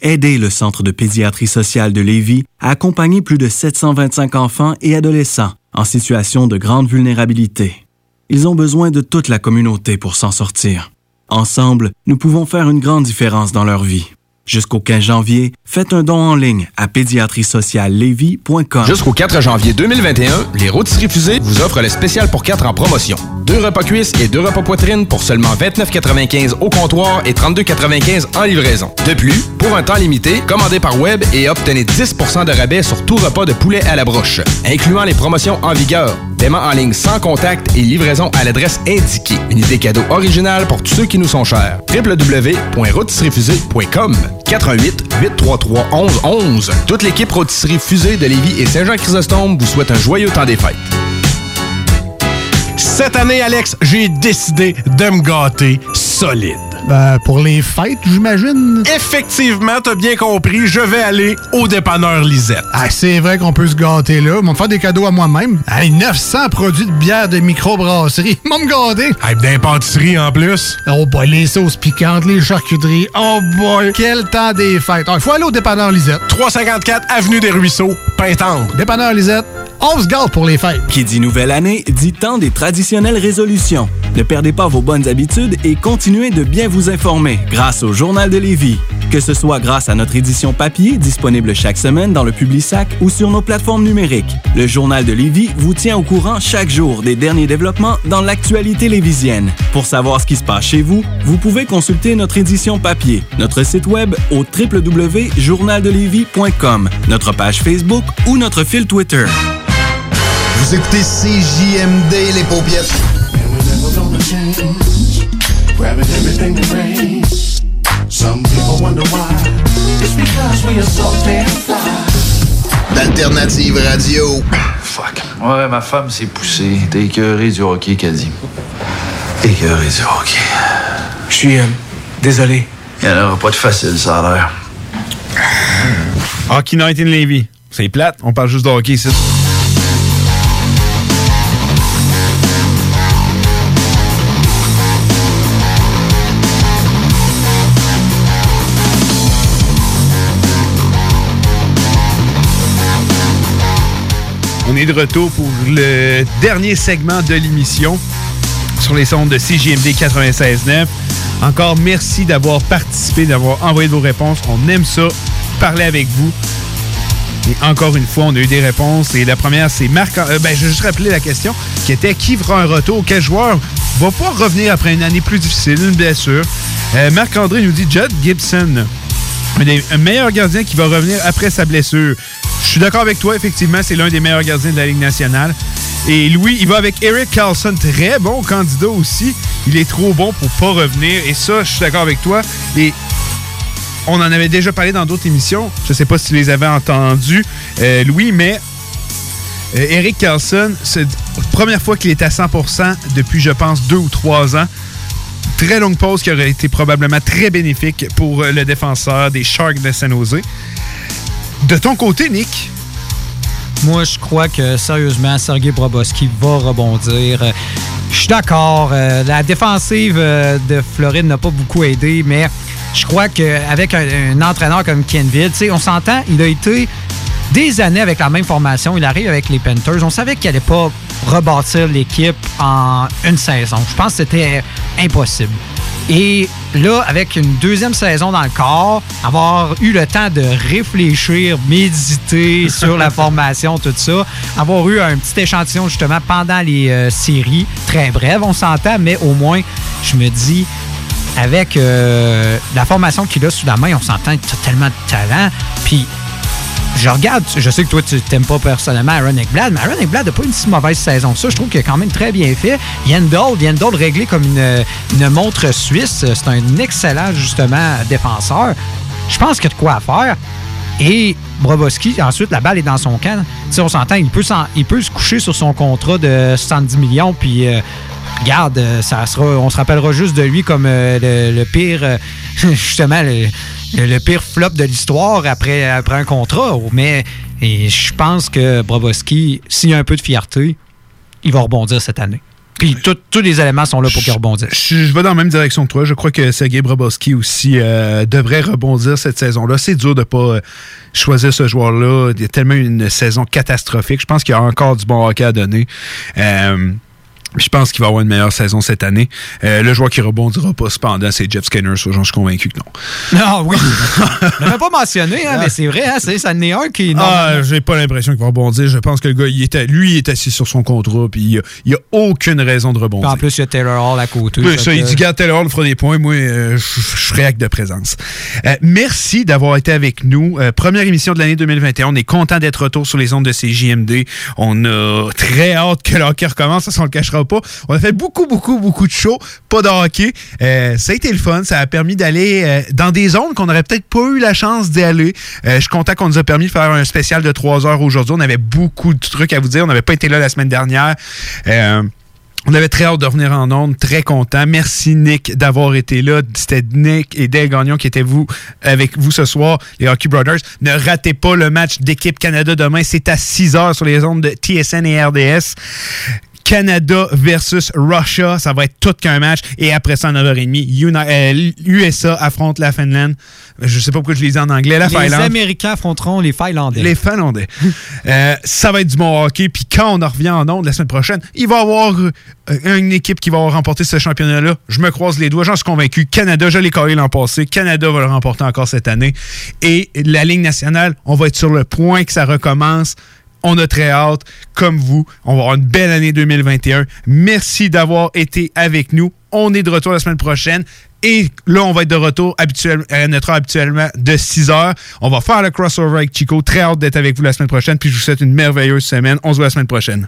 Aidez le Centre de pédiatrie sociale de Lévis à accompagner plus de 725 enfants et adolescents en situation de grande vulnérabilité. Ils ont besoin de toute la communauté pour s'en sortir. Ensemble, nous pouvons faire une grande différence dans leur vie. Jusqu'au 15 janvier, faites un don en ligne à pédiatriesociallevy.com. Jusqu'au 4 janvier 2021, les rôtisseries fusées vous offrent le spécial pour 4 en promotion. Deux repas cuisses et deux repas poitrine pour seulement 29,95 au comptoir et 32,95 en livraison. De plus, pour un temps limité, commandez par web et obtenez 10% de rabais sur tout repas de poulet à la broche, incluant les promotions en vigueur. Paiement en ligne sans contact et livraison à l'adresse indiquée. Une idée cadeau originale pour tous ceux qui nous sont chers. www.rôtisseriefusée.com 88 833 11 11. Toute l'équipe Rôtisserie Fusée de Lévis et Saint-Jean-Chrysostome vous souhaite un joyeux temps des fêtes. Cette année, Alex, j'ai décidé de me gâter solide. Ben, pour les fêtes, j'imagine. Effectivement, t'as bien compris, je vais aller au dépanneur Lisette. Ah, c'est vrai qu'on peut se gâter là. Ils vont me faire des cadeaux à moi-même. Hey, 900 produits de bière de microbrasserie. Ils vont me gâter. Hey, d'impantisserie en plus. Oh boy, les sauces piquantes, les charcuteries. Oh boy, quel temps des fêtes. Il faut aller au dépanneur Lisette. 354 Avenue des Ruisseaux, Pintendre. Dépanneur Lisette, on se gâte pour les fêtes. Qui dit nouvelle année, dit temps des traditionnelles résolutions. Ne perdez pas vos bonnes habitudes et continuez de bien vous informer grâce au Journal de Lévis. Que ce soit grâce à notre édition papier disponible chaque semaine dans le Publisac ou sur nos plateformes numériques, le Journal de Lévis vous tient au courant chaque jour des derniers développements dans l'actualité lévisienne. Pour savoir ce qui se passe chez vous, vous pouvez consulter notre édition papier, notre site web au www.journaldelévis.com, notre page Facebook ou notre fil Twitter. Vous écoutez CJMD, les paupières. Grabbing everything that rains. Some people wonder why. It's because we are so damn fly. D'Alternative Radio. Fuck. Ouais, ma femme s'est poussée. T'es écœuré du hockey, dit. Écœuré du hockey. Je suis euh, désolé. Il n'y en aura pas de facile, ça a l'air. Hockey Night in Levy. C'est plate, on parle juste de hockey ici. De retour pour le dernier segment de l'émission sur les sondes de CJMD 96.9. Encore merci d'avoir participé, d'avoir envoyé vos réponses. On aime ça, parler avec vous. Et encore une fois, on a eu des réponses. Et la première, c'est Marc. euh, ben, je vais juste rappeler la question qui était qui fera un retour? Quel joueur va pas revenir après une année plus difficile, une blessure Euh, Marc-André nous dit Judd Gibson, un meilleur gardien qui va revenir après sa blessure. Je suis d'accord avec toi, effectivement, c'est l'un des meilleurs gardiens de la Ligue nationale. Et Louis, il va avec Eric Carlson, très bon candidat aussi. Il est trop bon pour pas revenir. Et ça, je suis d'accord avec toi. Et on en avait déjà parlé dans d'autres émissions. Je sais pas si tu les avais entendus, euh, Louis, mais euh, Eric Carlson, c'est la première fois qu'il est à 100% depuis, je pense, deux ou trois ans. Très longue pause qui aurait été probablement très bénéfique pour euh, le défenseur des Sharks de San Jose. De ton côté, Nick, Moi, je crois que sérieusement, Sergei Broboski va rebondir. Euh, Je suis d'accord. Euh, la défensive euh, de Floride n'a pas beaucoup aidé, mais je crois qu'avec un, un entraîneur comme Kenville, on s'entend, il a été des années avec la même formation. Il arrive avec les Panthers. On savait qu'il n'allait pas rebâtir l'équipe en une saison. Je pense que c'était impossible. Et là, avec une deuxième saison dans le corps, avoir eu le temps de réfléchir, méditer sur la formation, tout ça, avoir eu un petit échantillon justement pendant les euh, séries, très brève, on s'entend, mais au moins, je me dis, avec euh, la formation qu'il a sous la main, on s'entend qu'il a tellement de talent. Puis je regarde, je sais que toi, tu t'aimes pas personnellement Aaron Eckblad, mais Aaron Eckblad n'a pas une si mauvaise saison ça. Je trouve qu'il a quand même très bien fait. Yandel, Yandel réglé comme une, une montre suisse. C'est un excellent, justement, défenseur. Je pense qu'il y a de quoi à faire. Et Broboski, ensuite, la balle est dans son camp. Sais, on s'entend, il peut, il peut se coucher sur son contrat de 70 millions, puis euh, regarde, euh, ça sera, on se rappellera juste de lui comme euh, le, pire, justement, le, le- le pire flop de l'histoire après, après un contrat. Mais je pense que Broboski, s'il y a un peu de fierté, il va rebondir cette année. Puis tous les éléments sont là pour qu'il rebondisse. Je, je vais dans la même direction que toi. Je crois que Sergei Brabowski aussi euh, devrait rebondir cette saison-là. C'est dur de pas euh, choisir ce joueur-là. Il y a tellement une saison catastrophique. Je pense qu'il y a encore du bon hockey à donner. Euh, je pense qu'il va avoir une meilleure saison cette année. Euh, le joueur qui rebondira pas cependant, c'est Jeff Skinner. Ça, j'en suis convaincu que non. Non, oui. Je l'avais pas mentionné, hein, mais c'est vrai, hein, c'est, ça en est un qui Ah, j'ai pas l'impression qu'il va rebondir. Je pense que le gars, il était, lui, il est assis sur son contrat, puis il y a, il y a aucune raison de rebondir. Puis en plus, il y a Taylor Hall à côté. Oui, ça, il dit, garde Taylor, Hall fera des points. Moi, euh, je serai acte de présence. Euh, merci d'avoir été avec nous. Première émission de l'année 2021. On est content d'être retour sur les ondes de CJMD. On a très hâte que le hockey recommence. Ça, on le cachera pas. On a fait beaucoup, beaucoup, beaucoup de shows. Pas de hockey. Euh, ça a été le fun. Ça a permis d'aller euh, dans des zones qu'on n'aurait peut-être pas eu la chance d'y aller. Euh, je suis content qu'on nous a permis de faire un spécial de trois heures aujourd'hui. On avait beaucoup de trucs à vous dire. On n'avait pas été là la semaine dernière. Euh, on avait très hâte de revenir en ondes, très content. Merci Nick d'avoir été là. C'était Nick et Dale Gagnon qui étaient vous avec vous ce soir, les Hockey Brothers. Ne ratez pas le match d'équipe Canada demain. C'est à 6 heures sur les ondes de TSN et RDS. Canada versus Russia, ça va être tout qu'un match. Et après ça, à 9h30, Uni- euh, USA affronte la Finlande. Je sais pas pourquoi je l'ai dit en anglais, la les Finlande. Américains affronteront les Finlandais. Les Finlandais. Euh, ça va être du bon hockey. Puis quand on en revient en ondes la semaine prochaine, il va y avoir euh, une équipe qui va remporter ce championnat-là. Je me croise les doigts. J'en suis convaincu. Canada, je l'ai collé l'an passé. Canada va le remporter encore cette année. Et la Ligue nationale, on va être sur le point que ça recommence. On a très hâte, comme vous. On va avoir une belle année 2021. Merci d'avoir été avec nous. On est de retour la semaine prochaine. Et là, on va être de retour habituel, à notre heure habituellement de 6 heures. On va faire le crossover avec Chico. Très hâte d'être avec vous la semaine prochaine. Puis je vous souhaite une merveilleuse semaine. On se voit la semaine prochaine.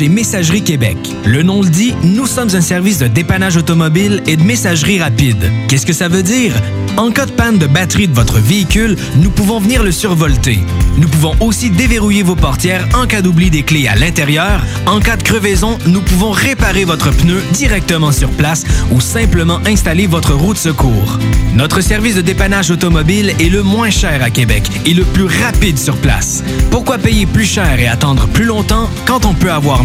Et Messagerie Québec. Le nom le dit, nous sommes un service de dépannage automobile et de messagerie rapide. Qu'est-ce que ça veut dire? En cas de panne de batterie de votre véhicule, nous pouvons venir le survolter. Nous pouvons aussi déverrouiller vos portières en cas d'oubli des clés à l'intérieur. En cas de crevaison, nous pouvons réparer votre pneu directement sur place ou simplement installer votre roue de secours. Notre service de dépannage automobile est le moins cher à Québec et le plus rapide sur place. Pourquoi payer plus cher et attendre plus longtemps quand on peut avoir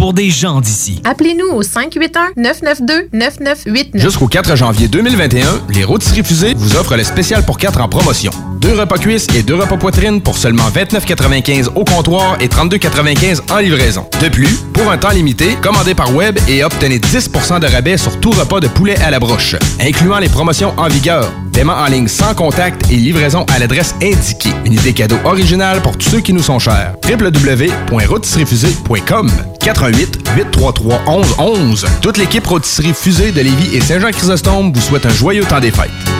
pour des gens d'ici. Appelez-nous au 581-992-9989. Jusqu'au 4 janvier 2021, les rôtisseries fusées vous offrent le spécial pour 4 en promotion. Deux repas cuisses et deux repas poitrine pour seulement 29,95 au comptoir et 32,95 en livraison. De plus, pour un temps limité, commandez par web et obtenez 10% de rabais sur tout repas de poulet à la broche, incluant les promotions en vigueur. Paiement en ligne sans contact et livraison à l'adresse indiquée. Une idée cadeau originale pour tous ceux qui nous sont chers. www.rôtisseriefusée.com 88 833 1111 Toute l'équipe Rôtisserie Fusée de Lévis et Saint-Jean-Chrysostome vous souhaite un joyeux temps des fêtes.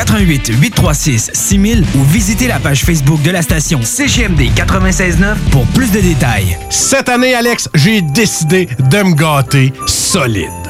88 836 6000 ou visitez la page Facebook de la station CGMD 96.9 pour plus de détails. Cette année, Alex, j'ai décidé de me gâter solide.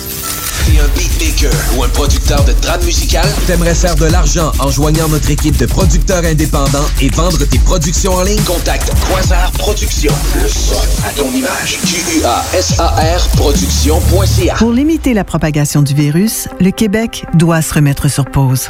T'es un beatmaker ou un producteur de trame musicale? T'aimerais faire de l'argent en joignant notre équipe de producteurs indépendants et vendre tes productions en ligne? Contacte Quasar Productions. Le son à ton image. Q-U-A-S-A-R Productions.ca Pour limiter la propagation du virus, le Québec doit se remettre sur pause.